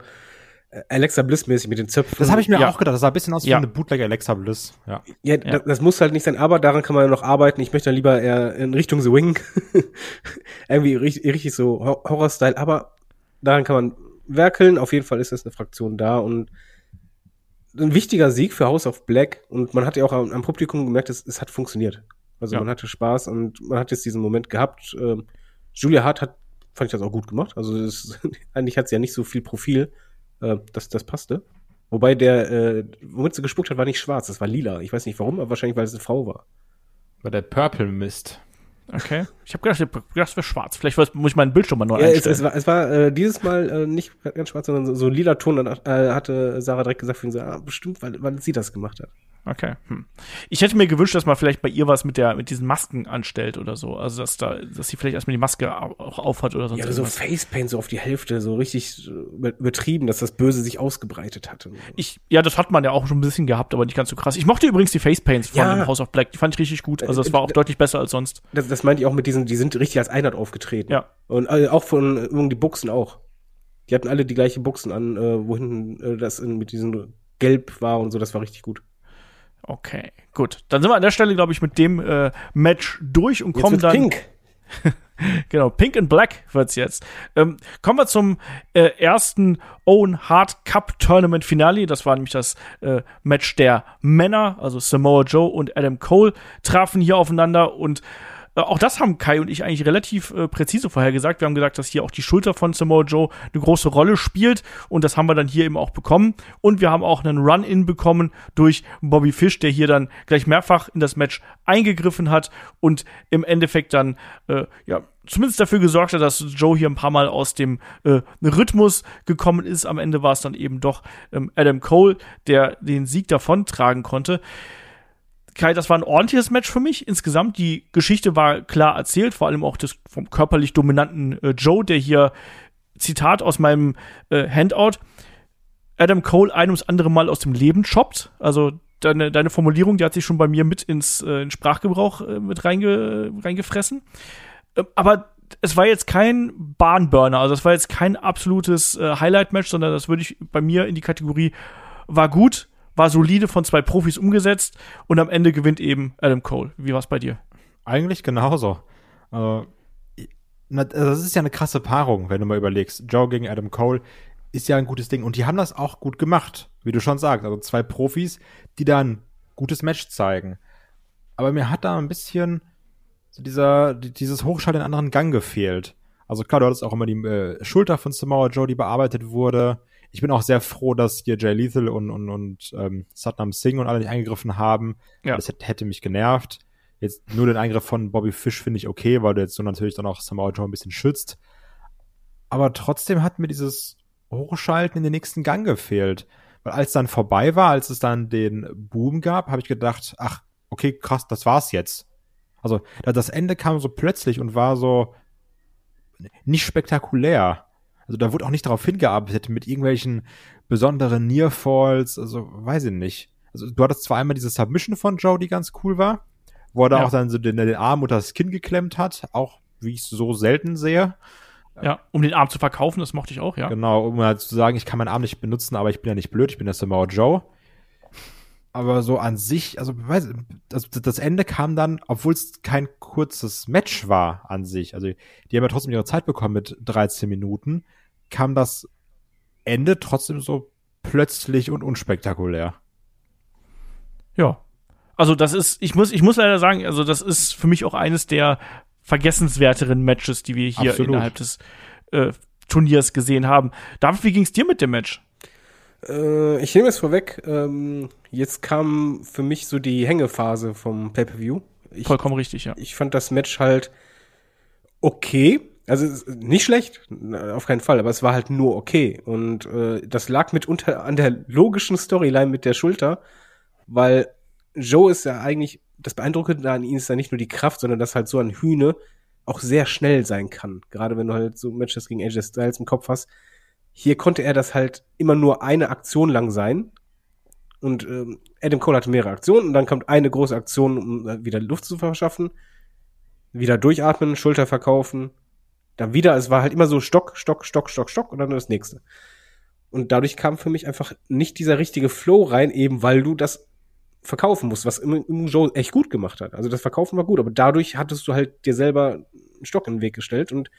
äh, Alexa Bliss-mäßig mit den Zöpfen. Das habe ich mir ja. auch gedacht. Das sah ein bisschen aus wie ja. eine Bootleg Alexa Bliss. Ja, ja, ja. Das, das, muss halt nicht sein, aber daran kann man noch arbeiten. Ich möchte dann lieber eher in Richtung The Wing. Irgendwie richtig, richtig so Horror-Style, aber daran kann man werkeln. Auf jeden Fall ist das eine Fraktion da und ein wichtiger Sieg für House of Black und man hat ja auch am, am Publikum gemerkt, es, es hat funktioniert. Also ja. man hatte Spaß und man hat jetzt diesen Moment gehabt. Ähm, Julia Hart hat, fand ich das auch gut gemacht. Also das, eigentlich hat sie ja nicht so viel Profil. Äh, das, das passte. Wobei der, äh, womit sie gespuckt hat, war nicht schwarz, das war lila. Ich weiß nicht warum, aber wahrscheinlich, weil es eine Frau war. War der Purple Mist. Okay. Ich habe gedacht, das wäre schwarz. Vielleicht muss ich meinen Bildschirm mal neu ja, einstellen. Es, es war, es war äh, dieses Mal äh, nicht ganz schwarz, sondern so, so lila Ton. Dann äh, hatte Sarah direkt gesagt, für ihn so, ah, bestimmt, weil, weil sie das gemacht hat. Okay. Hm. Ich hätte mir gewünscht, dass man vielleicht bei ihr was mit der mit diesen Masken anstellt oder so. Also dass da, dass sie vielleicht erstmal die Maske auch aufhat oder sonst Ja, oder so Facepaint so auf die Hälfte, so richtig übertrieben, dass das Böse sich ausgebreitet hatte. Ich, ja, das hat man ja auch schon ein bisschen gehabt, aber nicht ganz so krass. Ich mochte übrigens die Facepaints von ja. House of Black. Die fand ich richtig gut. Also das war auch äh, deutlich besser als sonst. Das, das meinte ich auch mit diesen, die sind richtig als Einheit aufgetreten. Ja. Und äh, auch von irgendwie die Buchsen auch. Die hatten alle die gleiche Buchsen an, äh, wo hinten äh, das in, mit diesem Gelb war und so, das war richtig gut. Okay, gut. Dann sind wir an der Stelle, glaube ich, mit dem äh, Match durch und kommen dann. Pink. genau, Pink and Black wird's jetzt. Ähm, kommen wir zum äh, ersten Owen Hard Cup Tournament Finale. Das war nämlich das äh, Match der Männer, also Samoa Joe und Adam Cole trafen hier aufeinander und auch das haben Kai und ich eigentlich relativ äh, präzise vorher gesagt. Wir haben gesagt, dass hier auch die Schulter von Samoa Joe eine große Rolle spielt und das haben wir dann hier eben auch bekommen. Und wir haben auch einen Run-In bekommen durch Bobby Fish, der hier dann gleich mehrfach in das Match eingegriffen hat und im Endeffekt dann, äh, ja, zumindest dafür gesorgt hat, dass Joe hier ein paar Mal aus dem äh, Rhythmus gekommen ist. Am Ende war es dann eben doch ähm, Adam Cole, der den Sieg davontragen konnte. Kai, das war ein ordentliches Match für mich. Insgesamt, die Geschichte war klar erzählt, vor allem auch das vom körperlich dominanten äh, Joe, der hier, Zitat aus meinem äh, Handout, Adam Cole ein ums andere Mal aus dem Leben choppt. Also deine, deine Formulierung, die hat sich schon bei mir mit ins äh, in Sprachgebrauch äh, mit reinge, reingefressen. Äh, aber es war jetzt kein Bahnburner, also es war jetzt kein absolutes äh, Highlight-Match, sondern das würde ich bei mir in die Kategorie war gut, war solide von zwei Profis umgesetzt und am Ende gewinnt eben Adam Cole. Wie war es bei dir? Eigentlich genauso. Also, das ist ja eine krasse Paarung, wenn du mal überlegst. Joe gegen Adam Cole ist ja ein gutes Ding und die haben das auch gut gemacht, wie du schon sagst. Also zwei Profis, die da ein gutes Match zeigen. Aber mir hat da ein bisschen so dieser, dieses Hochschalten in anderen Gang gefehlt. Also klar, du hattest auch immer die äh, Schulter von Samoa Joe, die bearbeitet wurde. Ich bin auch sehr froh, dass hier Jay Lethal und, und, und ähm, Satnam Singh und alle nicht eingegriffen haben. Ja. Das hätte, hätte mich genervt. Jetzt nur den Eingriff von Bobby Fish finde ich okay, weil du jetzt so natürlich dann auch Samoa Joe ein bisschen schützt. Aber trotzdem hat mir dieses Hochschalten in den nächsten Gang gefehlt. Weil als dann vorbei war, als es dann den Boom gab, habe ich gedacht, ach, okay, krass, das war's jetzt. Also das Ende kam so plötzlich und war so nicht spektakulär. Also da wurde auch nicht darauf hingearbeitet mit irgendwelchen besonderen Nearfalls, also weiß ich nicht. Also du hattest zwar einmal diese Submission von Joe, die ganz cool war, wo er da Ja. auch dann so den, den Arm unter das Kinn geklemmt hat, auch wie ich es so selten sehe. Ja, um den Arm zu verkaufen, das mochte ich auch, ja. Genau, um halt zu sagen, ich kann meinen Arm nicht benutzen, aber ich bin ja nicht blöd, ich bin der Samoa Joe. Aber so an sich, also, weiß, das, das Ende kam dann, obwohl es kein kurzes Match war an sich, also die haben ja trotzdem ihre Zeit bekommen mit 13 Minuten, kam das Ende trotzdem so plötzlich und unspektakulär. Ja. Also das ist, ich muss, ich muss leider sagen, also das ist für mich auch eines der vergessenswerteren Matches, die wir hier Absolut. innerhalb des äh, Turniers gesehen haben. David, wie ging's dir mit dem Match? Äh, ich nehme es vorweg. Ähm, jetzt kam für mich so die Hängephase vom Pay-Per-View. Vollkommen richtig, ja. ich fand das Match halt okay. Also nicht schlecht, auf keinen Fall, aber es war halt nur okay. Und äh, das lag mitunter an der logischen Storyline mit der Schulter, weil Joe ist ja eigentlich, das Beeindruckende an ihm ist ja nicht nur die Kraft, sondern dass halt so ein Hühne auch sehr schnell sein kann. Gerade wenn du halt so Matches gegen AJ Styles im Kopf hast. Hier konnte er das halt immer nur eine Aktion lang sein. Und ähm, Adam Cole hatte mehrere Aktionen und dann kommt eine große Aktion, um äh, wieder Luft zu verschaffen. Wieder durchatmen, Schulter verkaufen. Dann wieder, es war halt immer so Stock, Stock, Stock, Stock, Stock und dann das nächste. Und dadurch kam für mich einfach nicht dieser richtige Flow rein, eben weil du das verkaufen musst, was im, Joe echt gut gemacht hat. Also das Verkaufen war gut, aber dadurch hattest du halt dir selber einen Stock in den Weg gestellt und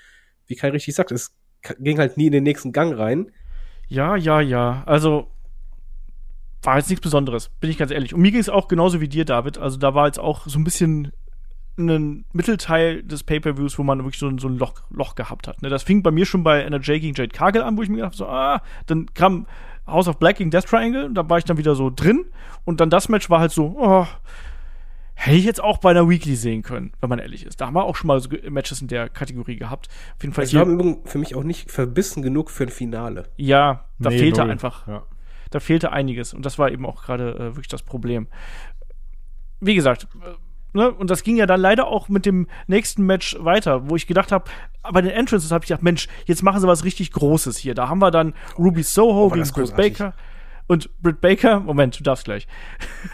wie Kai richtig sagt, es ging halt nie in den nächsten Gang rein. Ja, ja, ja. Also war jetzt nichts Besonderes, bin ich ganz ehrlich. Und mir ging es auch genauso wie dir, David. Also da war jetzt auch so ein bisschen ein Mittelteil des Pay-Per-Views, wo man wirklich so, ein- so ein Loch, Loch gehabt hat. Ne? Das fing bei mir schon bei NRJ gegen Jade Cargill an, wo ich mir gedacht habe, so, ah, dann kam House of Black gegen Death Triangle, da war ich dann wieder so drin. Und dann das Match war halt so, oh, hätte ich jetzt auch bei einer Weekly sehen können, wenn man ehrlich ist. Da haben wir auch schon mal so Matches in der Kategorie gehabt. Auf jeden Fall im Übrigen für mich auch nicht verbissen genug für ein Finale. ja, da Nee, fehlte null. einfach Ja. da fehlte einiges und das war eben auch gerade äh, wirklich das Problem. Wie gesagt, äh, ne, und das ging ja dann leider auch mit dem nächsten Match weiter, wo ich gedacht habe, bei den Entrances habe ich gedacht, Mensch, jetzt machen sie was richtig Großes hier. Da haben wir dann Ruby Soho war gegen großartig. Baker. Und Britt Baker, Moment, du darfst gleich.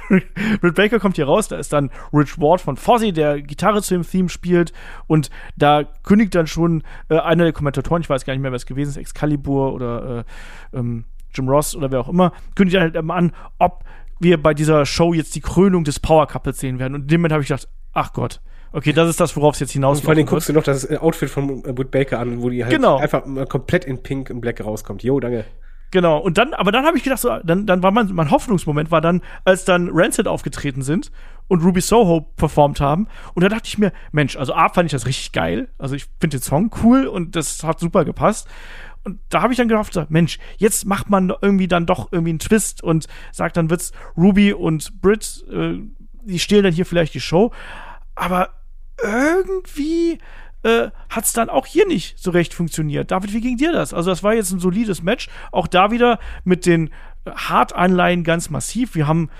Britt Baker kommt hier raus, da ist dann Rich Ward von Fozzy, der Gitarre zu dem Theme spielt. Und da kündigt dann schon äh, einer der Kommentatoren, ich weiß gar nicht mehr, wer es gewesen ist, Excalibur oder äh, ähm, Jim Ross oder wer auch immer, kündigt halt an, ob wir bei dieser Show jetzt die Krönung des Power Couples sehen werden. Und in dem Moment habe ich gedacht, ach Gott, okay, das ist das, worauf es jetzt hinaus Und vor allem guckst du noch das äh, Outfit von äh, Britt Baker an, wo die halt Genau. einfach mal komplett in Pink und Black rauskommt. Jo, danke. Genau, und dann, aber dann habe ich gedacht, so, dann, dann war mein, mein Hoffnungsmoment war dann, als dann Rancid aufgetreten sind und Ruby Soho performt haben. Und da dachte ich mir, Mensch, also A, fand ich das richtig geil. Also ich finde den Song cool und das hat super gepasst. Und da habe ich dann gedacht, so, Mensch, jetzt macht man irgendwie dann doch irgendwie einen Twist und sagt, dann wird's Ruby und Brit, äh, die stehlen dann hier vielleicht die Show. Aber irgendwie äh, hat es dann auch hier nicht so recht funktioniert. David, wie ging dir das? Also, das war jetzt ein solides Match. Auch da wieder mit den äh, Hartanleihen ganz massiv. Wir haben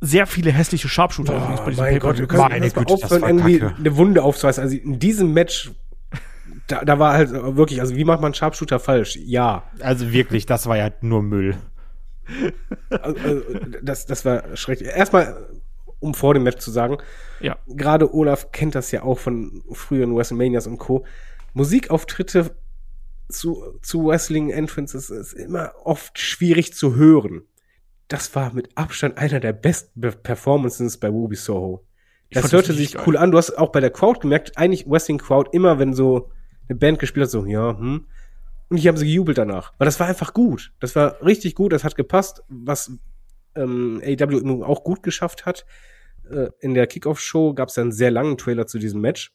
sehr viele hässliche Sharpshooter übrigens bei diesem Oh mein Gott, Pay-Per-View du kannst Meine Güte, das aufhören, war irgendwie Kacke. eine Wunde aufzuweisen. Also in diesem Match, da, da war halt wirklich, also wie macht man Sharpshooter falsch? Ja. Also wirklich, das war ja nur Müll. Also, also, das, das war schrecklich. Erstmal, um vor dem Match zu sagen, Ja. gerade Olaf kennt das ja auch von früheren WrestleManias und Co. Musikauftritte zu, zu Wrestling-Entrances ist immer oft schwierig zu hören. Das war mit Abstand einer der besten Be- Performances bei Ruby Soho. Das hörte sich geil. cool an. Du hast auch bei der Crowd gemerkt, eigentlich Wrestling Crowd immer, wenn so eine Band gespielt hat, so, ja, hm. Und hier haben sie gejubelt danach. Weil das war einfach gut. Das war richtig gut, das hat gepasst, was ähm, AEW auch gut geschafft hat. Äh, in der Kickoff-Show gab es einen sehr langen Trailer zu diesem Match,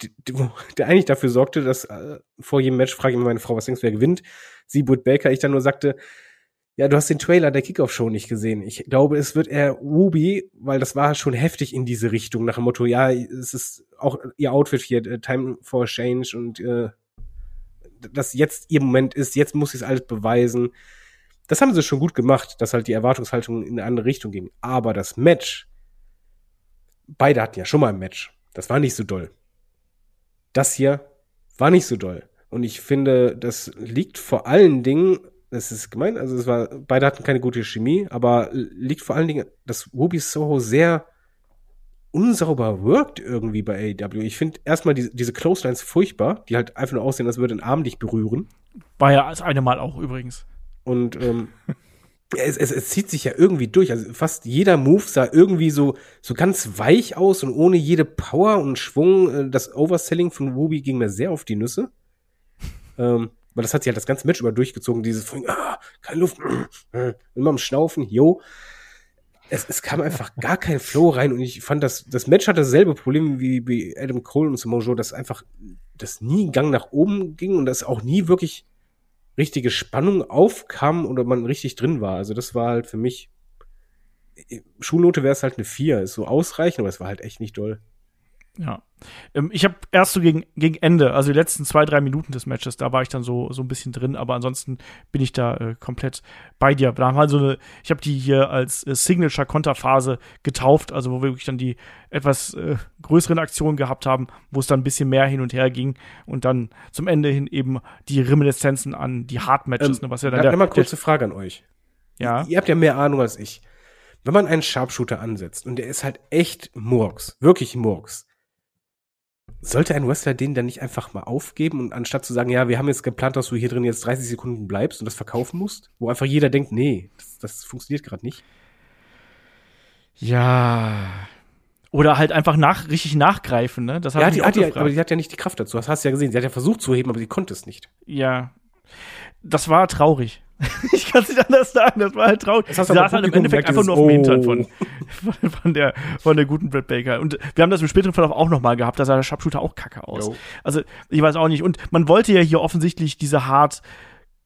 der eigentlich dafür sorgte, dass äh, vor jedem Match frage ich immer meine Frau, was denkst du, wer gewinnt? Sie, Britt Baker, ich dann nur sagte, ja, du hast den Trailer der Kickoff-Show nicht gesehen. Ich glaube, es wird eher Ruby, weil das war schon heftig in diese Richtung, nach dem Motto, ja, es ist auch ihr Outfit hier, äh, Time for Change und äh, dass jetzt ihr Moment ist, jetzt muss sie es alles beweisen. Das haben sie schon gut gemacht, dass halt die Erwartungshaltung in eine andere Richtung ging. Aber das Match, beide hatten ja schon mal ein Match. Das war nicht so doll. Das hier war nicht so doll. Und ich finde, das liegt vor allen Dingen, das ist gemein, also es war, beide hatten keine gute Chemie, aber liegt vor allen Dingen, dass Ruby Soho sehr unsauber wirkt irgendwie bei AEW. Ich finde erstmal die, diese Clotheslines furchtbar, die halt einfach nur aussehen, als würde ein Arm dich berühren. War ja das eine Mal auch übrigens. Und ähm, es, es, es zieht sich ja irgendwie durch. Also fast jeder Move sah irgendwie so, so ganz weich aus und ohne jede Power und Schwung. Äh, Das Overselling von Ruby ging mir sehr auf die Nüsse. ähm, weil das hat sie halt das ganze Match über durchgezogen. Dieses von, ah, keine Luft, äh, immer am Schnaufen, yo. Es, es kam einfach gar kein Flow rein und ich fand, das, das Match hatte dasselbe Problem wie bei Adam Cole und Samoa Joe, dass einfach das nie einen Gang nach oben ging und dass auch nie wirklich richtige Spannung aufkam oder man richtig drin war. Also das war halt für mich Schulnote wäre es halt eine 4, ist so ausreichend, aber es war halt echt nicht doll. Ja. Ähm, ich habe erst so gegen, gegen Ende, also die letzten zwei, drei Minuten des Matches, da war ich dann so, so ein bisschen drin, aber ansonsten bin ich da äh, komplett bei dir. Da haben wir halt so eine, ich habe die hier als äh, Signature-Konterphase getauft, also wo wir wirklich dann die etwas äh, größeren Aktionen gehabt haben, wo es dann ein bisschen mehr hin und her ging und dann zum Ende hin eben die Reminiszenzen an die Hard-Matches, Ähm, ne, was ja dann da der, mal der, kurze Frage an euch. ja, Ihr habt ja mehr Ahnung als ich. Wenn man einen Sharpshooter ansetzt und der ist halt echt Murks, wirklich Murks, sollte ein Wrestler den dann nicht einfach mal aufgeben und anstatt zu sagen, ja, wir haben jetzt geplant, dass du hier drin jetzt 30 Sekunden bleibst und das verkaufen musst, wo einfach jeder denkt, nee, das, das funktioniert gerade nicht. ja. Oder halt einfach nach, richtig nachgreifen, ne? Das Ja, die, gefragt. aber die hat ja nicht die Kraft dazu. Das hast du ja gesehen. Sie hat ja versucht zu heben, aber sie konnte es nicht. Ja. Das war traurig. ich kann es nicht anders sagen, das war halt traurig. Das du saß halt im Endeffekt einfach nur auf dem Hintern von, von, von, der, von der guten Brett Baker. Und wir haben das im späteren Verlauf auch nochmal gehabt, da sah der Sharpshooter auch kacke aus. Jo. Also, ich weiß auch nicht. Und man wollte ja hier offensichtlich diese hart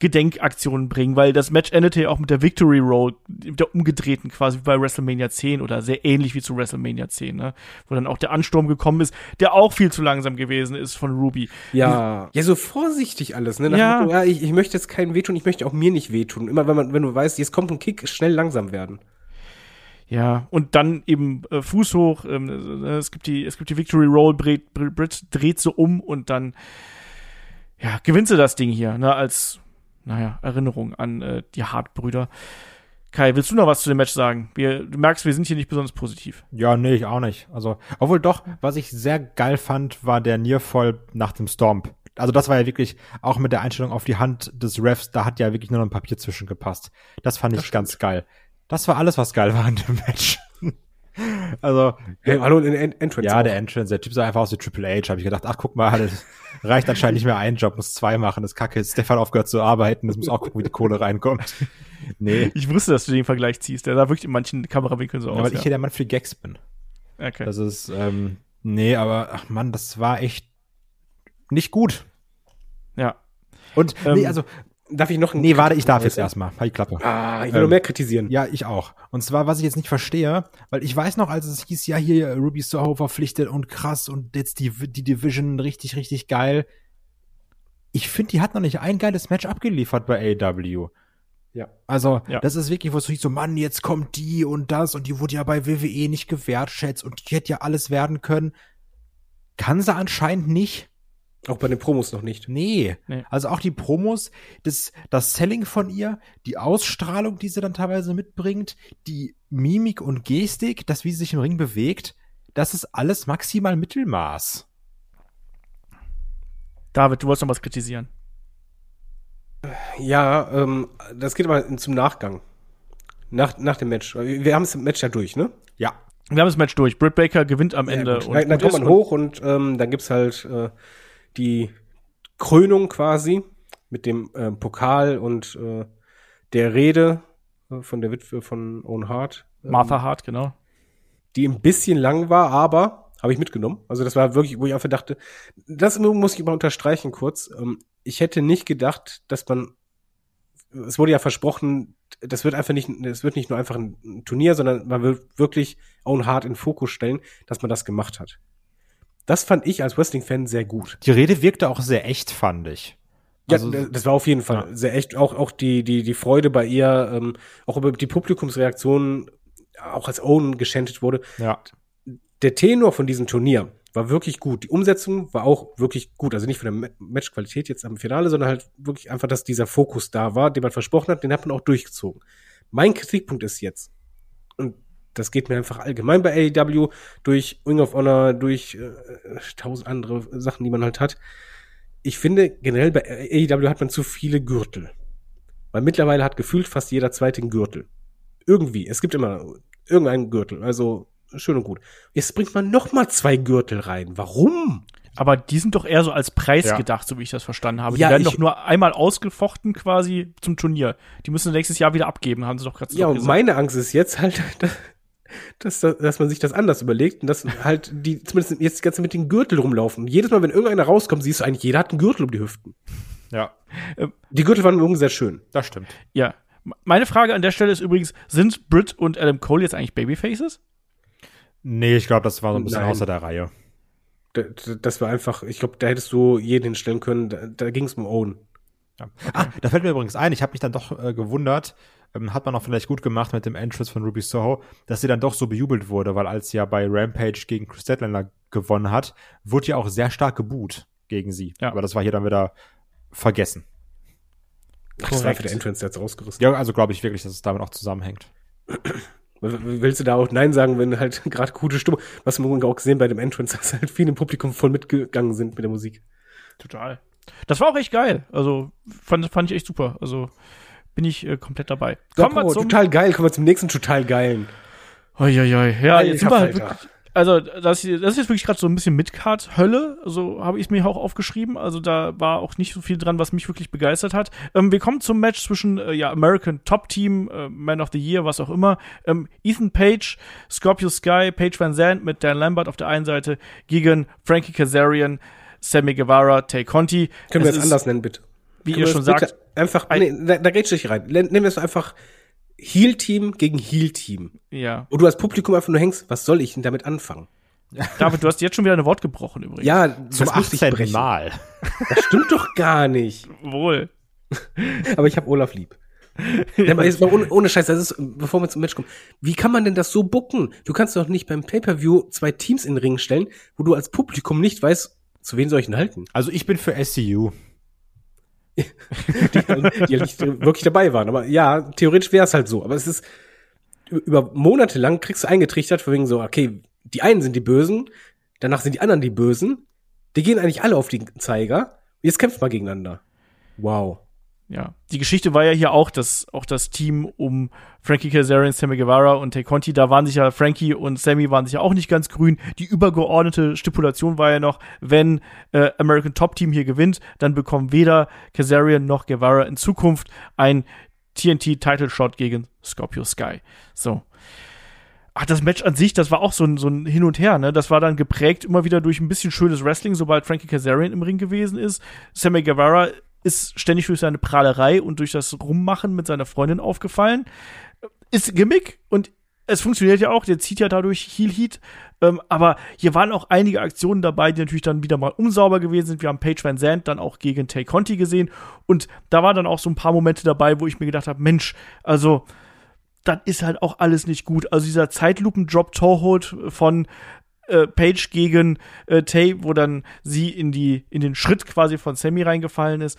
Gedenkaktionen bringen, weil das Match endete ja auch mit der Victory Roll, der umgedrehten quasi wie bei WrestleMania 10 oder sehr ähnlich wie zu WrestleMania 10, ne? Wo dann auch der Ansturm gekommen ist, der auch viel zu langsam gewesen ist von Ruby. Ja. Ja, so vorsichtig alles, ne? Nach Ja. Motto, ja ich, ich möchte jetzt keinen wehtun, ich möchte auch mir nicht wehtun. Immer wenn man, wenn du weißt, jetzt kommt ein Kick, schnell langsam werden. Ja, und dann eben äh, Fuß hoch, ähm, äh, es gibt die, es gibt die Victory Roll, Britt, Britt dreht so um und dann, ja, gewinnt sie das Ding hier, ne, als, naja, Erinnerung an äh, die Hart-Brüder. Kai, willst du noch was zu dem Match sagen? Wir, du merkst, wir sind hier nicht besonders positiv. Ja, nee, ich auch nicht. Also, obwohl doch, was ich sehr geil fand, war der Nearfall nach dem Stomp. Also das war ja wirklich, auch mit der Einstellung auf die Hand des Refs, da hat ja wirklich nur noch ein Papier zwischengepasst. Das fand ich ganz geil. Das war alles, was geil war in dem Match. Also, Hey, hallo, in en Entrance. ja, auch. der Entrance, der Typ sah einfach aus wie Triple H. Habe ich gedacht, ach guck mal, das reicht anscheinend nicht mehr ein Job, muss zwei machen. Das Kacke ist. Stefan aufgehört zu arbeiten, das muss auch gucken, wie die Kohle reinkommt. Nee, Ich wusste, dass du den Vergleich ziehst. Der sah wirklich in manchen Kamerawinkeln so ja, aus. weil ich hier der Mann für die Gags bin. okay. Das ist, ähm, nee, aber ach Mann, das war echt nicht gut. ja. Und Ähm, nee, also, Darf ich noch einen nee, warte, ich darf jetzt erstmal. Halt die Klappe. Ah, ich will Ähm, noch mehr kritisieren. Ja, ich auch. Und zwar, was ich jetzt nicht verstehe, weil ich weiß noch, als es hieß, ja, hier Ruby Soho verpflichtet und krass und jetzt die, die Division richtig, richtig geil. Ich finde, die hat noch nicht ein geiles Match abgeliefert bei AW. Ja. Also, Ja. das ist wirklich, wo es so, Mann, jetzt kommt die und das und die wurde ja bei WWE nicht gewertschätzt und die hätte ja alles werden können. Kann sie anscheinend nicht. Auch bei den Promos noch nicht. Nee. Nee. Also auch die Promos, das, das Selling von ihr, die Ausstrahlung, die sie dann teilweise mitbringt, die Mimik und Gestik, das, wie sie sich im Ring bewegt, das ist alles maximal Mittelmaß. David, du wolltest noch was kritisieren. Ja, ähm, das geht aber zum Nachgang. Nach, nach dem Match. Wir haben das Match ja durch, ne? Ja. Wir haben das Match durch. Britt Baker gewinnt am Ende. Ja, und dann, dann kommt man und- hoch und ähm, dann gibt's halt äh, die Krönung quasi mit dem äh, Pokal und äh, der Rede äh, von der Witwe von Owen Hart. ähm, Martha Hart, genau. die ein bisschen lang war, aber habe ich mitgenommen. Also das war wirklich, wo ich einfach dachte, das muss ich mal unterstreichen kurz. Ähm, ich hätte nicht gedacht, dass man, es wurde ja versprochen, das wird einfach nicht, es wird nicht nur einfach ein Turnier, sondern man wird wirklich Owen Hart in Fokus stellen, dass man das gemacht hat. Das fand ich als Wrestling-Fan sehr gut. Die Rede wirkte auch sehr echt, fand ich. Ja, Also- das war auf jeden Fall sehr echt. Auch, auch die, die, die Freude bei ihr, ähm, auch über die Publikumsreaktionen, auch als Owen geschändet wurde, Ja. der Tenor von diesem Turnier war wirklich gut. Die Umsetzung war auch wirklich gut. Also nicht von der Matchqualität jetzt am Finale, sondern halt wirklich einfach, dass dieser Fokus da war, den man versprochen hat, den hat man auch durchgezogen. Mein Kritikpunkt ist jetzt, und das geht mir einfach allgemein bei AEW durch Wing of Honor, durch äh, tausend andere Sachen, die man halt hat. Ich finde, generell bei AEW hat man zu viele Gürtel. Weil mittlerweile hat gefühlt fast jeder zweite einen Gürtel. Irgendwie. Es gibt immer irgendeinen Gürtel. Also schön und gut. Jetzt bringt man noch mal zwei Gürtel rein. Warum? Aber die sind doch eher so als Preis Ja. gedacht, so wie ich das verstanden habe. Ja, die werden doch nur einmal ausgefochten quasi zum Turnier. Die müssen sie nächstes Jahr wieder abgeben, haben sie doch gerade Ja, und meine Angst ist jetzt halt, dass, dass man sich das anders überlegt und dass halt die zumindest jetzt die ganze mit den Gürtel rumlaufen. Jedes Mal, wenn irgendeiner rauskommt, siehst du eigentlich, jeder hat einen Gürtel um die Hüften. Ja, Die Gürtel waren übrigens sehr schön. das stimmt. Ja. Meine Frage an der Stelle ist übrigens, sind Britt und Adam Cole jetzt eigentlich Babyfaces? Nee, ich glaube, das war so ein bisschen Nein. außer der Reihe. Da- da- Das war einfach, ich glaube, da hättest du jeden hinstellen können. Da, da ging es um Owen. Ja. Ah, da fällt mir übrigens ein, ich habe mich dann doch äh, gewundert, ähm, hat man auch vielleicht gut gemacht mit dem Entrance von Ruby Soho, dass sie dann doch so bejubelt wurde, weil als sie ja bei Rampage gegen Chris Statlander gewonnen hat, wurde ja auch sehr stark geboot gegen sie. Ja. Aber das war hier dann wieder vergessen. Ach, das war für der Entrance jetzt rausgerissen. Ja, also glaube ich wirklich, dass es damit auch zusammenhängt. Willst du da auch Nein sagen, wenn halt gerade gute Stimmung, was wir auch gesehen bei dem Entrance, dass halt viele im Publikum voll mitgegangen sind mit der Musik. Total. Das war auch echt geil. Also fand, fand ich echt super. Also bin ich äh, komplett dabei. Kommen wir oh, zum. total geil, kommen wir zum nächsten total geilen. Uiuiui. Ja, Alter jetzt sind wir halt wirklich, also das, das ist jetzt wirklich gerade so ein bisschen Midcard-Hölle, so habe ich es mir auch aufgeschrieben. Also da war auch nicht so viel dran, was mich wirklich begeistert hat. Ähm, wir kommen zum Match zwischen äh, ja, American Top Team, äh, Man of the Year, was auch immer. Ähm, Ethan Page, Scorpio Sky, Page Van Zandt mit Dan Lambert auf der einen Seite gegen Frankie Kazarian, Sammy Guevara, Tay Conti. Können wir Es jetzt ist, anders nennen, bitte? Wie ihr schon sagt, Einfach, ein- nee, da, da rätsch ich rein. Nennen wir es einfach Heal-Team gegen Heal-Team. ja. Und du als Publikum einfach nur hängst, was soll ich denn damit anfangen? David, du hast jetzt schon wieder ein Wort gebrochen übrigens. Ja, Zum das muss ich 18. brechen. Mal. Das stimmt doch gar nicht. Wohl. Aber ich habe Olaf lieb. Ja, aber jetzt mal ohne, ohne Scheiß, das ist, bevor wir zum Match kommen, wie kann man denn das so bucken? Du kannst doch nicht beim Pay-Per-View zwei Teams in den Ring stellen, wo du als Publikum nicht weißt, zu wen soll ich denn halten? Also ich bin für SCU. Die, die halt nicht wirklich dabei waren. Aber ja, theoretisch wäre es halt so. Aber es ist über Monate lang kriegst du eingetrichtert, von wegen so, okay, die einen sind die Bösen, danach sind die anderen die Bösen. Die gehen eigentlich alle auf den Zeiger. Jetzt kämpft mal gegeneinander. Wow. Ja, die Geschichte war ja hier auch, dass auch das Team um Frankie Kazarian, Sammy Guevara und Tay Conti, da waren sich ja Frankie und Sammy waren sich ja auch nicht ganz grün. Die übergeordnete Stipulation war ja noch, wenn äh, American Top Team hier gewinnt, dann bekommen weder Kazarian noch Guevara in Zukunft ein TNT Title Shot gegen Scorpio Sky. So. Ach, das Match an sich, das war auch so ein, so ein Hin und Her, ne? Das war dann geprägt immer wieder durch ein bisschen schönes Wrestling, sobald Frankie Kazarian im Ring gewesen ist. Sammy Guevara ist ständig durch seine Prahlerei und durch das Rummachen mit seiner Freundin aufgefallen. Ist Gimmick und es funktioniert ja auch, der zieht ja dadurch Heel Heat. Ähm, aber hier waren auch einige Aktionen dabei, die natürlich dann wieder mal unsauber gewesen sind. Wir haben Paige Van Zandt dann auch gegen Tay Conti gesehen. Und da waren dann auch so ein paar Momente dabei, wo ich mir gedacht habe, Mensch, also das ist halt auch alles nicht gut. Also dieser Zeitlupen-Drop-Toe-Hold von äh, Page gegen äh, Tay, wo dann sie in die in den Schritt quasi von Sammy reingefallen ist.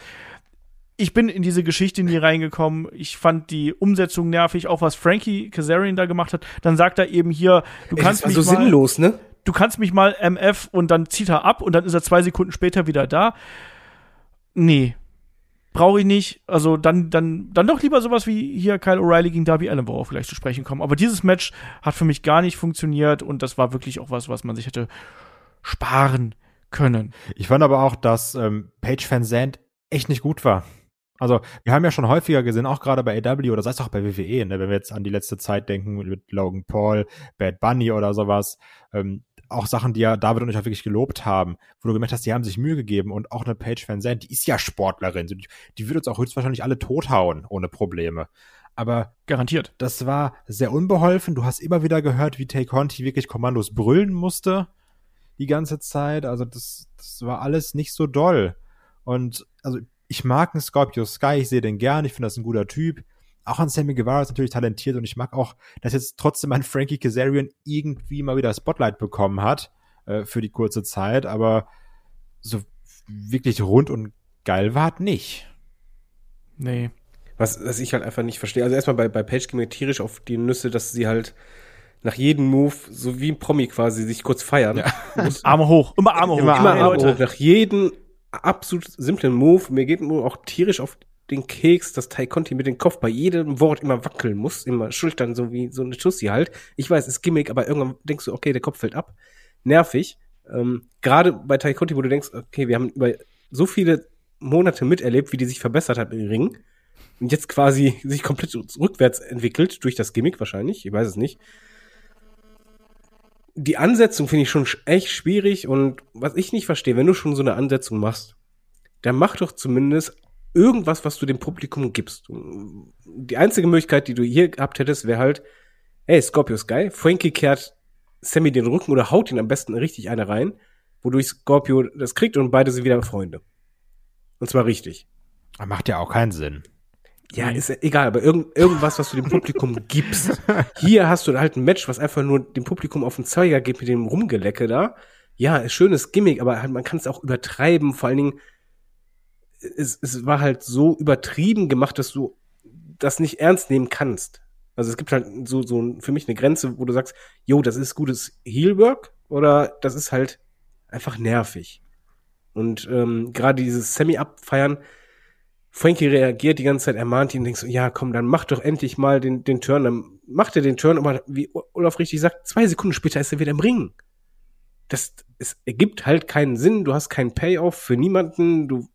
Ich bin in diese Geschichte nie reingekommen. Ich fand die Umsetzung nervig, auch was Frankie Kazarian da gemacht hat. Dann sagt er eben hier, du Ey, kannst das war mich so mal, sinnlos, ne? du kannst mich mal MF und dann zieht er ab und dann ist er zwei Sekunden später wieder da. Nee. Brauche ich nicht. Also dann, dann, dann doch lieber sowas wie hier Kyle O'Reilly gegen Darby Allen, worauf wir gleich zu sprechen kommen. Aber dieses Match hat für mich gar nicht funktioniert und das war wirklich auch was, was man sich hätte sparen können. Ich fand aber auch, dass ähm, Page Van Zandt echt nicht gut war. Also, wir haben ja schon häufiger gesehen, auch gerade bei AW oder sei es auch bei WWE, ne, wenn wir jetzt an die letzte Zeit denken mit Logan Paul, Bad Bunny oder sowas, ähm, auch Sachen, die ja David und ich auch wirklich gelobt haben, wo du gemerkt hast, die haben sich Mühe gegeben und auch eine Paige Van Zandt, die ist ja Sportlerin, die, die würde uns auch höchstwahrscheinlich alle tothauen ohne Probleme. Aber Garantiert. das war sehr unbeholfen. Du hast immer wieder gehört, wie Tay Conti wirklich Kommandos brüllen musste die ganze Zeit. Also das, das war alles nicht so doll. Und also ich mag einen Scorpio Sky, ich sehe den gern, ich finde das ein guter Typ. Auch an Sammy Guevara ist natürlich talentiert und ich mag auch, dass jetzt trotzdem ein Frankie Kazarian irgendwie mal wieder Spotlight bekommen hat äh, für die kurze Zeit, aber so wirklich rund und geil war es nicht. Nee. Was, was ich halt einfach nicht verstehe. Also erstmal bei, bei Page ging mir tierisch auf die Nüsse, dass sie halt nach jedem Move, so wie ein Promi quasi, sich kurz feiern. Ja. Muss. Arme hoch, immer Arme hoch. Immer Arme hoch. Nach jedem absolut simplen Move, mir geht nur auch tierisch auf den Keks, dass Tai Conti mit dem Kopf bei jedem Wort immer wackeln muss, immer schultern, so wie so eine Tussi halt. Ich weiß, ist Gimmick, aber irgendwann denkst du, okay, der Kopf fällt ab. Nervig. Ähm, Gerade bei Tai Conti, wo du denkst, okay, wir haben über so viele Monate miterlebt, wie die sich verbessert hat im Ring. Und jetzt quasi sich komplett rückwärts entwickelt, durch das Gimmick wahrscheinlich, ich weiß es nicht die Ansetzung finde ich schon echt schwierig und was ich nicht verstehe, wenn du schon so eine Ansetzung machst, dann mach doch zumindest irgendwas, was du dem Publikum gibst. Die einzige Möglichkeit, die du hier gehabt hättest, wäre halt, ey, Scorpio Sky, Frankie kehrt Sammy den Rücken oder haut ihn am besten richtig eine rein, wodurch Scorpio das kriegt und beide sind wieder Freunde. Und zwar richtig. Macht ja auch keinen Sinn. Ja, ist egal, aber irgend, irgendwas, was du dem Publikum gibst. Hier hast du halt ein Match, was einfach nur dem Publikum auf den Zeiger geht mit dem Rumgelecke da. Ja, ist schönes Gimmick, aber halt, man kann es auch übertreiben. Vor allen Dingen, es, es war halt so übertrieben gemacht, dass du das nicht ernst nehmen kannst. Also es gibt halt so, so für mich eine Grenze, wo du sagst, yo, das ist gutes Heelwork oder das ist halt einfach nervig. Und ähm, gerade dieses Semi-Abfeiern, Frankie reagiert die ganze Zeit, er mahnt ihn, denkst so, ja, komm, dann mach doch endlich mal den, den Turn. Dann macht er den Turn, aber wie Olaf richtig sagt, zwei Sekunden später ist er wieder im Ring. Das, es ergibt halt keinen Sinn, du hast keinen Payoff für niemanden, du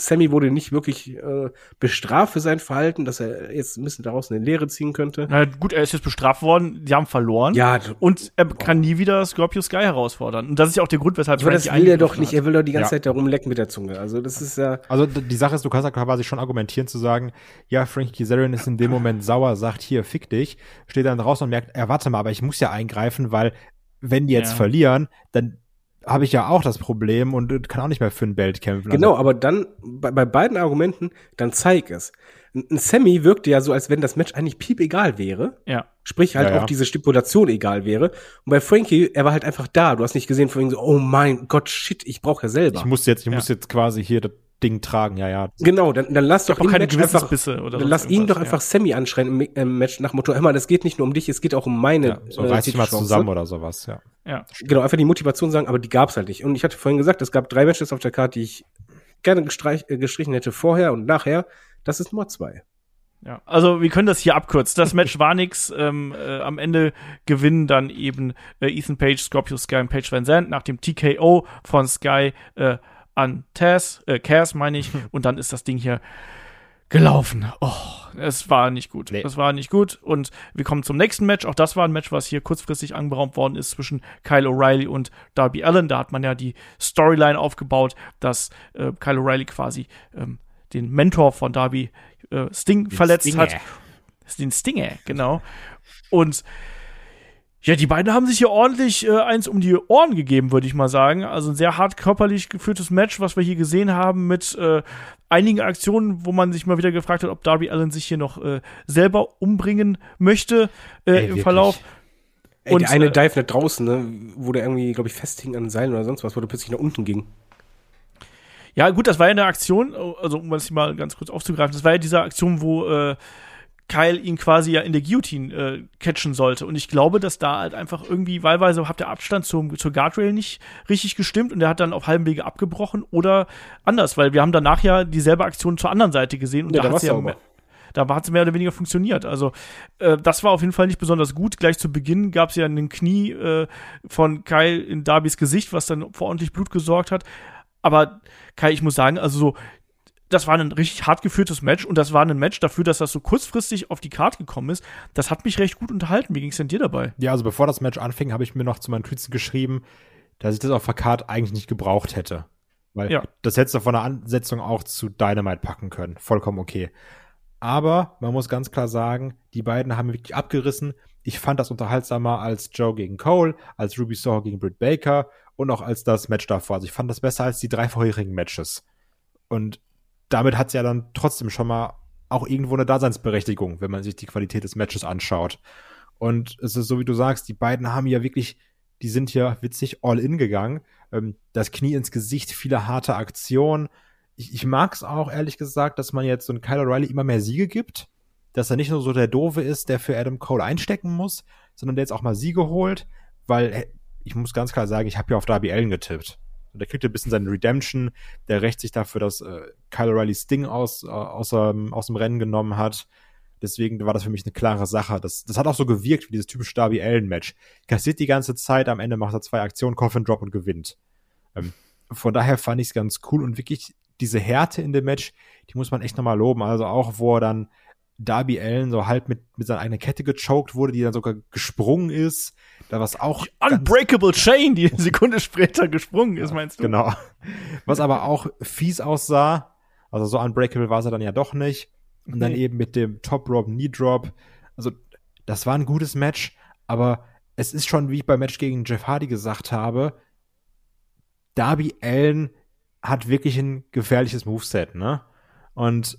Sammy wurde nicht wirklich äh, bestraft für sein Verhalten, dass er jetzt ein bisschen daraus eine Lehre ziehen könnte. Na gut, er ist jetzt bestraft worden, die haben verloren. Ja. Und er kann nie wieder Scorpio Sky herausfordern. Und das ist ja auch der Grund, weshalb Aber das will er doch nicht. Er will doch die ganze ja. Zeit darum lecken mit der Zunge. Also das ist ja. Also die Sache ist, du kannst ja quasi schon argumentieren zu sagen, ja, Frankie Kazarian ist in dem Moment sauer, sagt hier, fick dich, steht dann draußen und merkt, er warte mal, aber ich muss ja eingreifen, weil wenn die jetzt ja. verlieren, dann habe ich ja auch das Problem und kann auch nicht mehr für ein Belt kämpfen. Genau, also. aber dann bei, bei, beiden Argumenten, dann zeig es. Ein Sammy wirkte ja so, als wenn das Match eigentlich piep egal wäre. Ja. Sprich halt ja, ja. auch diese Stipulation egal wäre. Und bei Frankie, er war halt einfach da. Du hast nicht gesehen von ihm so, oh mein Gott, shit, ich brauche ja selber. Ich muss jetzt, ich ja. muss jetzt quasi hier das Ding tragen, ja, ja. Genau, dann, dann lass doch ihn Match einfach, oder dann lass ihn doch einfach Sammy anschreien im, im, Match nach Motto, hör mal, das geht nicht nur um dich, es geht auch um meine. Ja, so äh, reiß dich mal zusammen oder sowas, ja. Ja. Genau, einfach die Motivation sagen, aber die gab's halt nicht. Und ich hatte vorhin gesagt, es gab drei Matches auf der Karte, die ich gerne gestreich, äh, gestrichen hätte vorher und nachher. Das ist Nummer zwei. Ja, also wir können das hier abkürzen. Das Match war nix. Ähm, äh, am Ende gewinnen dann eben äh, Ethan Page, Scorpio Sky und Page Van Zandt nach dem TKO von Sky äh, an Taz, äh, Cass meine ich, und dann ist das Ding hier gelaufen. Oh, es war nicht gut. Nee. Es war nicht gut. Und wir kommen zum nächsten Match. Auch das war ein Match, was hier kurzfristig anberaumt worden ist zwischen Kyle O'Reilly und Darby Allen. Da hat man ja die Storyline aufgebaut, dass äh, Kyle O'Reilly quasi ähm, den Mentor von Darby äh, Sting den verletzt Stinger. hat. Den Stinger, genau. Und ja, die beiden haben sich hier ordentlich äh, eins um die Ohren gegeben, würde ich mal sagen. Also ein sehr hart körperlich geführtes Match, was wir hier gesehen haben mit äh, einigen Aktionen, wo man sich mal wieder gefragt hat, ob Darby Allen sich hier noch äh, selber umbringen möchte äh, Ey, im wirklich? Verlauf. Ey, und, der eine äh, Dive da draußen, ne, wo der irgendwie, glaube ich, festhing an Seilen oder sonst was, wo der plötzlich nach unten ging. Ja, gut, das war ja eine Aktion, also um das mal ganz kurz aufzugreifen, das war ja diese Aktion, wo äh, Kyle ihn quasi ja in der Guillotine äh, catchen sollte. Und ich glaube, dass da halt einfach irgendwie wahlweise hat der Abstand zum, zur Guardrail nicht richtig gestimmt und er hat dann auf halbem Wege abgebrochen oder anders, weil wir haben danach ja dieselbe Aktion zur anderen Seite gesehen und ja, da hat ja mehr, da hat es mehr oder weniger funktioniert. Also äh, das war auf jeden Fall nicht besonders gut. Gleich zu Beginn gab es ja einen Knie äh, von Kyle in Darbys Gesicht, was dann vor ordentlich Blut gesorgt hat. Aber Kai, ich muss sagen, also so das war ein richtig hart geführtes Match und das war ein Match dafür, dass das so kurzfristig auf die Karte gekommen ist. Das hat mich recht gut unterhalten. Wie ging es denn dir dabei? Ja, also bevor das Match anfing, habe ich mir noch zu meinen Tweets geschrieben, dass ich das auf der Karte eigentlich nicht gebraucht hätte. Weil ja. das hättest du von der Ansetzung auch zu Dynamite packen können. Vollkommen okay. Aber man muss ganz klar sagen, die beiden haben wirklich abgerissen. Ich fand das unterhaltsamer als Joe gegen Cole, als Ruby Soho gegen Britt Baker und auch als das Match davor. Also ich fand das besser als die drei vorherigen Matches. Und damit hat es ja dann trotzdem schon mal auch irgendwo eine Daseinsberechtigung, wenn man sich die Qualität des Matches anschaut. Und es ist so, wie du sagst, die beiden haben ja wirklich, die sind ja witzig all in gegangen. Ähm, das Knie ins Gesicht, viele harte Aktionen. Ich, ich mag es auch, ehrlich gesagt, dass man jetzt so einen Kyle O'Reilly immer mehr Siege gibt. Dass er nicht nur so der Doofe ist, der für Adam Cole einstecken muss, sondern der jetzt auch mal Siege holt, weil ich muss ganz klar sagen, ich habe ja auf Darby Allen getippt. Der kriegt ein bisschen seine Redemption, der rächt sich dafür, dass äh, Kyle O'Reilly Sting aus, äh, aus, ähm, aus dem Rennen genommen hat. Deswegen war das für mich eine klare Sache. Das, das hat auch so gewirkt wie dieses typische Darby Allen-Match. Kassiert die ganze Zeit, am Ende macht er zwei Aktionen, Coffin Drop und gewinnt. Ähm, von daher fand ich es ganz cool und wirklich diese Härte in dem Match, die muss man echt nochmal loben. Also auch, wo er dann Darby Allen so halb mit, mit seiner eigenen Kette gechoked wurde, die dann sogar gesprungen ist. Da was auch. Unbreakable Chain, die eine Sekunde später gesprungen ist, meinst du? Genau. Was aber auch fies aussah. Also so unbreakable war sie dann ja doch nicht. Und dann eben mit dem Top Rope Knee Drop. Also das war ein gutes Match, aber es ist schon, wie ich beim Match gegen Jeff Hardy gesagt habe, Darby Allen hat wirklich ein gefährliches Moveset, ne? Und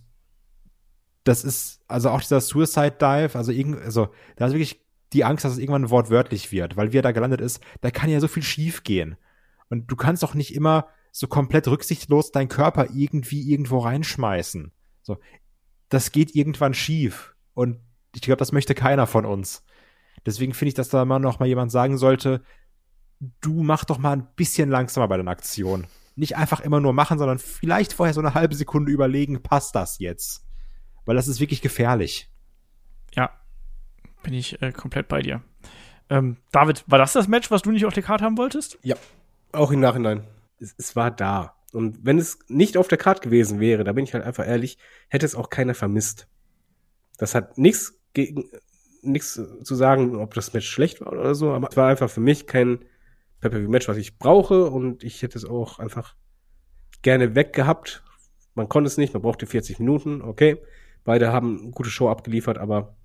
das ist, also auch dieser Suicide Dive, also irgend, also da ist wirklich die Angst, dass es irgendwann wortwörtlich wird, weil wie er da gelandet ist, da kann ja so viel schief gehen. Und du kannst doch nicht immer so komplett rücksichtslos deinen Körper irgendwie irgendwo reinschmeißen. So, das geht irgendwann schief. Und ich glaube, das möchte keiner von uns. Deswegen finde ich, dass da mal noch mal jemand sagen sollte, du mach doch mal ein bisschen langsamer bei deiner Aktion. Nicht einfach immer nur machen, sondern vielleicht vorher so eine halbe Sekunde überlegen, passt das jetzt? Weil das ist wirklich gefährlich. Ja, bin ich äh, komplett bei dir. Ähm, David, war das das Match, was du nicht auf der Karte haben wolltest? Ja, auch im Nachhinein. Es, es war da. Und wenn es nicht auf der Karte gewesen wäre, da bin ich halt einfach ehrlich, hätte es auch keiner vermisst. Das hat nichts gegen nichts zu sagen, ob das Match schlecht war oder so, aber es war einfach für mich kein Pay-Per-View-Match, was ich brauche und ich hätte es auch einfach gerne weggehabt. Man konnte es nicht, man brauchte 40 Minuten, okay. Beide haben eine gute Show abgeliefert, aber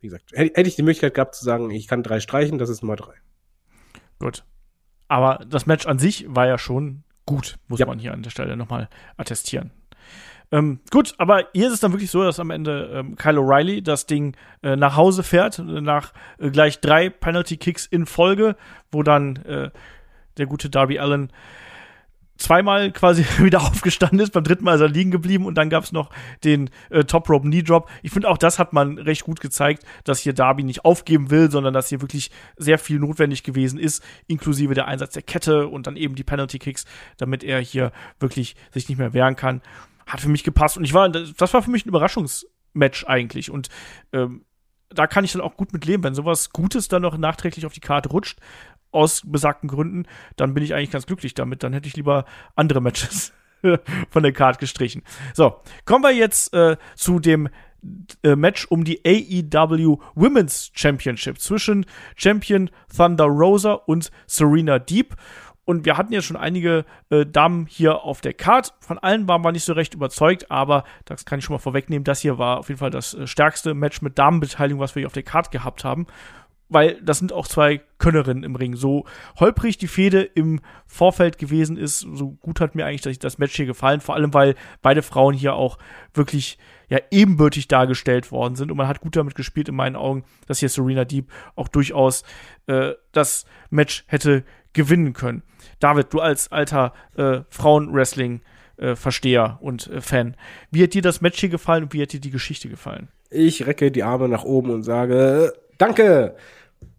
wie gesagt, hätte ich die Möglichkeit gehabt zu sagen, ich kann drei streichen, das ist Nummer drei. Gut. Aber das Match an sich war ja schon gut, muss ja. man hier an der Stelle nochmal attestieren. Ähm, gut, aber hier ist es dann wirklich so, dass am Ende ähm, Kyle O'Reilly das Ding äh, nach Hause fährt, nach äh, gleich drei Penalty Kicks in Folge, wo dann äh, der gute Darby Allen zweimal quasi wieder aufgestanden ist, beim dritten Mal ist er liegen geblieben und dann gab es noch den äh, Top Rope Knee Drop. Ich finde auch das hat man recht gut gezeigt, dass hier Darby nicht aufgeben will, sondern dass hier wirklich sehr viel notwendig gewesen ist, inklusive der Einsatz der Kette und dann eben die Penalty Kicks, damit er hier wirklich sich nicht mehr wehren kann. Hat für mich gepasst und ich war, das war für mich ein Überraschungsmatch eigentlich und ähm, da kann ich dann auch gut mit leben, wenn sowas Gutes dann noch nachträglich auf die Karte rutscht, aus besagten Gründen, dann bin ich eigentlich ganz glücklich damit. Dann hätte ich lieber andere Matches von der Card gestrichen. So, kommen wir jetzt äh, zu dem äh, Match um die AEW Women's Championship zwischen Champion Thunder Rosa und Serena Deep. Und wir hatten ja schon einige äh, Damen hier auf der Card. Von allen waren wir nicht so recht überzeugt, aber das kann ich schon mal vorwegnehmen. Das hier war auf jeden Fall das äh, stärkste Match mit Damenbeteiligung, was wir hier auf der Card gehabt haben weil das sind auch zwei Könnerinnen im Ring. So holprig die Fehde im Vorfeld gewesen ist, so gut hat mir eigentlich das Match hier gefallen, vor allem weil beide Frauen hier auch wirklich ja ebenbürtig dargestellt worden sind und man hat gut damit gespielt in meinen Augen, dass hier Serena Deep auch durchaus äh, das Match hätte gewinnen können. David, du als alter äh, Frauenwrestling äh, Versteher und äh, Fan. Wie hat dir das Match hier gefallen und wie hat dir die Geschichte gefallen? Ich recke die Arme nach oben und sage, danke!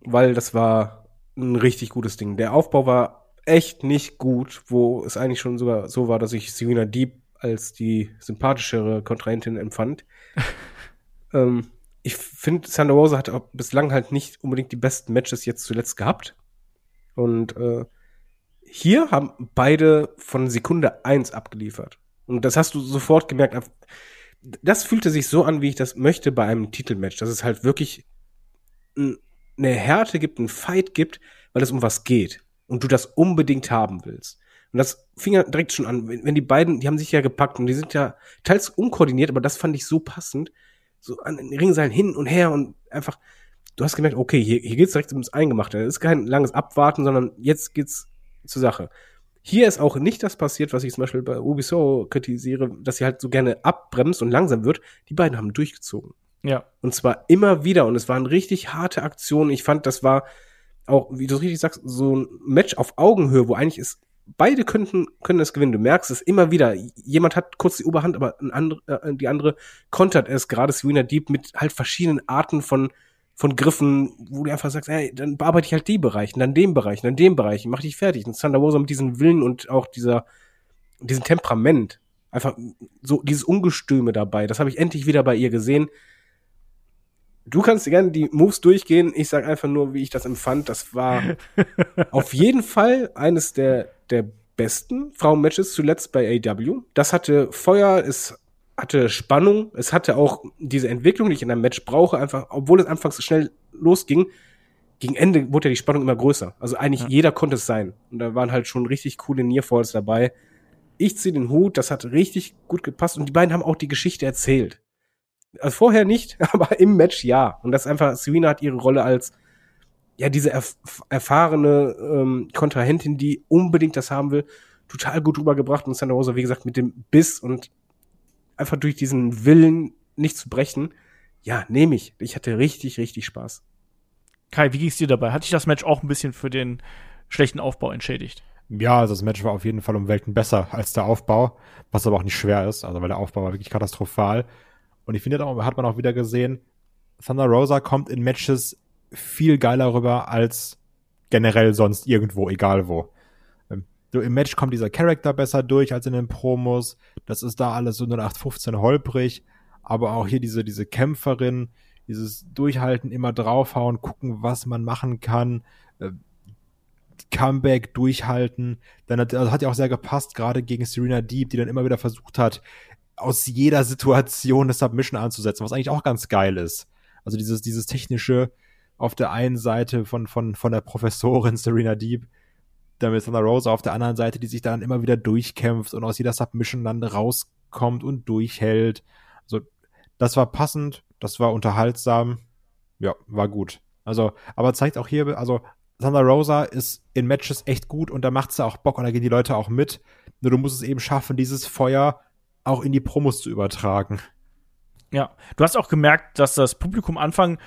Weil das war ein richtig gutes Ding. Der Aufbau war echt nicht gut, wo es eigentlich schon sogar so war, dass ich Serena Deep als die sympathischere Kontrahentin empfand. ähm, ich finde, Thunder Rosa hat auch bislang halt nicht unbedingt die besten Matches jetzt zuletzt gehabt. Und äh, hier haben beide von Sekunde eins abgeliefert. Und das hast du sofort gemerkt. Das fühlte sich so an, wie ich das möchte bei einem Titelmatch. Dass es halt wirklich eine Härte gibt, einen Fight gibt, weil es um was geht und du das unbedingt haben willst. Und das fing ja direkt schon an, wenn, die beiden, die haben sich ja gepackt und die sind ja teils unkoordiniert, aber das fand ich so passend, so an den Ringseilen hin und her und einfach, du hast gemerkt, okay, hier, hier geht's direkt ums Eingemachte. Es ist kein langes Abwarten, sondern jetzt geht's zur Sache. Hier ist auch nicht das passiert, was ich zum Beispiel bei Ubisoft kritisiere, dass sie halt so gerne abbremst und langsam wird. Die beiden haben durchgezogen. Ja. Und zwar immer wieder. Und es waren richtig harte Aktionen. Ich fand, das war auch, wie du richtig sagst, so ein Match auf Augenhöhe, wo eigentlich ist, beide könnten, können es gewinnen. Du merkst es immer wieder. Jemand hat kurz die Oberhand, aber ein andere, äh, die andere kontert es, gerade Serena Deep, mit halt verschiedenen Arten von, von Griffen, wo du einfach sagst, ey, dann bearbeite ich halt die Bereiche, dann den Bereich, dann den Bereich, mach dich fertig. Und Thunder Rosa mit diesem Willen und auch dieser, diesem Temperament, einfach so dieses Ungestüme dabei, das habe ich endlich wieder bei ihr gesehen. Du kannst gerne die Moves durchgehen. Ich sag einfach nur, wie ich das empfand. Das war auf jeden Fall eines der, der besten Frauenmatches zuletzt bei AW. Das hatte Feuer, es hatte Spannung, es hatte auch diese Entwicklung, die ich in einem Match brauche, einfach, obwohl es anfangs so schnell losging, gegen Ende wurde ja die Spannung immer größer. Also eigentlich ja. jeder konnte es sein. Und da waren halt schon richtig coole Nearfalls dabei. Ich ziehe den Hut, das hat richtig gut gepasst und die beiden haben auch die Geschichte erzählt. Also vorher nicht, aber im Match ja. Und das ist einfach, Serena hat ihre Rolle als ja diese erf erfahrene ähm, Kontrahentin, die unbedingt das haben will, total gut rübergebracht und Santa Rosa, wie gesagt, mit dem Biss und einfach durch diesen Willen nicht zu brechen. Ja, nehme ich. Ich hatte richtig, richtig Spaß. Kai, wie ging's dir dabei? Hat dich das Match auch ein bisschen für den schlechten Aufbau entschädigt? Ja, also das Match war auf jeden Fall um Welten besser als der Aufbau, was aber auch nicht schwer ist, also weil der Aufbau war wirklich katastrophal. Und ich finde, da hat man auch wieder gesehen, Thunder Rosa kommt in Matches viel geiler rüber als generell sonst irgendwo, egal wo. Ähm, so im Match kommt dieser Charakter besser durch als in den Promos. Das ist da alles so 0815 holprig. Aber auch hier diese, diese Kämpferin, dieses Durchhalten, immer draufhauen, gucken, was man machen kann. Äh, Comeback durchhalten. Dann hat, also hat ja auch sehr gepasst, gerade gegen Serena Deep, die dann immer wieder versucht hat, aus jeder Situation eine Submission anzusetzen, was eigentlich auch ganz geil ist. Also dieses, dieses technische auf der einen Seite von, von, von der Professorin Serena Deep, damit Thunder Rosa auf der anderen Seite, die sich dann immer wieder durchkämpft und aus jeder Submission dann rauskommt und durchhält. Also, das war passend, das war unterhaltsam, ja, war gut. Also, aber zeigt auch hier, also Thunder Rosa ist in Matches echt gut und da macht sie auch Bock und da gehen die Leute auch mit. Nur du musst es eben schaffen, dieses Feuer auch in die Promos zu übertragen. Ja, du hast auch gemerkt, dass das Publikum Anfang,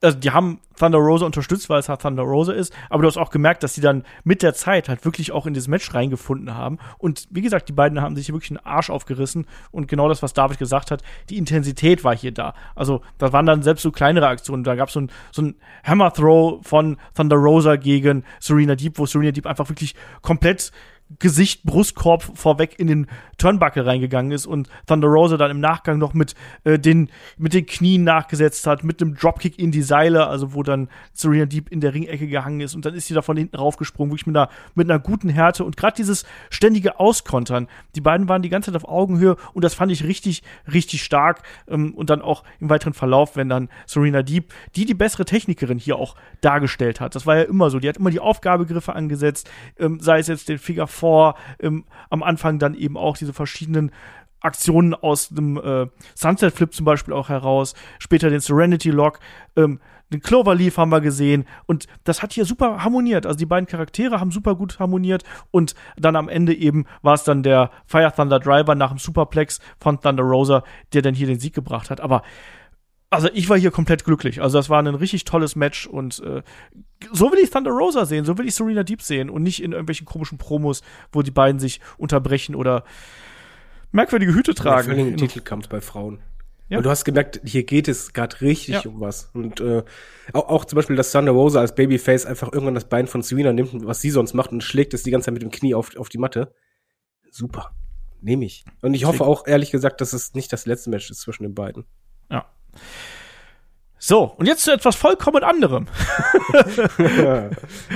also die haben Thunder Rosa unterstützt, weil es halt Thunder Rosa ist, aber du hast auch gemerkt, dass sie dann mit der Zeit halt wirklich auch in dieses Match reingefunden haben. Und wie gesagt, die beiden haben sich wirklich einen Arsch aufgerissen und genau das, was David gesagt hat, die Intensität war hier da. Also da waren dann selbst so kleinere Aktionen. Da gab so es so ein Hammer Throw von Thunder Rosa gegen Serena Deep, wo Serena Deep einfach wirklich komplett Gesicht, Brustkorb vorweg in den Turnbuckle reingegangen ist und Thunder Rosa dann im Nachgang noch mit, äh, den, mit den Knien nachgesetzt hat, mit einem Dropkick in die Seile, also wo dann Serena Deep in der Ringecke gehangen ist und dann ist sie da von hinten raufgesprungen, wirklich mit einer, mit einer guten Härte und gerade dieses ständige Auskontern. Die beiden waren die ganze Zeit auf Augenhöhe und das fand ich richtig, richtig stark ähm, und dann auch im weiteren Verlauf, wenn dann Serena Deep, die die bessere Technikerin hier auch dargestellt hat. Das war ja immer so. Die hat immer die Aufgabegriffe angesetzt, ähm, sei es jetzt den Finger vor, ähm, am Anfang dann eben auch diese verschiedenen Aktionen aus dem äh, Sunset Flip zum Beispiel auch heraus, später den Serenity Lock, ähm, den Cloverleaf haben wir gesehen und das hat hier super harmoniert. Also die beiden Charaktere haben super gut harmoniert und dann am Ende eben war es dann der Fire Thunder Driver nach dem Superplex von Thunder Rosa, der dann hier den Sieg gebracht hat. Aber also ich war hier komplett glücklich. Also das war ein richtig tolles Match und äh, so will ich Thunder Rosa sehen, so will ich Serena Deep sehen und nicht in irgendwelchen komischen Promos, wo die beiden sich unterbrechen oder merkwürdige Hüte tragen. Ja, vor Titelkampf bei Frauen. Ja. Und du hast gemerkt, hier geht es gerade richtig ja. um was. Und äh, auch, auch zum Beispiel, dass Thunder Rosa als Babyface einfach irgendwann das Bein von Serena nimmt, was sie sonst macht, und schlägt es die ganze Zeit mit dem Knie auf, auf die Matte. Super. Nehme ich. Und ich hoffe auch, ehrlich gesagt, dass es nicht das letzte Match ist zwischen den beiden. Ja. So, und jetzt zu etwas vollkommen anderem.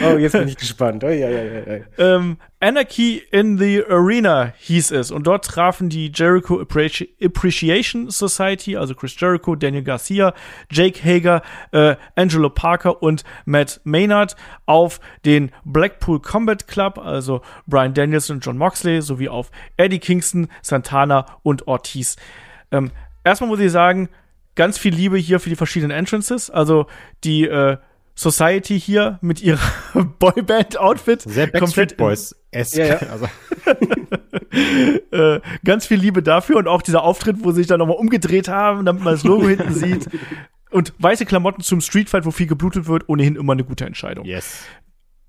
oh, jetzt bin ich gespannt. Oh, ja, ja, ja, ähm, Anarchy in the Arena hieß es. Und dort trafen die Jericho Appreciation Society, also Chris Jericho, Daniel Garcia, Jake Hager, äh, Angelo Parker und Matt Maynard auf den Blackpool Combat Club, also Brian Danielson und John Moxley, sowie auf Eddie Kingston, Santana und Ortiz. Ähm, erstmal muss ich sagen, ganz viel Liebe hier für die verschiedenen Entrances. Also die äh, Society hier mit ihrer Boyband-Outfit. Sehr Backstreet Boys. Ja, ja. Also, äh, ganz viel Liebe dafür und auch dieser Auftritt, wo sie sich dann nochmal umgedreht haben, damit man das Logo hinten sieht. Und weiße Klamotten zum Streetfight, wo viel geblutet wird, ohnehin immer eine gute Entscheidung. yes.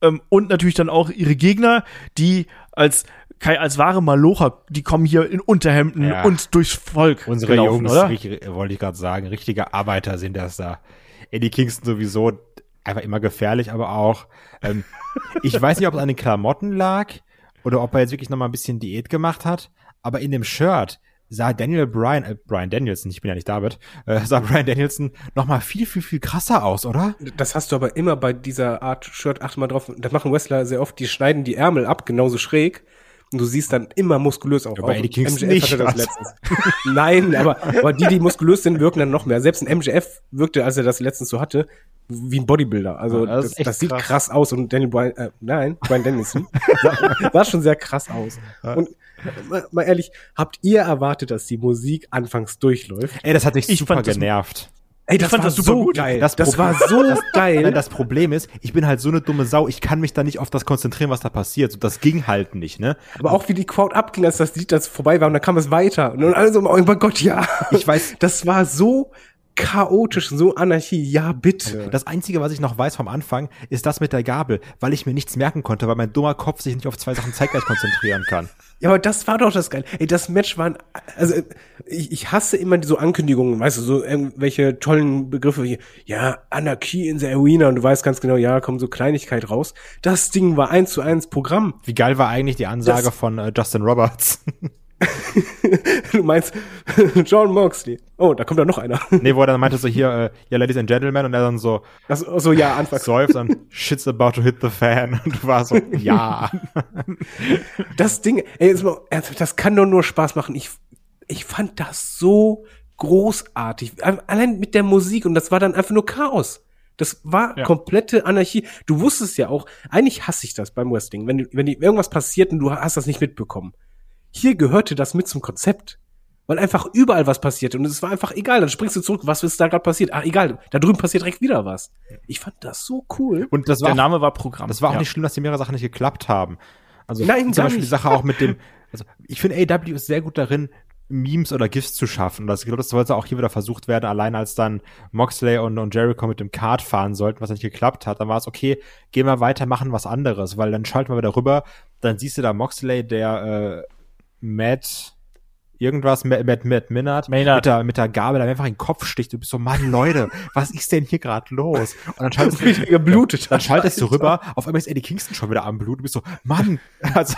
Ähm, und natürlich dann auch ihre Gegner, die als Kai als wahre Malocher, die kommen hier in Unterhemden Ja. und durchs Volk Unsere gelaufen, Jungs, oder? richtig- wollte ich gerade sagen, richtige Arbeiter sind das da. Eddie Kingston sowieso einfach immer gefährlich, aber auch. Ähm, ich weiß nicht, ob es an den Klamotten lag oder ob er jetzt wirklich noch mal ein bisschen Diät gemacht hat, aber in dem Shirt sah Daniel Bryan, äh, Brian Danielson, ich bin ja nicht David, äh, sah Brian Danielson noch mal viel, viel, viel krasser aus, oder? Das hast du aber immer bei dieser Art Shirt, achte mal drauf, das machen Wrestler sehr oft, die schneiden die Ärmel ab, genauso schräg. Und du siehst dann immer muskulös auf. Ja, bei Auch Eddie Kingston MJF hatte nicht, das also. letztens. Nein, aber, aber die, die muskulös sind, wirken dann noch mehr. Selbst ein MJF wirkte, als er das letztens so hatte, wie ein Bodybuilder. Also Ja, das das, das sieht krass. krass. aus und Daniel Bryan, äh, nein, Brian Danielson sah, sah schon sehr krass aus. Und mal, mal ehrlich, habt ihr erwartet, dass die Musik anfangs durchläuft? Ey, das hat mich Ich super fand das- genervt. Ey, das fand war das super so gut. geil. Das Das, war so geil. Nein, das Problem ist, ich bin halt so eine dumme Sau, ich kann mich da nicht auf das konzentrieren, was da passiert. So, das ging halt nicht, ne? Aber auch wie die Crowd abging, als das Lied das vorbei war und dann kam es weiter. Und dann alle so, oh mein Gott, ja. Ich weiß- Das war so chaotisch, so Anarchie. Ja, bitte. Das Einzige, was ich noch weiß vom Anfang, ist das mit der Gabel, weil ich mir nichts merken konnte, weil mein dummer Kopf sich nicht auf zwei Sachen zeitgleich konzentrieren kann. Ja, aber das war doch das Geil. Ey, das Match war, also ich, ich hasse immer so Ankündigungen, weißt du, so irgendwelche tollen Begriffe wie, ja, Anarchie in der Arena und du weißt ganz genau, ja, kommt so Kleinigkeit raus. Das Ding war eins zu eins Programm. Wie geil war eigentlich die Ansage Das- von äh, Justin Roberts? Du meinst John Moxley. Oh, da kommt da noch einer. nee, wo er dann meinte so hier, äh, ja, Ladies and Gentlemen, und er dann so Das, so, ja, Anfang. seufzt und shit's about to hit the fan. Und du warst so, ja. Das Ding, ey, jetzt mal, das kann doch nur Spaß machen. Ich, ich fand das so großartig. Allein mit der Musik und das war dann einfach nur Chaos. Das war Ja. komplette Anarchie. Du wusstest ja auch, eigentlich hasse ich das beim Wrestling, wenn, wenn irgendwas passiert und du hast das nicht mitbekommen. Hier gehörte das mit zum Konzept. Weil einfach überall was passiert und es war einfach egal. Dann springst du zurück, was ist da gerade passiert? Ah, egal, da drüben passiert direkt wieder was. Ich fand das so cool. Und das war, Der auch, Name war Programm. das war auch Ja. nicht schlimm, dass die mehrere Sachen nicht geklappt haben. Also Nein, zum gar Beispiel nicht. die Sache auch mit dem, also ich finde AW ist sehr gut darin, Memes oder GIFs zu schaffen. Und das, ich glaube, das sollte auch hier wieder versucht werden, allein als dann Moxley und, und Jericho mit dem Kart fahren sollten, was nicht geklappt hat, dann war es okay, gehen wir weiter, machen was anderes, weil dann schalten wir wieder rüber, dann siehst du da Moxley, der äh, Matt irgendwas, Matt, Matt, Matt Minard, Maynard. mit der, mit der Gabel, einfach in den Kopf sticht. Du bist so, Mann, Leute, was ist denn hier gerade los? Und dann schaltest der geblutet dann schaltest du rüber, auf einmal ist Eddie Kingston schon wieder am Blut. Du bist so, Mann, also,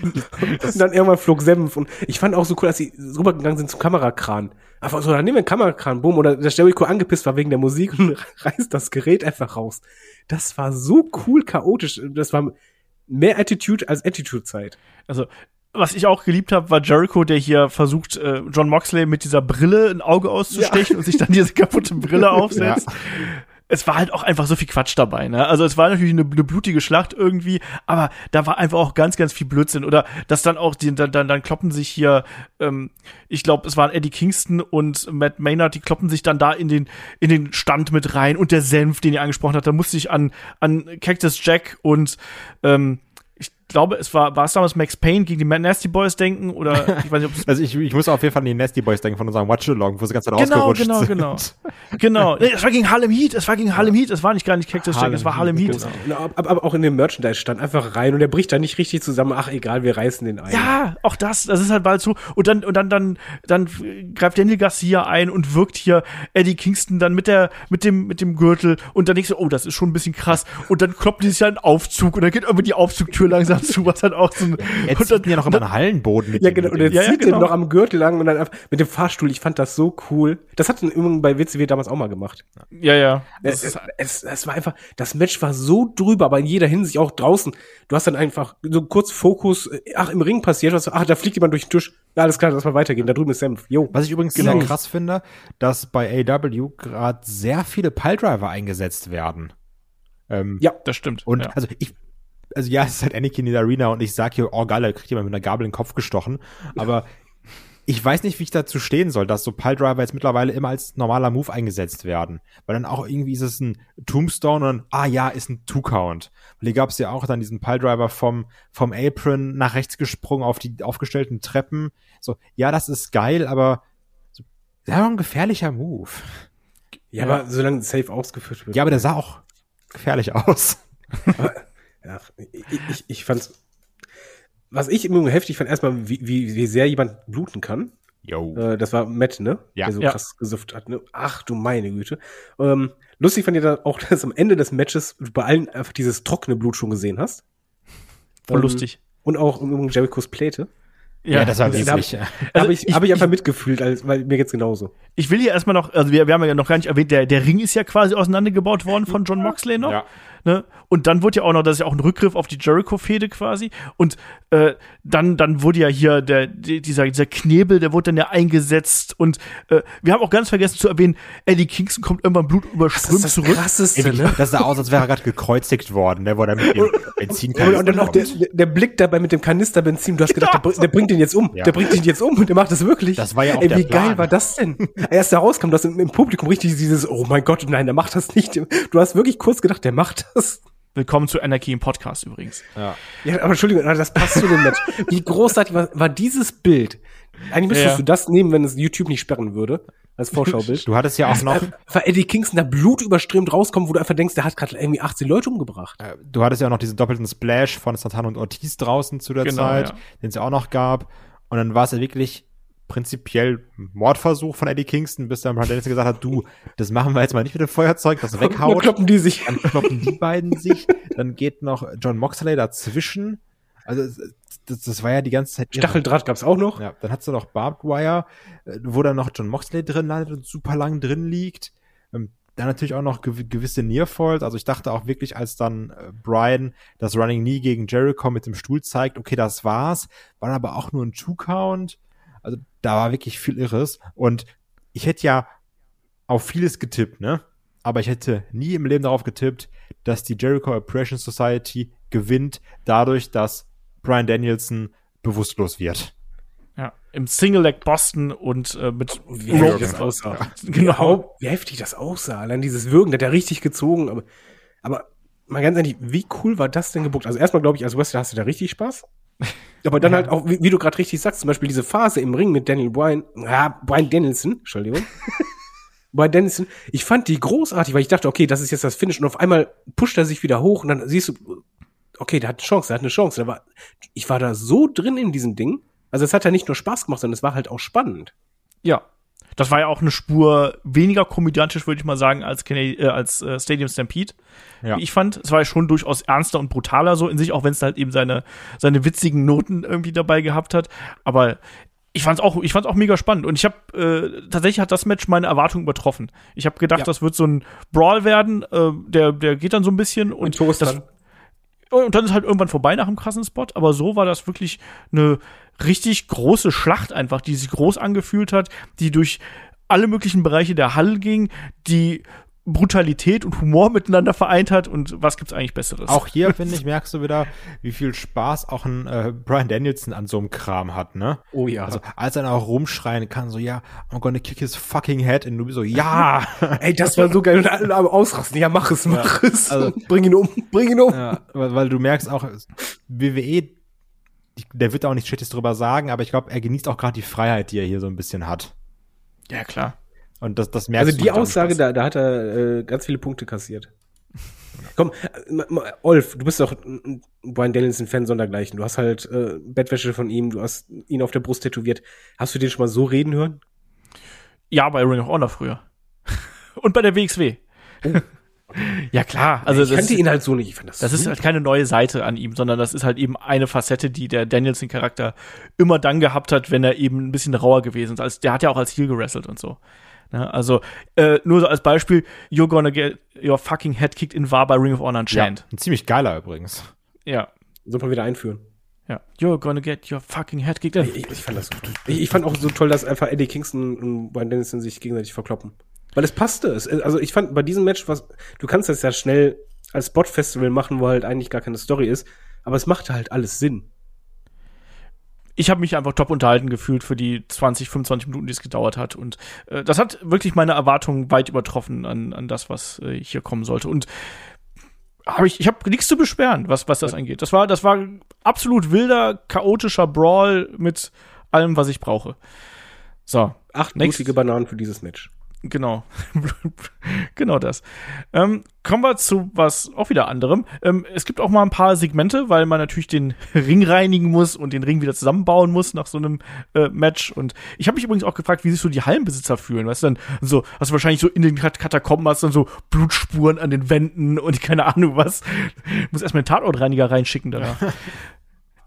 Und dann irgendwann flog Senf und ich fand auch so cool, dass sie rübergegangen sind zum Kamerakran. Einfach so, dann nehmen wir einen Kamerakran, boom, oder der Jericho angepisst war wegen der Musik und reißt das Gerät einfach raus. Das war so cool chaotisch. Das war mehr Attitude als Attitude-Zeit. Also, was ich auch geliebt habe, war Jericho, der hier versucht, äh, John Moxley mit dieser Brille ein Auge auszustechen und sich dann diese kaputte Brille aufsetzt. Es war halt auch einfach so viel Quatsch dabei, ne? Also es war natürlich eine, eine blutige Schlacht irgendwie, aber da war einfach auch ganz, ganz viel Blödsinn. Oder dass dann auch die, dann, dann, dann kloppen sich hier, ähm, ich glaube, es waren Eddie Kingston und Matt Maynard, die kloppen sich dann da in den, in den Stand mit rein und der Senf, den ihr angesprochen habt, da musste ich an, an Cactus Jack und ähm, glaube, es war, war es damals Max Payne gegen die Nasty Boys denken oder ich weiß nicht, ob es also ich, ich muss auf jeden Fall an die Nasty Boys denken von unserem Watch-Along, wo sie ganz Zeit Genau, ausgerutscht genau, sind. genau. Genau. Nee, es war gegen Harlem Heat, es war gegen Harlem Heat, es war nicht gar nicht Cactus Jack, es war Heat, Harlem Heat. genau. Na, Aber, aber auch in dem Merchandise stand einfach rein und der bricht da nicht richtig zusammen. Ach egal, wir reißen den ein. Ja, auch das, das ist halt bald so. Und dann, und dann, dann, dann greift Daniel Garcia ein und wirkt hier Eddie Kingston dann mit der, mit dem, mit dem Gürtel. Und dann denkst du, oh, das ist schon ein bisschen krass. Und dann kloppt die sich ja einen Aufzug und dann geht irgendwie die Aufzugtür langsam zu, was dann auch so ein, Er zieht ihn ja noch immer einen Hallenboden mit Ja, ihm- genau. Und er. Ja, ja, zieht genau. den noch am Gürtel lang und dann einfach mit dem Fahrstuhl. Ich fand das so cool. Das hat übrigens bei WCW damals auch mal gemacht. ja, ja. Es, es, es, es war einfach, das Match war so drüber, aber in jeder Hinsicht auch draußen. Du hast dann einfach so kurz Fokus, äh, ach, im Ring passiert was, ach, da fliegt jemand durch den Tisch. Ja, alles klar, lass mal weitergehen. Da drüben ist Senf. Jo. Was ich übrigens Genau. sehr krass finde, dass bei AW gerade sehr viele Piledriver eingesetzt werden. Ähm, Ja. Das stimmt. Und ja. also ich, also ja, es ist halt Anakin in der Arena und ich sag hier, oh geil, er kriegt jemand mit einer Gabel in den Kopf gestochen. Aber ich weiß nicht, wie ich dazu stehen soll, dass so Piledriver jetzt mittlerweile immer als normaler Move eingesetzt werden. Weil dann auch irgendwie ist es ein Tombstone und ah ja, ist ein Two-Count. Weil hier gab es ja auch dann diesen Piledriver vom, vom Apron nach rechts gesprungen auf die aufgestellten Treppen. So, ja, das ist geil, aber so, das war ein gefährlicher Move. Ja, aber solange safe ausgeführt wird. Ja, aber der sah auch gefährlich aus. Ja, ich, ich, ich fand's. Was ich immer heftig fand, erstmal, wie, wie, wie sehr jemand bluten kann. Yo. Äh, das war Matt, ne? Ja. Der so Ja. krass gesufft hat, ne? Ach du meine Güte. Ähm, lustig fand ich da auch, dass am Ende des Matches du bei allen einfach dieses trockene Blut schon gesehen hast. Voll Ähm, lustig. Und auch im Übrigen Jerichos Pläte. Ja, das war das wirklich. Also habe ich, ich- hab ich einfach mitgefühlt, als, weil mir geht's genauso. Ich will hier erstmal noch, also wir, wir haben ja noch gar nicht erwähnt, der, der Ring ist ja quasi auseinandergebaut worden von John Moxley noch. Ja. Ne? Und dann wurde ja auch noch, das ist ja auch ein Rückgriff auf die Jericho-Fehde quasi. Und äh, dann, dann wurde ja hier der, die- dieser, dieser Knebel, der wurde dann ja eingesetzt. Und äh, wir haben auch ganz vergessen zu erwähnen, Eddie Kingston kommt irgendwann blutüberströmt zurück. Krasseste, Ey, Das sah aus, als wäre er gerade gekreuzigt worden, ne, wo er mit dem Und, Benzinkanister und dann auch der, der- der Blick dabei mit dem Kanisterbenzin, du hast gedacht, der, br- der bringt den jetzt um. Ja. Der bringt den jetzt um und der macht das wirklich. Das war ja auch Ey, der wie Plan. geil war das denn? Erst da rauskam, dass im, im Publikum richtig dieses, oh mein Gott, nein, der macht das nicht. Du hast wirklich kurz gedacht, der macht das. Willkommen zu Anarchy im Podcast übrigens. Ja. Ja, aber Entschuldigung, das passt zu dem Match. Wie großartig war, war dieses Bild? Eigentlich müsstest Ja. du das nehmen, wenn es YouTube nicht sperren würde, als Vorschaubild. Du hattest ja auch noch, Weil Eddie Kingston da Blut überströmt rauskommt, wo du einfach denkst, der hat gerade irgendwie 18 Leute umgebracht. äh, du hattest ja auch noch diesen doppelten Splash von Santana und Ortiz draußen zu der Genau, Zeit, ja. den es ja auch noch gab. Und dann war es ja wirklich prinzipiell Mordversuch von Eddie Kingston, bis dann Brian Dennison gesagt hat, du, das machen wir jetzt mal nicht mit dem Feuerzeug, das Dann weghaut. kloppen die sich. Dann kloppen die beiden sich, dann geht noch John Moxley dazwischen. Also es- das, das war ja die ganze Zeit. irre. Stacheldraht gab's auch noch. Ja, dann hat's da noch Barbed Wire, äh, wo dann noch John Moxley drin landet und super lang drin liegt. Ähm, dann natürlich auch noch gew gewisse Nearfalls. Also ich dachte auch wirklich, als dann äh, Brian das Running Knee gegen Jericho mit dem Stuhl zeigt, okay, das war's. War aber auch nur ein Two-Count. Also da war wirklich viel Irres. Und ich hätte ja auf vieles getippt, ne? Aber ich hätte nie im Leben darauf getippt, dass die Jericho Oppression Society gewinnt, dadurch, dass Brian Danielson bewusstlos wird. Ja. Im Single Leg Boston und äh, mit Wie Ja, heftig das aussah. Genau. Wie heftig das aussah. Allein dieses Würgen, der hat ja richtig gezogen. Aber, aber mal ganz ehrlich, wie cool war das denn gebuckt? Also erstmal glaube ich, als Wrestler hast du da richtig Spaß. Aber dann halt auch, wie, wie du gerade richtig sagst, zum Beispiel diese Phase im Ring mit Daniel Bryan, ja, Bryan Danielson, Entschuldigung. Bryan Danielson, ich fand die großartig, weil ich dachte, okay, das ist jetzt das Finish und auf einmal pusht er sich wieder hoch und dann siehst du, okay, der hat eine Chance, der hat eine Chance. Der war, ich war da so drin in diesem Ding. Also es hat ja nicht nur Spaß gemacht, sondern es war halt auch spannend. Ja. Das war ja auch eine Spur weniger komödiantisch, würde ich mal sagen, als, Canadi äh, als äh, Stadium Stampede. Ja. Wie ich fand. Es war ja schon durchaus ernster und brutaler so in sich, auch wenn es halt eben seine, seine witzigen Noten irgendwie dabei gehabt hat. Aber ich fand's auch, ich fand's auch mega spannend. Und ich habe äh, tatsächlich hat das Match meine Erwartungen übertroffen. Ich habe gedacht, Ja. das wird so ein Brawl werden. Äh, der, der geht dann so ein bisschen und, Toast das, dann. Und dann ist halt irgendwann vorbei nach dem krassen Spot. Aber so war das wirklich eine richtig große Schlacht einfach, die sich groß angefühlt hat, die durch alle möglichen Bereiche der Halle ging, die Brutalität und Humor miteinander vereint hat. Und was gibt's eigentlich Besseres? Auch hier, finde ich, merkst du wieder, wie viel Spaß auch ein äh, Brian Danielson an so einem Kram hat, ne? Oh ja. Also, als er dann auch rumschreien kann, so, ja, I'm gonna kick his fucking head, und du bist so, ja! Ey, das war so geil. Und alle aber ausrasten. Ja, mach es, mach es. also- bring ihn um, bring ihn um. ja weil, weil du merkst auch, WWE, der wird auch nichts Schlechtes drüber sagen, aber ich glaube, er genießt auch gerade die Freiheit, die er hier so ein bisschen hat. ja, klar. Und das, das merkst Also du die mit dem Aussage, da, da hat er äh, ganz viele Punkte kassiert. Komm, äh, ma- ma- Olf, du bist doch ein ein Brian Danielson-Fan sondergleichen. Du hast halt äh, Bettwäsche von ihm, du hast ihn auf der Brust tätowiert. Hast du den schon mal so reden hören? Ja, bei Ring of Honor früher. und bei der WXW. ja, klar. Also ich das, kannte ihn halt so nicht. Ich fand das, das ist super. halt keine neue Seite an ihm, sondern das ist halt eben eine Facette, die der Danielson-Charakter immer dann gehabt hat, wenn er eben ein bisschen rauer gewesen ist. Also, der hat ja auch als Heel gewrestelt und so. Ne, also, äh, nur so als Beispiel, You're gonna get your fucking head kicked in war bei Ring of Honor ein ja, ein ziemlich geiler übrigens. Ja. Soll man wieder einführen. ja. You're gonna get your fucking head kicked in. Ich, ich fand das ich, ich fand auch so toll, dass einfach Eddie Kingston und Brian Danielson sich gegenseitig verkloppen. Weil es passte. Es, also ich fand bei diesem Match, was du kannst das ja schnell als Spot-Festival machen, wo halt eigentlich gar keine Story ist, aber es machte halt alles Sinn. Ich habe mich einfach top unterhalten gefühlt für die 20, 25 Minuten, die es gedauert hat. Und äh, das hat wirklich meine Erwartungen weit übertroffen an, an das, was äh, hier kommen sollte. Und hab ich, ich habe nichts zu beschweren, was, was das angeht. Das war, das war absolut wilder, chaotischer Brawl mit allem, was ich brauche. So. Acht blutige Bananen für dieses Match. Genau. genau das. Ähm, kommen wir zu was auch wieder anderem. Ähm, es gibt auch mal ein paar Segmente, weil man natürlich den Ring reinigen muss und den Ring wieder zusammenbauen muss nach so einem äh, Match. Und ich habe mich übrigens auch gefragt, wie sich so die Hallenbesitzer fühlen. Weißt du, dann so, hast du wahrscheinlich so in den Katakomben hast dann so Blutspuren an den Wänden und keine Ahnung was. muss erstmal den Tatortreiniger reinschicken danach.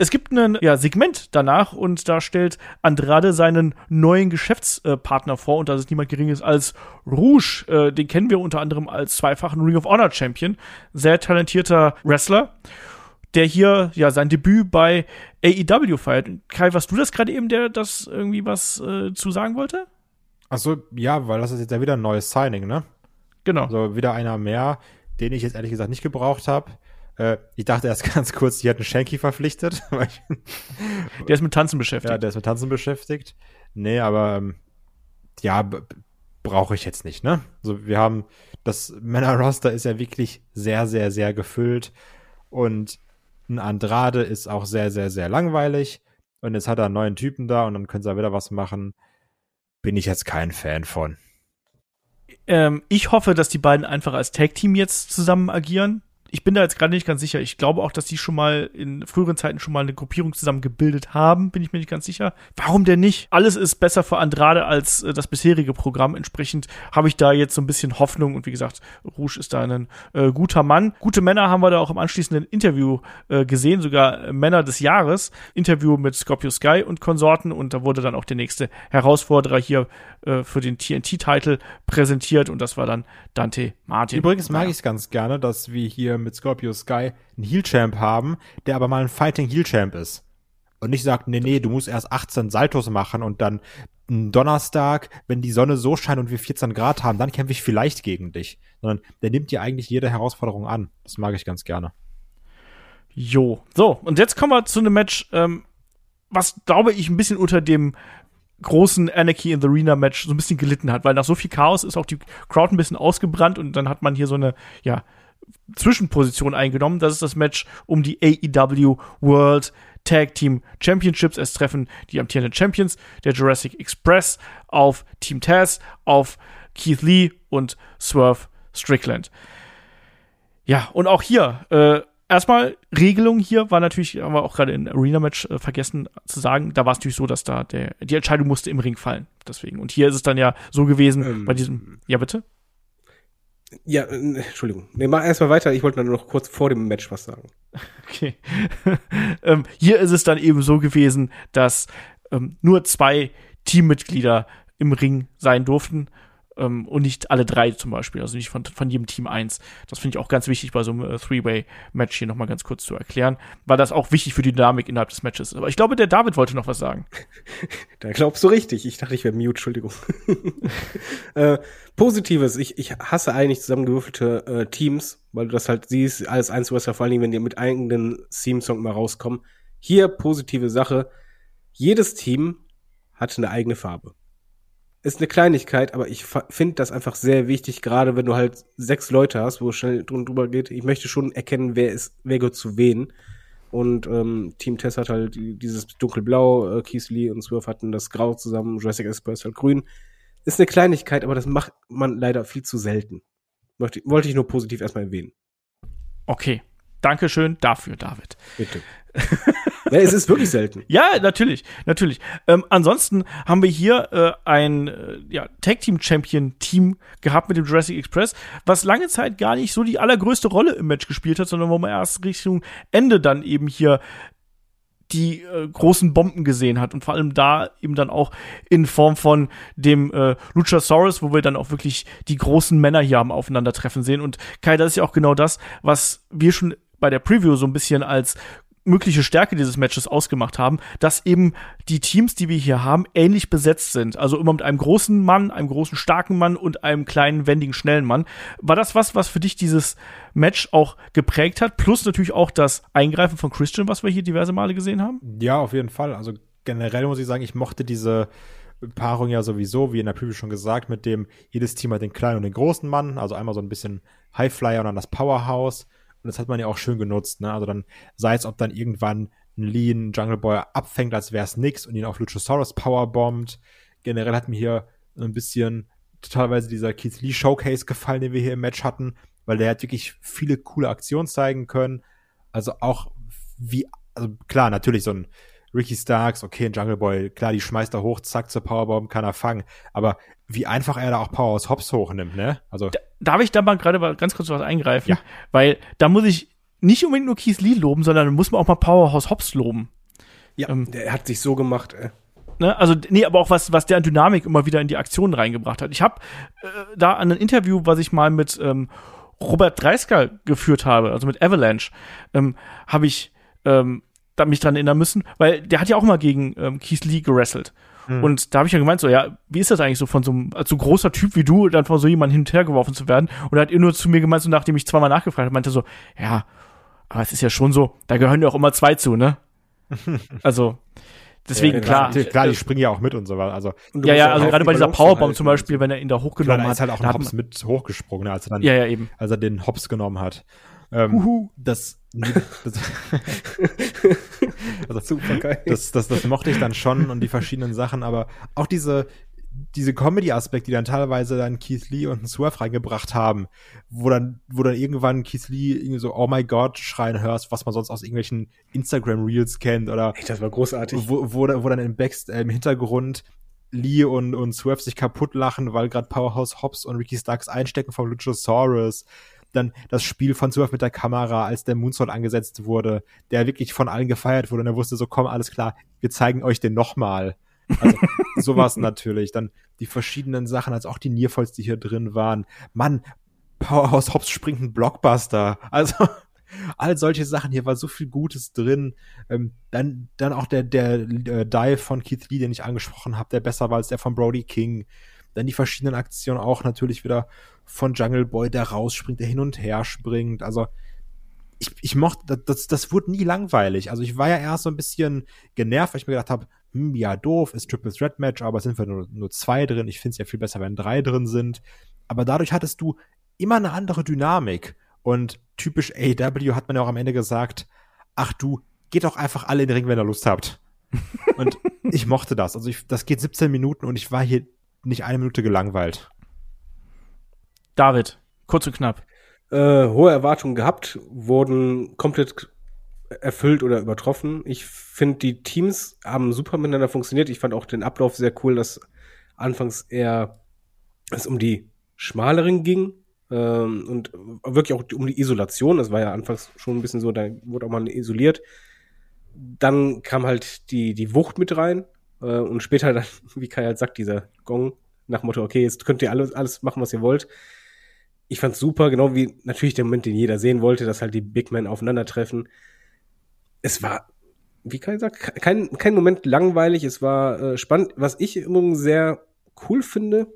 Es gibt ein ja, Segment danach und da stellt Andrade seinen neuen Geschäftspartner vor und das ist niemand geringes als Rouge. Äh, den kennen wir unter anderem als zweifachen Ring of Honor Champion. Sehr talentierter Wrestler der hier ja sein Debüt bei AEW feiert. Kai, warst du das gerade eben, der das irgendwie was äh, zu sagen wollte? Achso, ja, weil das ist jetzt ja wieder ein neues Signing, ne? Genau. So wieder einer mehr, den ich jetzt ehrlich gesagt nicht gebraucht habe. Äh, ich dachte erst ganz kurz, die hatten Shanky verpflichtet. der ist mit Tanzen beschäftigt. Ja, der ist mit Tanzen beschäftigt. Nee, aber ähm, ja, brauche ich jetzt nicht, ne? Also wir haben, das Männer-Roster ist ja wirklich sehr, sehr, sehr gefüllt. Und ein Andrade ist auch sehr, sehr, sehr langweilig. Und jetzt hat er einen neuen Typen da und dann können sie da wieder was machen. Bin ich jetzt kein Fan von. Ähm, ich hoffe, dass die beiden einfach als Tag-Team jetzt zusammen agieren ich bin da jetzt gerade nicht ganz sicher. Ich glaube auch, dass die schon mal in früheren Zeiten schon mal eine Gruppierung zusammen gebildet haben, bin ich mir nicht ganz sicher. Warum denn nicht? Alles ist besser für Andrade als äh, das bisherige Programm. Entsprechend habe ich da jetzt so ein bisschen Hoffnung und wie gesagt, Rouge ist da ein äh, guter Mann. Gute Männer haben wir da auch im anschließenden Interview äh, gesehen, sogar Männer des Jahres. Interview mit Scorpio Sky und Konsorten und da wurde dann auch der nächste Herausforderer hier äh, für den TNT-Titel präsentiert und das war dann Dante Martin. Übrigens mag ich es ganz gerne, dass wir hier mit Scorpio Sky einen Heel-Champ haben, der aber mal ein Fighting Heel-Champ ist. Und nicht sagt, nee, nee, du musst erst 18 Saltos machen und dann Donnerstag, wenn die Sonne so scheint und wir 14 Grad haben, dann kämpfe ich vielleicht gegen dich. Sondern der nimmt dir eigentlich jede Herausforderung an. Das mag ich ganz gerne. Jo. So, und jetzt kommen wir zu einem Match, ähm, was, glaube ich, ein bisschen unter dem großen Anarchy in the Arena Match so ein bisschen gelitten hat, weil nach so viel Chaos ist auch die Crowd ein bisschen ausgebrannt und dann hat man hier so eine, ja, Zwischenposition eingenommen. Das ist das Match um die AEW World Tag Team Championships. Es treffen die amtierenden Champions der Jurassic Express auf Team Taz, auf Keith Lee und Swerve Strickland. Ja, und auch hier, äh, erstmal Regelung hier war natürlich, haben wir auch gerade im Arena-Match äh, vergessen zu sagen, da war es natürlich so, dass da der, die Entscheidung musste im Ring fallen. Deswegen. Und hier ist es dann ja so gewesen, ähm, bei diesem, ja bitte? Ja, äh, Entschuldigung. Nee, mach erstmal weiter. Ich wollte nur noch kurz vor dem Match was sagen. Okay. ähm, hier ist es dann eben so gewesen, dass ähm, nur zwei Teammitglieder im Ring sein durften ähm, und nicht alle drei zum Beispiel, also nicht von, von jedem Team eins. Das finde ich auch ganz wichtig bei so einem äh, Three-Way-Match hier nochmal ganz kurz zu erklären, weil das auch wichtig für die Dynamik innerhalb des Matches ist. Aber ich glaube, der David wollte noch was sagen. da glaubst du richtig. Ich dachte, ich wäre mute, Entschuldigung. äh, Positives, ich, ich hasse eigentlich zusammengewürfelte äh, Teams, weil du das halt siehst, alles eins Wrestler, vor allen Dingen, wenn die mit eigenen Theme-Song mal rauskommen. Hier positive Sache. Jedes Team hat eine eigene Farbe ist eine Kleinigkeit, aber ich finde das einfach sehr wichtig, gerade wenn du halt sechs Leute hast, wo es schnell drüber geht. Ich möchte schon erkennen, wer ist, wer gehört zu wen. Und ähm, Team Tess hat halt dieses dunkelblau, äh, Keith Lee und Swerve hatten das grau zusammen, Jurassic Express halt grün. Ist eine Kleinigkeit, aber das macht man leider viel zu selten. Möchte, wollte ich nur positiv erstmal erwähnen. Okay. Dankeschön dafür, David. Bitte. ja, es ist wirklich selten. Ja, natürlich, natürlich. Ähm, ansonsten haben wir hier äh, ein äh, ja, Tag Team Champion Team gehabt mit dem Jurassic Express, was lange Zeit gar nicht so die allergrößte Rolle im Match gespielt hat, sondern wo man erst Richtung Ende dann eben hier die äh, großen Bomben gesehen hat und vor allem da eben dann auch in Form von dem äh, Luchasaurus, wo wir dann auch wirklich die großen Männer hier haben aufeinandertreffen sehen und Kai, das ist ja auch genau das, was wir schon bei der Preview so ein bisschen als mögliche Stärke dieses Matches ausgemacht haben, dass eben die Teams, die wir hier haben, ähnlich besetzt sind. Also immer mit einem großen Mann, einem großen starken Mann und einem kleinen, wendigen, schnellen Mann. War das was, was für dich dieses Match auch geprägt hat? Plus natürlich auch das Eingreifen von Christian, was wir hier diverse Male gesehen haben? Ja, auf jeden Fall. Also generell muss ich sagen, ich mochte diese Paarung ja sowieso, wie in der Preview schon gesagt, mit dem jedes Team hat den kleinen und den großen Mann, also einmal so ein bisschen Highflyer und dann das Powerhouse. Und das hat man ja auch schön genutzt, ne? Also dann sei es, ob dann irgendwann ein Lean Jungle Boy abfängt, als wäre es nix und ihn auf Luchasaurus powerbombt. Generell hat mir hier ein bisschen totalweise dieser Keith Lee Showcase gefallen, den wir hier im Match hatten, weil der hat wirklich viele coole Aktionen zeigen können. Also auch wie, also klar, natürlich so ein Ricky Starks, okay, ein Jungle Boy, klar, die schmeißt er hoch, zack, zur Powerbomb, kann er fangen. Aber wie einfach er da auch Powerhouse Hops hochnimmt, ne? Also. Da, darf ich da mal gerade mal ganz kurz was eingreifen? Ja. Weil da muss ich nicht unbedingt nur Keith Lee loben, sondern muss man auch mal Powerhouse Hops loben. Ja, ähm, der hat sich so gemacht, ey. Ne, also nee, aber auch was was der an Dynamik immer wieder in die Aktion reingebracht hat. Ich habe äh, da an ein Interview, was ich mal mit ähm, Robert Dreiskal geführt habe, also mit Avalanche, ähm, habe ich ähm, da mich dran erinnern müssen, weil der hat ja auch mal gegen ähm, Keith Lee gerasselt. Mhm. Und da habe ich ja gemeint, so, ja, wie ist das eigentlich so von so einem, als so großer Typ wie du, dann von so jemandem hin und her geworfen zu werden? Und er hat nur zu mir gemeint, so nachdem ich zweimal nachgefragt habe, meinte so, ja, aber es ist ja schon so, da gehören ja auch immer zwei zu, ne? also, deswegen ja, klar. Klar, klar, die springen ja auch mit und so weiter. Also, ja, ja, also gerade bei dieser Powerbomb zum Beispiel, wenn er ihn da hochgenommen klar, hat. ist halt auch ein Hops mit hochgesprungen, als er dann, ja, ja, eben. als er den Hops genommen hat. Ähm, das, das, also, Super geil. Das, das, das mochte ich dann schon und die verschiedenen Sachen, aber auch diese, diese Comedy-Aspekte, die dann teilweise dann Keith Lee und Swerve reingebracht haben, wo dann, wo dann irgendwann Keith Lee irgendwie so, oh my God, schreien hörst, was man sonst aus irgendwelchen Instagram-Reels kennt oder. Echt, das war großartig. Wo, wo, wo dann im Backst, äh, im Hintergrund Lee und, und Swerve sich kaputt lachen, weil gerade Powerhouse Hobbs und Ricky Starks einstecken vom Luchasaurus dann das Spiel von Swerve mit der Kamera, als der Moonsault angesetzt wurde, der wirklich von allen gefeiert wurde und er wusste so, komm, alles klar, wir zeigen euch den nochmal. Also sowas natürlich. Dann die verschiedenen Sachen, als auch die Nearfalls, die hier drin waren. Mann, Powerhouse Hobbs springt ein Blockbuster. Also all solche Sachen, hier war so viel Gutes drin. Ähm, dann, dann auch der, der äh, Dive von Keith Lee, den ich angesprochen habe, der besser war als der von Brody King. Dann die verschiedenen Aktionen auch natürlich wieder von Jungle Boy, der rausspringt, der hin und her springt. Also ich, ich mochte, das, das wurde nie langweilig. Also ich war ja erst so ein bisschen genervt, weil ich mir gedacht habe, hm, ja, doof, ist Triple Threat Match, aber es sind wir nur, nur zwei drin. Ich finde es ja viel besser, wenn drei drin sind. Aber dadurch hattest du immer eine andere Dynamik. Und typisch AW hat man ja auch am Ende gesagt, ach du, geht doch einfach alle in den Ring, wenn ihr Lust habt. und ich mochte das. Also ich, das geht 17 Minuten und ich war hier nicht eine Minute gelangweilt. David, kurz und knapp. Äh, hohe Erwartungen gehabt, wurden komplett erfüllt oder übertroffen. Ich finde, die Teams haben super miteinander funktioniert. Ich fand auch den Ablauf sehr cool, dass anfangs eher es um die schmaleren ging ähm, und wirklich auch um die Isolation. Das war ja anfangs schon ein bisschen so, da wurde auch mal isoliert. Dann kam halt die, die Wucht mit rein äh, und später dann, wie Kai halt sagt, dieser Gong nach Motto, okay, jetzt könnt ihr alles, alles machen, was ihr wollt. Ich fand's super, genau wie natürlich der Moment, den jeder sehen wollte, dass halt die Big Men aufeinandertreffen. Es war, wie Kai sagt, kein, kein Moment langweilig, es war äh, spannend. Was ich übrigens sehr cool finde,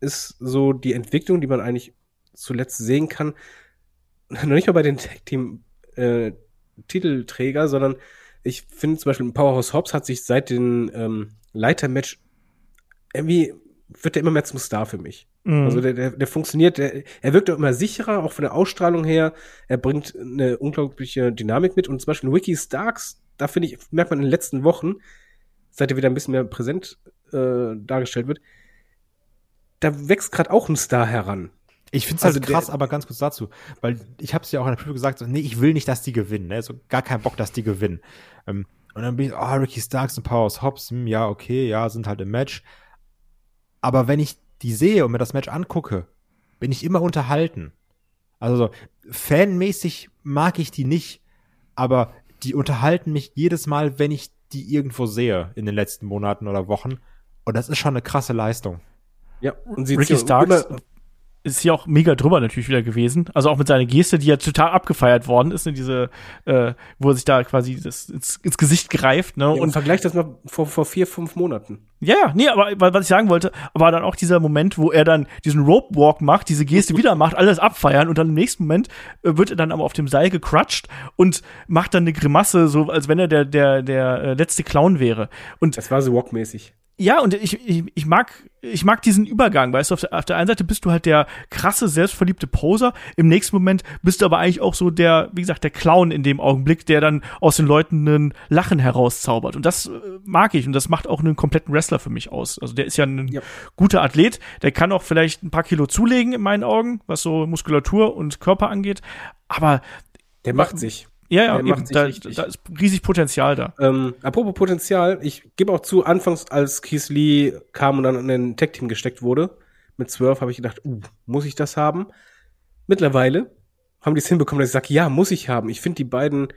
ist so die Entwicklung, die man eigentlich zuletzt sehen kann. Noch nicht mal bei den Tag Team äh, Titelträger, sondern ich finde zum Beispiel Powerhouse Hobbs hat sich seit dem ähm, Leitermatch irgendwie wird der immer mehr zum Star für mich. Mhm. Also der, der, der funktioniert, der, er wirkt auch immer sicherer, auch von der Ausstrahlung her. Er bringt eine unglaubliche Dynamik mit. Und zum Beispiel Wiki Starks, da finde ich, merkt man in den letzten Wochen, seit er wieder ein bisschen mehr präsent äh, dargestellt wird, da wächst gerade auch ein Star heran. Ich finde es also halt krass, aber ganz kurz dazu, weil ich habe es ja auch in der Prüfung gesagt, so, nee, ich will nicht, dass die gewinnen, ne? so gar keinen Bock, dass die gewinnen. Ähm, und dann bin ich, oh, Ricky Starks und Powers Hobbs, hm, ja, okay, ja, sind halt im Match. Aber wenn ich die sehe und mir das Match angucke, bin ich immer unterhalten. Also fanmäßig mag ich die nicht, aber die unterhalten mich jedes Mal, wenn ich die irgendwo sehe in den letzten Monaten oder Wochen. Und das ist schon eine krasse Leistung. Ja, und sie Ricky Starks ist hier auch mega drüber natürlich wieder gewesen. Also auch mit seiner Geste, die ja total abgefeiert worden ist, ne? diese, äh, wo er sich da quasi das ins, ins Gesicht greift. Ne? Ja, und, vergleich das mal vor, vor vier, fünf Monaten. Ja, ja, nee, aber was ich sagen wollte, war dann auch dieser Moment, wo er dann diesen Rope Walk macht, diese Geste wieder macht, alles abfeiern und dann im nächsten Moment äh, wird er dann aber auf dem Seil gecrutscht und macht dann eine Grimasse, so als wenn er der, der, der äh, letzte Clown wäre. Und das war so walkmäßig. Ja, und ich, ich, ich mag ich mag diesen Übergang, weißt du, auf der, auf der einen Seite bist du halt der krasse, selbstverliebte Poser, im nächsten Moment bist du aber eigentlich auch so der, wie gesagt, der Clown in dem Augenblick, der dann aus den Leuten ein Lachen herauszaubert. Und das äh, mag ich und das macht auch einen kompletten Wrestler für mich aus. Also der ist ja ein ja. guter Athlet, der kann auch vielleicht ein paar Kilo zulegen in meinen Augen, was so Muskulatur und Körper angeht, aber der macht sich. Ja, ja, eben, da, da, ist riesig Potenzial da. Ähm, apropos Potenzial, ich gebe auch zu, anfangs, als Keith Lee kam und dann in ein Tech-Team gesteckt wurde, mit 12, habe ich gedacht, uh, muss ich das haben? Mittlerweile haben die es hinbekommen, dass ich sage, ja, muss ich haben. Ich finde die beiden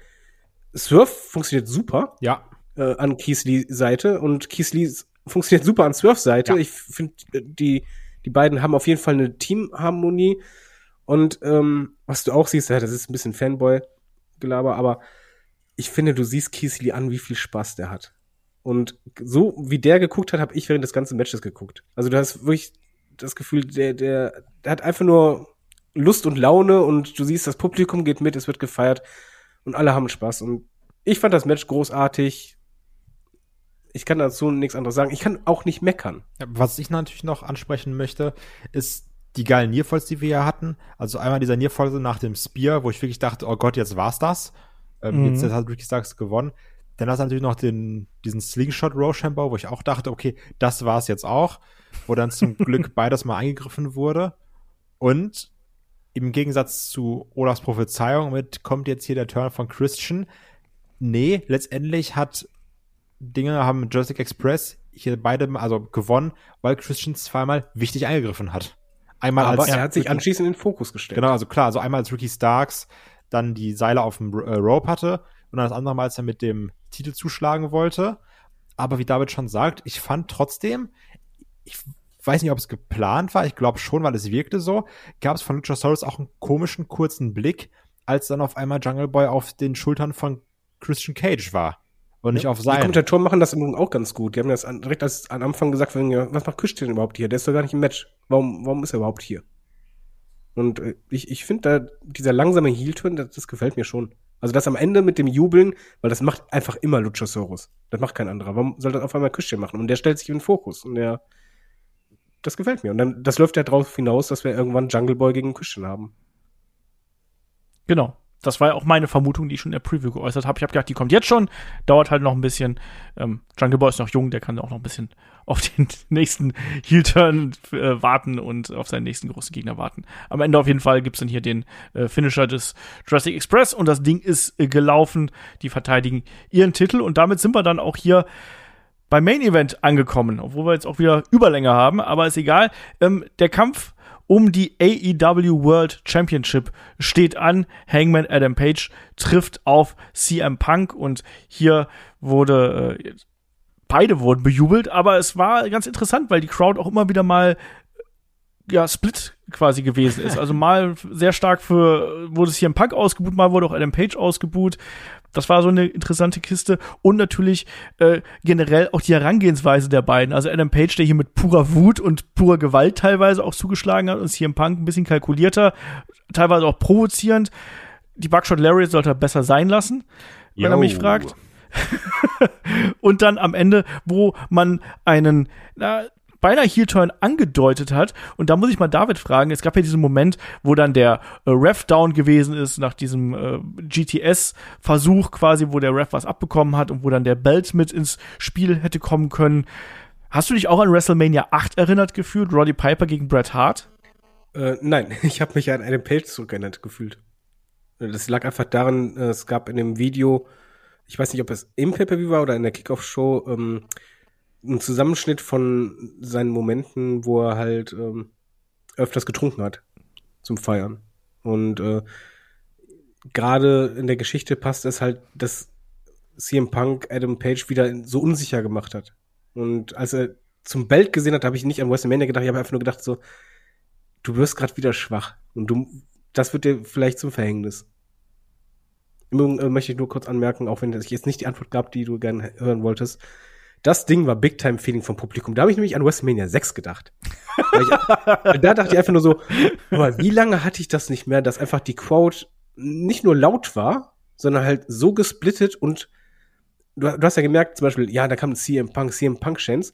Surf funktioniert super. Ja. Äh, an Keith Lee Seite und Keith Lee funktioniert super an Surf Seite. Ja. Ich finde, äh, die, die beiden haben auf jeden Fall eine Teamharmonie. Und ähm, was du auch siehst, ja, das ist ein bisschen Fanboy Gelaber, aber ich finde, du siehst Kiesli an, wie viel Spaß der hat. Und so wie der geguckt hat, habe ich während des ganzen Matches geguckt. Also du hast wirklich das Gefühl, der, der, der hat einfach nur Lust und Laune und du siehst, das Publikum geht mit, es wird gefeiert und alle haben Spaß. Und ich fand das Match großartig. Ich kann dazu nichts anderes sagen. Ich kann auch nicht meckern. Was ich natürlich noch ansprechen möchte, ist die geilen Nearfalls, die wir ja hatten. Also einmal dieser Nearfall nach dem Spear, wo ich wirklich dachte, oh Gott, jetzt war's das. Ähm, mhm. Jetzt, jetzt hat Ricky Starks gewonnen. Dann hast du natürlich noch den, diesen Slingshot Rochambeau, wo ich auch dachte, okay, das war's jetzt auch. Wo dann zum Glück beides mal eingegriffen wurde. Und im Gegensatz zu Olafs Prophezeiung mit kommt jetzt hier der Turn von Christian. Nee, letztendlich hat Dinge haben mit Jurassic Express hier beide also gewonnen, weil Christian zweimal wichtig eingegriffen hat. Einmal Aber als er hat sich anschließend in den Fokus gestellt. Genau, also klar, also einmal als Ricky Starks dann die Seile auf dem äh, Rope hatte und dann das andere Mal, als er mit dem Titel zuschlagen wollte. Aber wie David schon sagt, ich fand trotzdem, ich weiß nicht, ob es geplant war, ich glaube schon, weil es wirkte so, gab es von Luchasaurus auch einen komischen kurzen Blick, als dann auf einmal Jungle Boy auf den Schultern von Christian Cage war und nicht auf sein. Die Kommentatoren machen das im Übrigen auch ganz gut. Die haben das direkt als, am Anfang gesagt, was macht Christian überhaupt hier? Der ist doch gar nicht im Match. Warum, warum ist er überhaupt hier? Und äh, ich, ich finde da, dieser langsame Heel-Turn, das, das gefällt mir schon. Also das am Ende mit dem Jubeln, weil das macht einfach immer Luchasaurus. Das macht kein anderer. Warum soll das auf einmal Christian machen? Und der stellt sich in den Fokus. Und der, das gefällt mir. Und dann, das läuft ja drauf hinaus, dass wir irgendwann Jungle Boy gegen Christian haben. Genau das war ja auch meine Vermutung, die ich schon in der Preview geäußert habe. Ich habe gedacht, die kommt jetzt schon, dauert halt noch ein bisschen. Ähm, Jungle Boy ist noch jung, der kann auch noch ein bisschen auf den nächsten Heel-Turn äh, warten und auf seinen nächsten großen Gegner warten. Am Ende auf jeden Fall gibt's dann hier den äh, Finisher des Jurassic Express und das Ding ist äh, gelaufen. Die verteidigen ihren Titel und damit sind wir dann auch hier beim Main Event angekommen, obwohl wir jetzt auch wieder Überlänge haben, aber ist egal. Ähm, der Kampf um die AEW World Championship steht an. Hangman Adam Page trifft auf CM Punk und hier wurde äh, beide wurden bejubelt, aber es war ganz interessant, weil die Crowd auch immer wieder mal ja, Split quasi gewesen ist. Also mal sehr stark für, wurde es hier im Punk ausgebuht, mal wurde auch Adam Page ausgebuht. Das war so eine interessante Kiste. Und natürlich äh, generell auch die Herangehensweise der beiden. Also Adam Page, der hier mit purer Wut und purer Gewalt teilweise auch zugeschlagen hat und hier im Punk ein bisschen kalkulierter, teilweise auch provozierend. Die Buckshot Larry sollte er besser sein lassen, wenn Yo. er mich fragt. und dann am Ende, wo man einen, na, beinahe Heel-Turn angedeutet hat. Und da muss ich mal David fragen, es gab ja diesen Moment, wo dann der äh, Ref down gewesen ist, nach diesem äh, GTS-Versuch quasi, wo der Ref was abbekommen hat und wo dann der Belt mit ins Spiel hätte kommen können. Hast du dich auch an WrestleMania 8 erinnert gefühlt? Roddy Piper gegen Bret Hart? Äh, nein, ich habe mich an Adam Page zurückerinnert gefühlt. Das lag einfach daran, äh, es gab in dem Video, ich weiß nicht, ob es im Pay-Per-View war oder in der Kickoff-Show, ähm, ein Zusammenschnitt von seinen Momenten, wo er halt ähm, öfters getrunken hat zum Feiern. Und äh, gerade in der Geschichte passt es halt, dass CM Punk Adam Page wieder so unsicher gemacht hat. Und als er zum Belt gesehen hat, habe ich nicht an WrestleMania gedacht, ich habe einfach nur gedacht so, du wirst gerade wieder schwach. Und du, das wird dir vielleicht zum Verhängnis. Übrigens äh, möchte ich nur kurz anmerken, auch wenn ich jetzt nicht die Antwort gab, die du gerne hören wolltest. Das Ding war Big Time Feeling vom Publikum. Da habe ich nämlich an WrestleMania 6 gedacht. ich, da dachte ich einfach nur so, aber wie lange hatte ich das nicht mehr, dass einfach die Crowd nicht nur laut war, sondern halt so gesplittet und du, du hast ja gemerkt, zum Beispiel, ja, da kam CM Punk, CM Punk Chance,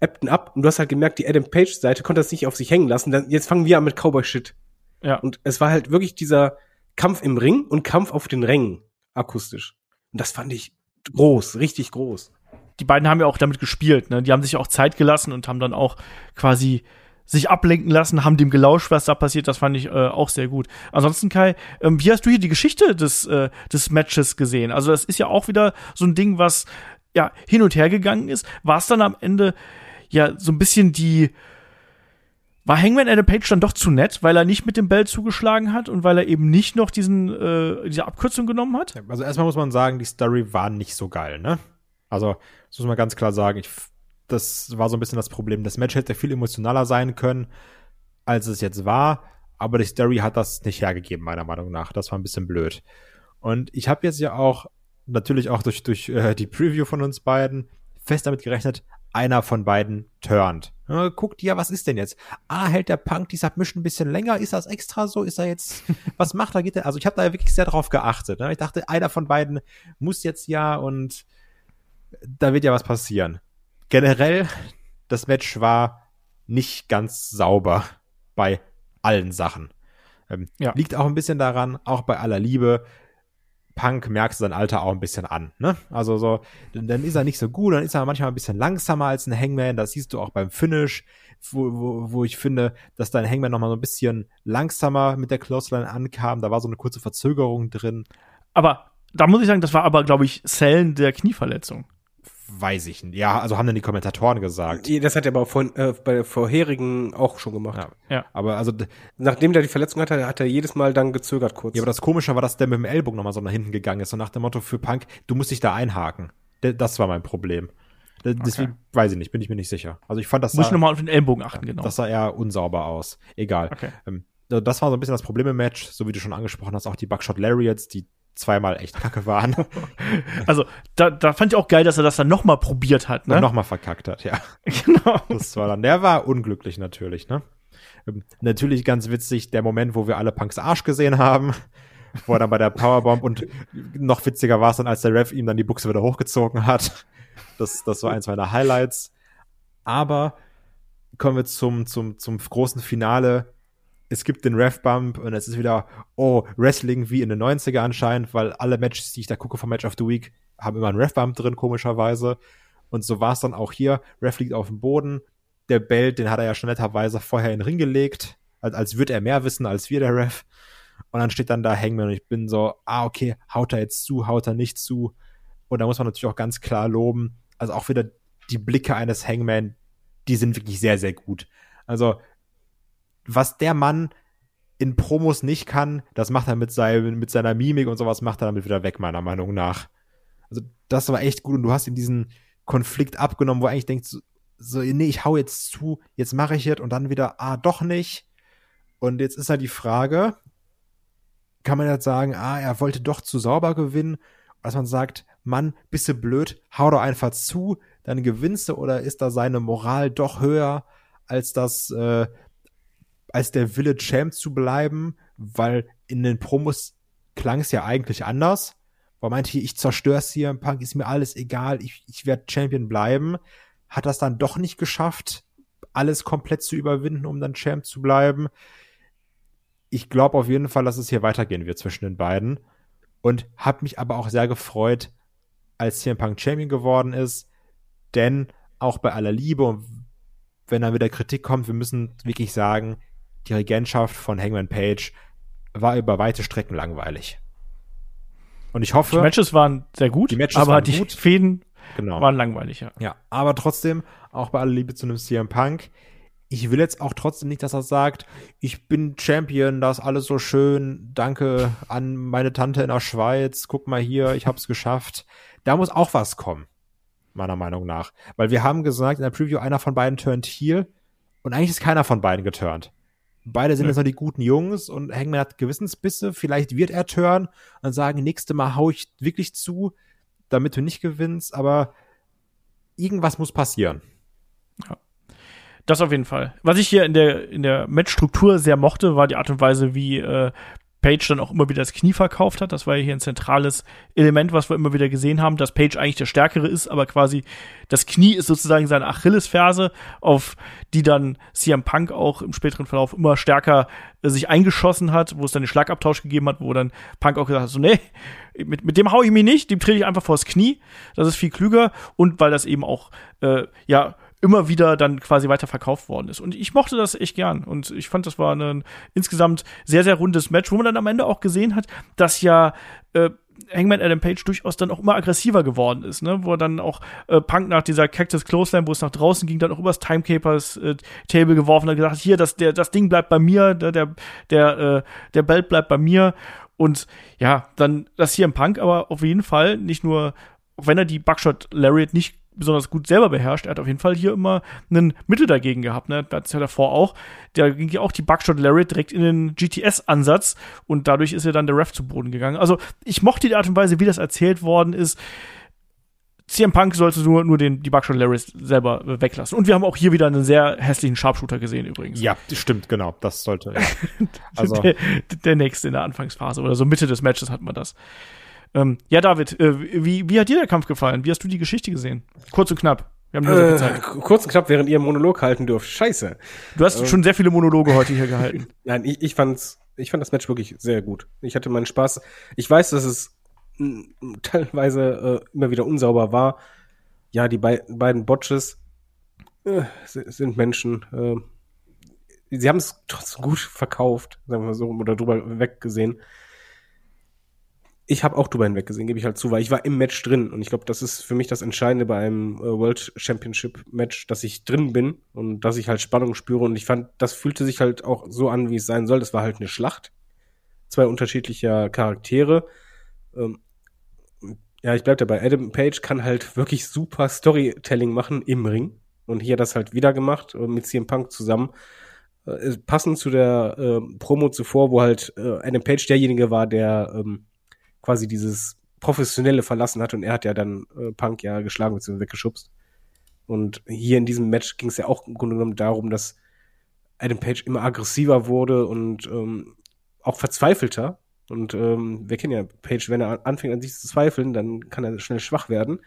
ebbten ab und du hast halt gemerkt, die Adam Page Seite konnte das nicht auf sich hängen lassen. Dann, jetzt fangen wir an mit Cowboy Shit. Ja. Und es war halt wirklich dieser Kampf im Ring und Kampf auf den Rängen akustisch. Und das fand ich groß, richtig groß. Die beiden haben ja auch damit gespielt, ne? Die haben sich auch Zeit gelassen und haben dann auch quasi sich ablenken lassen, haben dem gelauscht, was da passiert. Das fand ich äh, auch sehr gut. Ansonsten, Kai, ähm, wie hast du hier die Geschichte des, äh, des Matches gesehen? Also, das ist ja auch wieder so ein Ding, was ja hin und her gegangen ist. War es dann am Ende ja so ein bisschen die. War Hangman Adam Page dann doch zu nett, weil er nicht mit dem Bell zugeschlagen hat und weil er eben nicht noch diesen, äh, diese Abkürzung genommen hat? Also erstmal muss man sagen, die Story war nicht so geil, ne? Also, das muss man ganz klar sagen. Ich das war so ein bisschen das Problem. Das Match hätte viel emotionaler sein können, als es jetzt war. Aber die Story hat das nicht hergegeben, meiner Meinung nach. Das war ein bisschen blöd. Und ich habe jetzt ja auch, natürlich auch durch, durch äh, die Preview von uns beiden, fest damit gerechnet, einer von beiden turnt. Ja, guckt ja, was ist denn jetzt? Ah, hält der Punk die Submission ein bisschen länger? Ist das extra so? Ist er jetzt, was macht er? Geht er? Also ich habe da wirklich sehr drauf geachtet. Ne? Ich dachte, einer von beiden muss jetzt ja und da wird ja was passieren generell, das Match war nicht ganz sauber bei allen Sachen. Ähm, ja. Liegt auch ein bisschen daran, auch bei aller Liebe, Punk merkst du sein Alter auch ein bisschen an. Ne? Also so, dann ist er nicht so gut, dann ist er manchmal ein bisschen langsamer als ein Hangman. Das siehst du auch beim Finish, wo, wo, wo ich finde, dass dein Hangman nochmal so ein bisschen langsamer mit der Clothesline ankam. Da war so eine kurze Verzögerung drin. Aber da muss ich sagen, das war aber, glaube ich, Zellen der Knieverletzung weiß ich nicht. Ja, also haben dann die Kommentatoren gesagt. Das hat er aber von, äh, bei der vorherigen auch schon gemacht. Ja. ja. Aber also. Nachdem der die Verletzung hatte, hat er jedes Mal dann gezögert kurz. Ja, aber das Komische war, dass der mit dem Ellbogen nochmal so nach hinten gegangen ist. Und nach dem Motto für Punk, du musst dich da einhaken. Das war mein Problem. Deswegen okay. weiß ich nicht, bin ich mir nicht sicher. Also ich fand das. Muss ich nochmal auf den Ellbogen achten, genau. Das sah eher unsauber aus. Egal. Okay. Ähm, das war so ein bisschen das Problem im Match, so wie du schon angesprochen hast, auch die Buckshot Lariats, die zweimal echt kacke waren. Also, da, da fand ich auch geil, dass er das dann nochmal probiert hat, ne? Und nochmal verkackt hat, ja. Genau. Das war dann, der war unglücklich natürlich, ne? Ähm, natürlich ganz witzig, der Moment, wo wir alle Punks Arsch gesehen haben, wo er dann bei der Powerbomb und noch witziger war es dann, als der Ref ihm dann die Buchse wieder hochgezogen hat. Das, das war eins meiner Highlights. Aber kommen wir zum, zum, zum großen Finale es gibt den Ref-Bump und es ist wieder, oh, Wrestling wie in den 90er anscheinend, weil alle Matches, die ich da gucke vom Match of the Week, haben immer einen Ref-Bump drin, komischerweise. Und so war es dann auch hier. Ref liegt auf dem Boden. Der Belt, den hat er ja schon netterweise vorher in den Ring gelegt, als, als würde er mehr wissen als wir, der Ref. Und dann steht dann da Hangman und ich bin so, ah, okay, haut er jetzt zu, haut er nicht zu. Und da muss man natürlich auch ganz klar loben. Also auch wieder die Blicke eines Hangman, die sind wirklich sehr, sehr gut. Also was der Mann in Promos nicht kann, das macht er mit, seinem, mit seiner Mimik und sowas, macht er damit wieder weg, meiner Meinung nach. Also, das war echt gut und du hast ihm diesen Konflikt abgenommen, wo er eigentlich denkt, so, nee, ich hau jetzt zu, jetzt mache ich es und dann wieder, ah, doch nicht. Und jetzt ist halt die Frage, kann man jetzt sagen, ah, er wollte doch zu sauber gewinnen, dass man sagt, Mann, bist du blöd, hau doch einfach zu, dann gewinnst du oder ist da seine Moral doch höher als das, äh, als der Wille Champ zu bleiben, weil in den Promos klang es ja eigentlich anders. Weil meinte, ich zerstör's hier, Punk ist mir alles egal, ich, ich werde Champion bleiben. Hat das dann doch nicht geschafft, alles komplett zu überwinden, um dann Champ zu bleiben. Ich glaube auf jeden Fall, dass es hier weitergehen wird zwischen den beiden. Und habe mich aber auch sehr gefreut, als CM Punk Champion geworden ist. Denn auch bei aller Liebe und wenn dann wieder Kritik kommt, wir müssen wirklich sagen, die Regentschaft von Hangman Page war über weite Strecken langweilig. Und ich hoffe. Die Matches waren sehr gut, die Matches aber waren die gut. Fäden genau. waren langweilig, ja. Ja, aber trotzdem, auch bei aller Liebe zu einem CM Punk, ich will jetzt auch trotzdem nicht, dass er sagt, ich bin Champion, das ist alles so schön, danke an meine Tante in der Schweiz, guck mal hier, ich hab's geschafft. Da muss auch was kommen, meiner Meinung nach. Weil wir haben gesagt in der Preview, einer von beiden turnt heel und eigentlich ist keiner von beiden geturnt. Beide sind ja. jetzt noch die guten Jungs und Hangman hat Gewissensbisse. Vielleicht wird er turn und sagen, nächste Mal hau ich wirklich zu, damit du nicht gewinnst, aber irgendwas muss passieren. Ja. Das auf jeden Fall. Was ich hier in der, in der Matchstruktur sehr mochte, war die Art und Weise, wie äh, Page dann auch immer wieder das Knie verkauft hat. Das war ja hier ein zentrales Element, was wir immer wieder gesehen haben, dass Page eigentlich der Stärkere ist, aber quasi das Knie ist sozusagen seine Achillesferse, auf die dann CM Punk auch im späteren Verlauf immer stärker äh, sich eingeschossen hat, wo es dann den Schlagabtausch gegeben hat, wo dann Punk auch gesagt hat, so, nee, mit, mit dem hau ich mich nicht, dem trete ich einfach vors Knie. Das ist viel klüger und weil das eben auch, äh, ja, immer wieder dann quasi weiter verkauft worden ist. Und ich mochte das echt gern. Und ich fand, das war ein insgesamt sehr, sehr rundes Match, wo man dann am Ende auch gesehen hat, dass ja äh, Hangman Adam Page durchaus dann auch immer aggressiver geworden ist, ne? Wo er dann auch äh, Punk nach dieser Cactus Clothesline, wo es nach draußen ging, dann auch übers Timecapers äh, Table geworfen und gesagt, hier, das, der, das Ding bleibt bei mir, der, der, der, äh, der Belt bleibt bei mir. Und ja, dann das hier im Punk aber auf jeden Fall nicht nur, auch wenn er die Buckshot Lariat nicht besonders gut selber beherrscht. Er hat auf jeden Fall hier immer einen Mittel dagegen gehabt. Ne? Das ja davor auch. Da ging ja auch die Buckshot Lariat direkt in den GTS-Ansatz und dadurch ist ja dann der Ref zu Boden gegangen. Also ich mochte die Art und Weise, wie das erzählt worden ist. CM Punk sollte nur, nur den, die Buckshot Lariat selber weglassen. Und wir haben auch hier wieder einen sehr hässlichen Sharpshooter gesehen übrigens. Ja, stimmt, genau. Das sollte. Ja. also. der, der nächste in der Anfangsphase oder so Mitte des Matches hat man das. Ähm, ja, David, äh, wie, wie hat dir der Kampf gefallen? Wie hast du die Geschichte gesehen? Kurz und knapp. Wir haben nur so äh. Kurz und knapp, während ihr Monolog halten dürft. Scheiße. Du hast ähm, schon sehr viele Monologe heute hier gehalten. Nein, ich, ich fand's, ich fand das Match wirklich sehr gut. Ich hatte meinen Spaß. Ich weiß, dass es teilweise äh, immer wieder unsauber war. Ja, die be beiden Botches äh, sind Menschen. Äh, sie haben es trotzdem gut verkauft, sagen wir mal so, oder drüber weggesehen ich habe auch drüber hinweggesehen, gebe ich halt zu, weil ich war im Match drin und ich glaube, das ist für mich das Entscheidende bei einem äh, World Championship Match, dass ich drin bin und dass ich halt Spannung spüre und ich fand, das fühlte sich halt auch so an, wie es sein soll. Das war halt eine Schlacht, zwei unterschiedlicher Charaktere. Ähm, ja, ich bleib dabei. Adam Page kann halt wirklich super Storytelling machen im Ring und hier das halt wieder gemacht äh, mit CM Punk zusammen. Äh, passend zu der äh, Promo zuvor, wo halt äh, Adam Page derjenige war, der ähm, quasi dieses Professionelle verlassen hat und er hat ja dann äh, Punk ja geschlagen bzw. weggeschubst. Und hier in diesem Match ging es ja auch im Grunde genommen darum, dass Adam Page immer aggressiver wurde und ähm, auch verzweifelter. Und ähm, wir kennen ja Page, wenn er anfängt an sich zu zweifeln, dann kann er schnell schwach werden.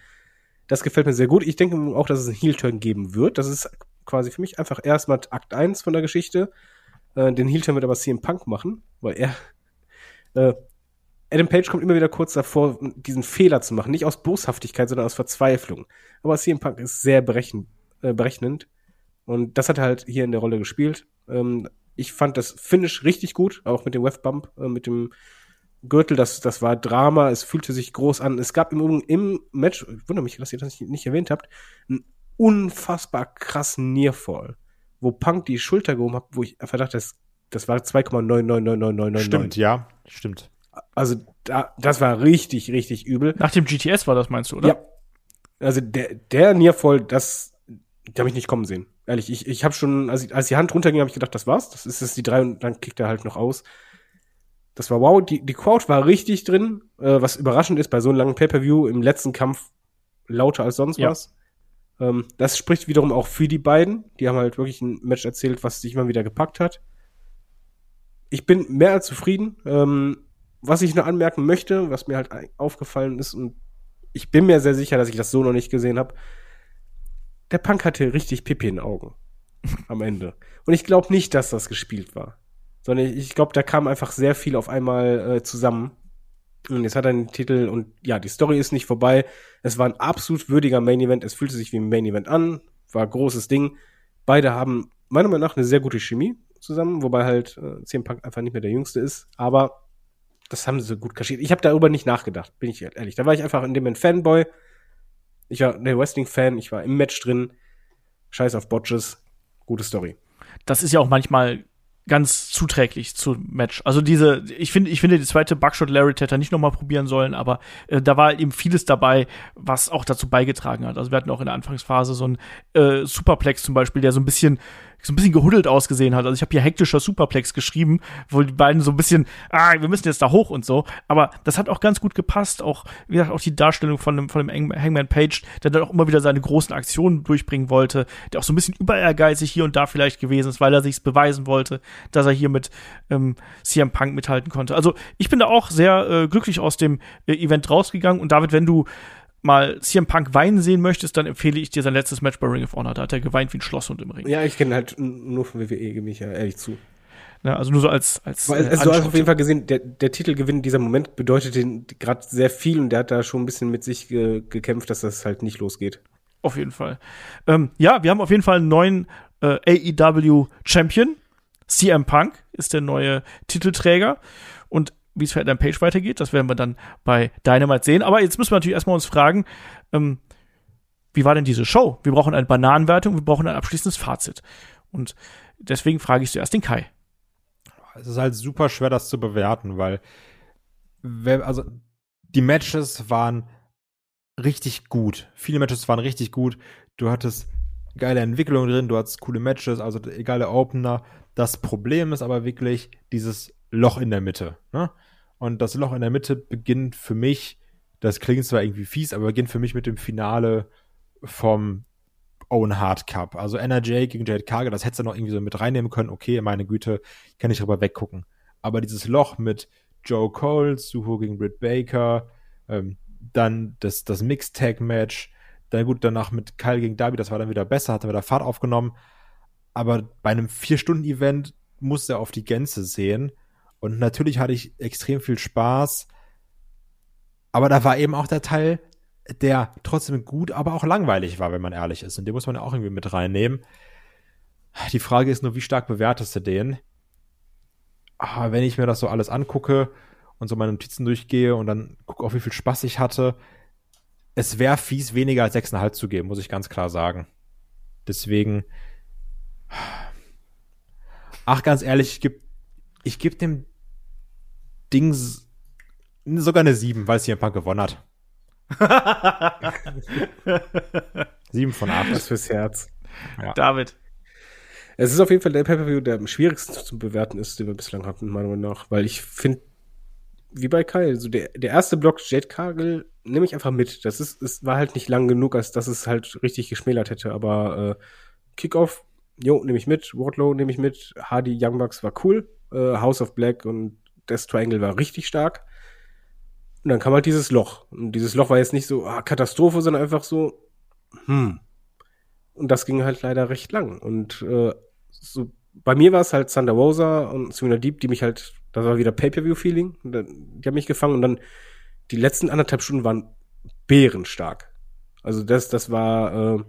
Das gefällt mir sehr gut. Ich denke auch, dass es einen Heel-Turn geben wird. Das ist quasi für mich einfach erstmal Akt 1 von der Geschichte. Äh, den Heel-Turn wird aber CM Punk machen, weil er äh, Adam Page kommt immer wieder kurz davor, diesen Fehler zu machen. Nicht aus Boshaftigkeit, sondern aus Verzweiflung. Aber CM Punk ist sehr berechen, äh, berechnend. Und das hat er halt hier in der Rolle gespielt. Ähm, ich fand das Finish richtig gut, auch mit dem Webbump, äh, mit dem Gürtel, das, das war Drama, es fühlte sich groß an. Es gab im, im Match, ich wundere mich, dass ihr das nicht, nicht erwähnt habt, einen unfassbar krassen Nearfall, wo Punk die Schulter gehoben hat, wo ich einfach dachte, das, das war 2,999999. Stimmt, ja, stimmt. Also da, das war richtig, richtig übel. Nach dem GTS war das, meinst du, oder? Ja. Also der, der Nearfall, das, der habe ich nicht kommen sehen. Ehrlich, ich, ich habe schon, als, ich, als die Hand runterging, habe ich gedacht, das war's. Das ist jetzt die drei und dann kickt er halt noch aus. Das war wow. Die, die Crowd war richtig drin, äh, was überraschend ist bei so einem langen Pay-Per-View im letzten Kampf lauter als sonst ja. was. Ähm, das spricht wiederum auch für die beiden. Die haben halt wirklich ein Match erzählt, was sich immer wieder gepackt hat. Ich bin mehr als zufrieden. Ähm, was ich nur anmerken möchte, was mir halt aufgefallen ist, und ich bin mir sehr sicher, dass ich das so noch nicht gesehen habe, der Punk hatte richtig Pipi in den Augen am Ende. Und ich glaube nicht, dass das gespielt war. Sondern ich glaube, da kam einfach sehr viel auf einmal äh, zusammen. Und jetzt hat er den Titel und ja, die Story ist nicht vorbei. Es war ein absolut würdiger Main Event. Es fühlte sich wie ein Main Event an. War großes Ding. Beide haben meiner Meinung nach eine sehr gute Chemie zusammen, wobei halt äh, CM Punk einfach nicht mehr der Jüngste ist. Aber das haben sie gut kaschiert. Ich habe darüber nicht nachgedacht, bin ich ehrlich. Da war ich einfach in dem ein Fanboy. Ich war der Wrestling-Fan, ich war im Match drin. Scheiß auf Botches. Gute Story. Das ist ja auch manchmal ganz zuträglich zum Match. Also diese, ich finde, ich finde, die zweite Buckshot Larry hätte nicht nochmal probieren sollen, aber äh, da war eben vieles dabei, was auch dazu beigetragen hat. Also wir hatten auch in der Anfangsphase so einen äh, Superplex zum Beispiel, der so ein bisschen so ein bisschen gehuddelt ausgesehen hat. Also ich habe hier hektischer Superplex geschrieben, wo die beiden so ein bisschen, ah, wir müssen jetzt da hoch und so. Aber das hat auch ganz gut gepasst. Auch, wie gesagt, auch die Darstellung von dem, von dem Hangman Page, der dann auch immer wieder seine großen Aktionen durchbringen wollte, der auch so ein bisschen über ehrgeizig hier und da vielleicht gewesen ist, weil er sich's beweisen wollte, dass er hier mit ähm, CM Punk mithalten konnte. Also ich bin da auch sehr äh, glücklich aus dem äh, Event rausgegangen. Und David, wenn du mal CM Punk weinen sehen möchtest, dann empfehle ich dir sein letztes Match bei Ring of Honor. Da hat er geweint wie ein Schlosshund im Ring. Ja, ich kenne halt nur von WWE, gebe ich ja ehrlich zu. Ja, also nur so als als Weil, also du hast auf jeden Fall gesehen, der, der Titelgewinn dieser Moment bedeutet den gerade sehr viel und der hat da schon ein bisschen mit sich ge gekämpft, dass das halt nicht losgeht. Auf jeden Fall. Ähm, ja, wir haben auf jeden Fall einen neuen äh, AEW Champion. CM Punk ist der neue Titelträger und wie es für Adam Page weitergeht. Das werden wir dann bei Dynamite sehen. Aber jetzt müssen wir natürlich erstmal uns fragen, ähm, wie war denn diese Show? Wir brauchen eine Bananenwertung, wir brauchen ein abschließendes Fazit. Und deswegen frage ich zuerst den Kai. Es ist halt super schwer, das zu bewerten, weil, also, die Matches waren richtig gut. Viele Matches waren richtig gut. Du hattest geile Entwicklungen drin, du hattest coole Matches, also egal Opener. Das Problem ist aber wirklich dieses Loch in der Mitte. Ne? Und das Loch in der Mitte beginnt für mich, das klingt zwar irgendwie fies, aber beginnt für mich mit dem Finale vom Owen Hard Cup. Also NRJ gegen Jade Cargill, das hättest du noch irgendwie so mit reinnehmen können. Okay, meine Güte, kann ich drüber weggucken. Aber dieses Loch mit Joe Cole, Suho gegen Britt Baker, ähm, dann das, das Mixed-Tag-Match, dann gut, danach mit Kyle gegen Darby, das war dann wieder besser, hat er wieder Fahrt aufgenommen. Aber bei einem Vier-Stunden-Event muss er auf die Gänze sehen. Und natürlich hatte ich extrem viel Spaß. Aber da war eben auch der Teil, der trotzdem gut, aber auch langweilig war, wenn man ehrlich ist. Und den muss man ja auch irgendwie mit reinnehmen. Die Frage ist nur, wie stark bewertest du den? Aber ah, wenn ich mir das so alles angucke und so meine Notizen durchgehe und dann gucke, auf wie viel Spaß ich hatte, es wäre fies, weniger als 6,5 zu geben, muss ich ganz klar sagen. Deswegen, ach, ganz ehrlich, ich gebe ich geb dem Ding sogar eine 7, weil es hier ein paar gewonnen hat. 7 von 8. Das fürs Herz. Ja. David. Es ist auf jeden Fall der Pay-Per-View, der am schwierigsten zu bewerten ist, den wir bislang hatten, meiner Meinung nach. Weil ich finde, wie bei Kyle, so der, der erste Block Jade Cargill nehme ich einfach mit. Das ist, es war halt nicht lang genug, als dass es halt richtig geschmälert hätte. Aber äh, Kickoff, jo, nehme ich mit. Wardlow nehme ich mit. Hardy Young Bucks war cool. Äh, House of Black und Death Triangle war richtig stark. Und dann kam halt dieses Loch. Und dieses Loch war jetzt nicht so ah, Katastrophe, sondern einfach so, hm. Und das ging halt leider recht lang. Und äh, so, bei mir war es halt Thunder Rosa und Serena Deep, die mich halt, das war wieder Pay-Per-View-Feeling. Die haben mich gefangen und dann die letzten anderthalb Stunden waren bärenstark. Also das, das war äh,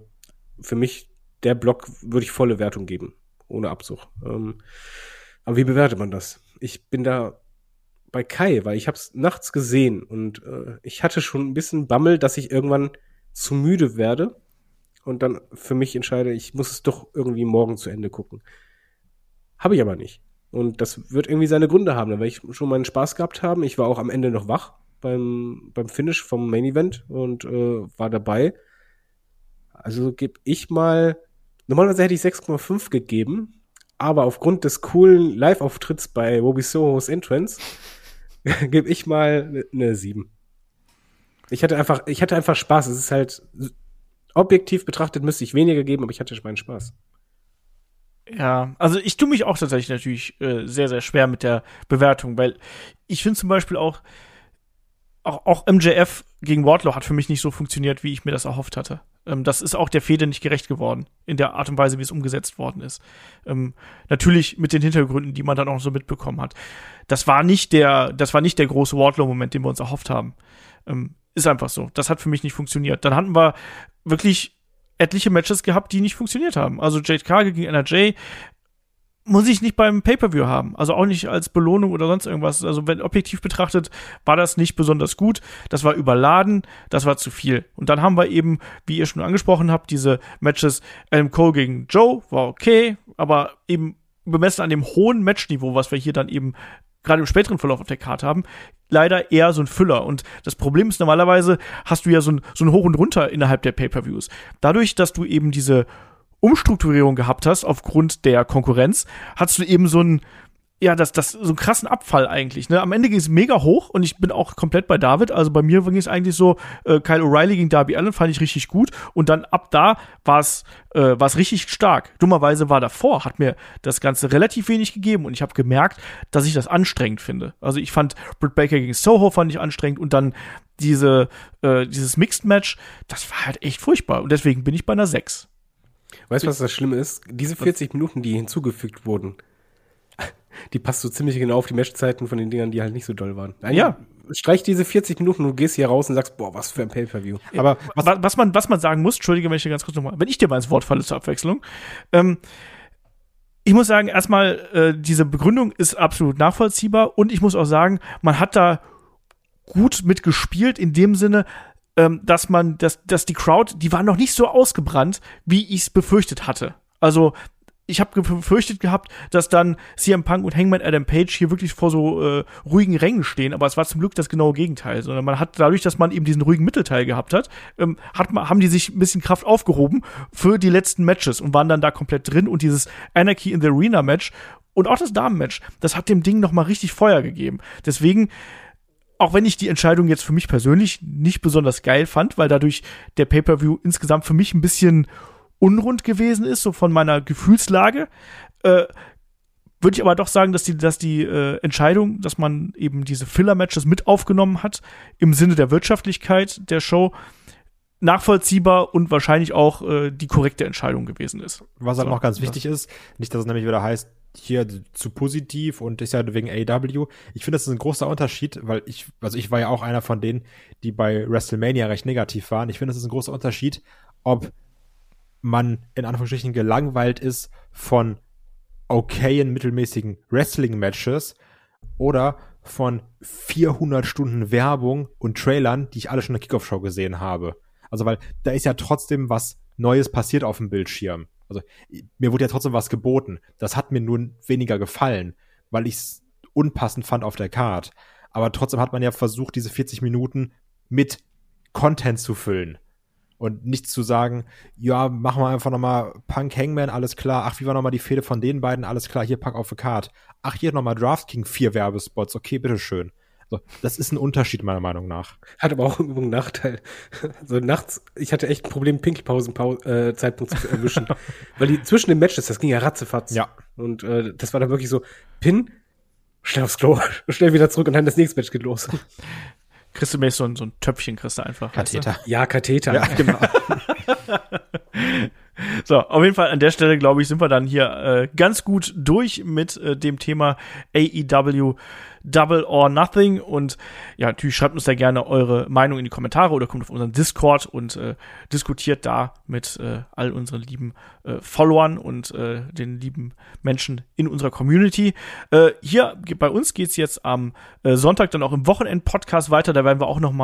für mich der Block, würde ich volle Wertung geben, ohne Abzug. Ähm, aber wie bewertet man das? Ich bin da bei Kai, weil ich habe es nachts gesehen und äh, ich hatte schon ein bisschen Bammel, dass ich irgendwann zu müde werde und dann für mich entscheide, ich muss es doch irgendwie morgen zu Ende gucken. Habe ich aber nicht. Und das wird irgendwie seine Gründe haben, weil ich schon meinen Spaß gehabt haben. Ich war auch am Ende noch wach beim, beim Finish vom Main Event und äh, war dabei. Also gebe ich mal, normalerweise hätte ich 6,5 gegeben, aber aufgrund des coolen Live-Auftritts bei Wobi Sohos Entrance gebe ich mal eine 7. Ich hatte einfach, ich hatte einfach Spaß. Es ist halt objektiv betrachtet müsste ich weniger geben, aber ich hatte meinen Spaß. Ja, also ich tue mich auch tatsächlich natürlich äh, sehr, sehr schwer mit der Bewertung, weil ich finde zum Beispiel auch, auch, auch MJF gegen Wardlow hat für mich nicht so funktioniert, wie ich mir das erhofft hatte. Ähm, das ist auch der Fehde nicht gerecht geworden, in der Art und Weise, wie es umgesetzt worden ist. Ähm, natürlich mit den Hintergründen, die man dann auch so mitbekommen hat. Das war nicht der, das war nicht der große Wardlow-Moment, den wir uns erhofft haben. Ähm, ist einfach so. Das hat für mich nicht funktioniert. Dann hatten wir wirklich etliche Matches gehabt, die nicht funktioniert haben. Also Jade Cargill gegen NRJ muss ich nicht beim Pay-per-View haben. Also auch nicht als Belohnung oder sonst irgendwas. Also wenn objektiv betrachtet, war das nicht besonders gut. Das war überladen, das war zu viel. Und dann haben wir eben, wie ihr schon angesprochen habt, diese Matches Adam Cole gegen Joe, war okay, aber eben bemessen an dem hohen Matchniveau, was wir hier dann eben gerade im späteren Verlauf auf der Karte haben, leider eher so ein Füller. Und das Problem ist normalerweise, hast du ja so ein, so ein Hoch und Runter innerhalb der Pay-per-Views. Dadurch, dass du eben diese Umstrukturierung gehabt hast aufgrund der Konkurrenz, hast du eben so ein ja, das, das, so einen krassen Abfall eigentlich. Ne? Am Ende ging es mega hoch und ich bin auch komplett bei David. Also bei mir ging es eigentlich so, äh, Kyle O'Reilly gegen Darby Allen fand ich richtig gut und dann ab da war es äh, richtig stark. Dummerweise war davor, hat mir das Ganze relativ wenig gegeben und ich habe gemerkt, dass ich das anstrengend finde. Also ich fand Britt Baker gegen Soho fand ich anstrengend und dann diese, äh, dieses Mixed Match, das war halt echt furchtbar und deswegen bin ich bei einer 6. Weißt du, was das Schlimme ist? Diese 40 Minuten, die hinzugefügt wurden, die passt so ziemlich genau auf die Matchzeiten von den Dingern, die halt nicht so doll waren. Eigentlich ja. Streich diese 40 Minuten und du gehst hier raus und sagst, boah, was für ein Pay-Per-View. Aber was, was, man, was man sagen muss, entschuldige, wenn ich dir ganz kurz nochmal, wenn ich dir mal ins Wort falle zur Abwechslung, ähm, ich muss sagen, erstmal, äh, diese Begründung ist absolut nachvollziehbar und ich muss auch sagen, man hat da gut mitgespielt in dem Sinne, ähm, dass man, dass, dass die Crowd, die war noch nicht so ausgebrannt, wie ich es befürchtet hatte. Also ich habe befürchtet gehabt, dass dann CM Punk und Hangman Adam Page hier wirklich vor so äh, ruhigen Rängen stehen, aber es war zum Glück das genaue Gegenteil. Sondern man hat dadurch, dass man eben diesen ruhigen Mittelteil gehabt hat, ähm, hat man, haben die sich ein bisschen Kraft aufgehoben für die letzten Matches und waren dann da komplett drin und dieses Anarchy in the Arena Match und auch das Damenmatch, das hat dem Ding noch mal richtig Feuer gegeben. Deswegen auch wenn ich die Entscheidung jetzt für mich persönlich nicht besonders geil fand, weil dadurch der Pay-per-View insgesamt für mich ein bisschen unrund gewesen ist, so von meiner Gefühlslage. Äh, würde ich aber doch sagen, dass die, dass die äh, Entscheidung, dass man eben diese Filler-Matches mit aufgenommen hat, im Sinne der Wirtschaftlichkeit der Show, nachvollziehbar und wahrscheinlich auch äh, die korrekte Entscheidung gewesen ist. Was halt so, noch ganz wichtig ist, nicht, dass es nämlich wieder heißt, hier zu positiv und ist ja wegen AW. Ich finde, das ist ein großer Unterschied, weil ich, also ich war ja auch einer von denen, die bei WrestleMania recht negativ waren. Ich finde, das ist ein großer Unterschied, ob man in Anführungsstrichen gelangweilt ist von okayen, mittelmäßigen Wrestling-Matches oder von 400 Stunden Werbung und Trailern, die ich alle schon in der Kickoff-Show gesehen habe. Also, weil da ist ja trotzdem was Neues passiert auf dem Bildschirm. Also, mir wurde ja trotzdem was geboten. Das hat mir nun weniger gefallen, weil ich es unpassend fand auf der Card. Aber trotzdem hat man ja versucht, diese 40 Minuten mit Content zu füllen und nicht zu sagen, ja, machen wir einfach nochmal Punk Hangman, alles klar. Ach, wie war nochmal die Fehde von den beiden? Alles klar, hier pack auf the card. Ach, hier nochmal King, vier Werbespots. Okay, bitteschön. So, das ist ein Unterschied meiner Meinung nach. Hat aber auch einen Nachteil. So nachts, ich hatte echt ein Problem, Pinkelpausen-Zeitpunkt äh, zu erwischen. Weil die zwischen den Matches, das ging ja ratzefatz. Ja. Und äh, das war dann wirklich so, Pin, schnell aufs Klo, schnell wieder zurück und dann das nächste Match geht los. Kriegst du mir so ein, so ein Töpfchen, kriegst du einfach. Katheter. Weißt du? Ja, Katheter, ja. genau. So, auf jeden Fall an der Stelle, glaube ich, sind wir dann hier äh, ganz gut durch mit äh, dem Thema AEW Double or Nothing. Und ja, natürlich schreibt uns da gerne eure Meinung in die Kommentare oder kommt auf unseren Discord und äh, diskutiert da mit äh, all unseren lieben äh, Followern und äh, den lieben Menschen in unserer Community. Äh, hier bei uns geht's jetzt am äh, Sonntag dann auch im Wochenend-Podcast weiter. Da werden wir auch noch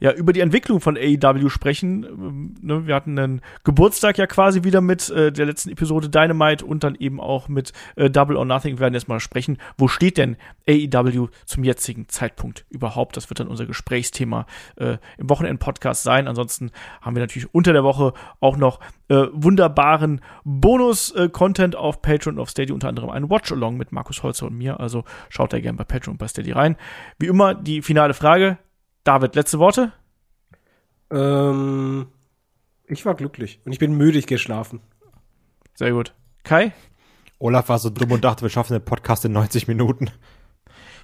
ja, über die Entwicklung von AEW sprechen. Ähm, ne, wir hatten einen Geburtstag ja quasi wieder mit äh, der letzten Episode Dynamite und dann eben auch mit äh, Double or Nothing. Wir werden jetzt mal sprechen, wo steht denn AEW AEW zum jetzigen Zeitpunkt überhaupt. Das wird dann unser Gesprächsthema äh, im Wochenend-Podcast sein. Ansonsten haben wir natürlich unter der Woche auch noch äh, wunderbaren Bonus-Content äh, auf Patreon und auf Steady, unter anderem ein Watch-Along mit Markus Holzer und mir. Also schaut da gerne bei Patreon und bei Steady rein. Wie immer die finale Frage. David, letzte Worte? Ähm, ich war glücklich und ich bin müdig geschlafen. Sehr gut. Kai? Olaf war so dumm und dachte, wir schaffen den Podcast in 90 Minuten.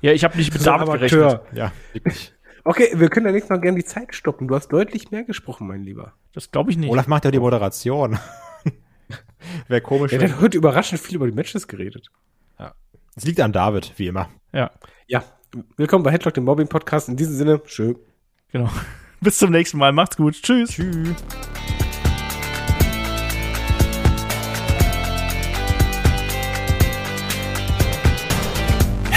Ja, ich habe nicht mit David gerechnet. Ja, wirklich. Okay, wir können ja nächstes Mal gerne die Zeit stoppen. Du hast deutlich mehr gesprochen, mein Lieber. Das glaube ich nicht. Olaf macht ja die Moderation. Wäre komisch. Ja, der hat heute überraschend viel über die Matches geredet. Ja. Es liegt an David, wie immer. Ja. Ja. Willkommen bei Headlock, dem Mobbing-Podcast. In diesem Sinne, schön. Genau. Bis zum nächsten Mal. Macht's gut. Tschüss. Tschüss.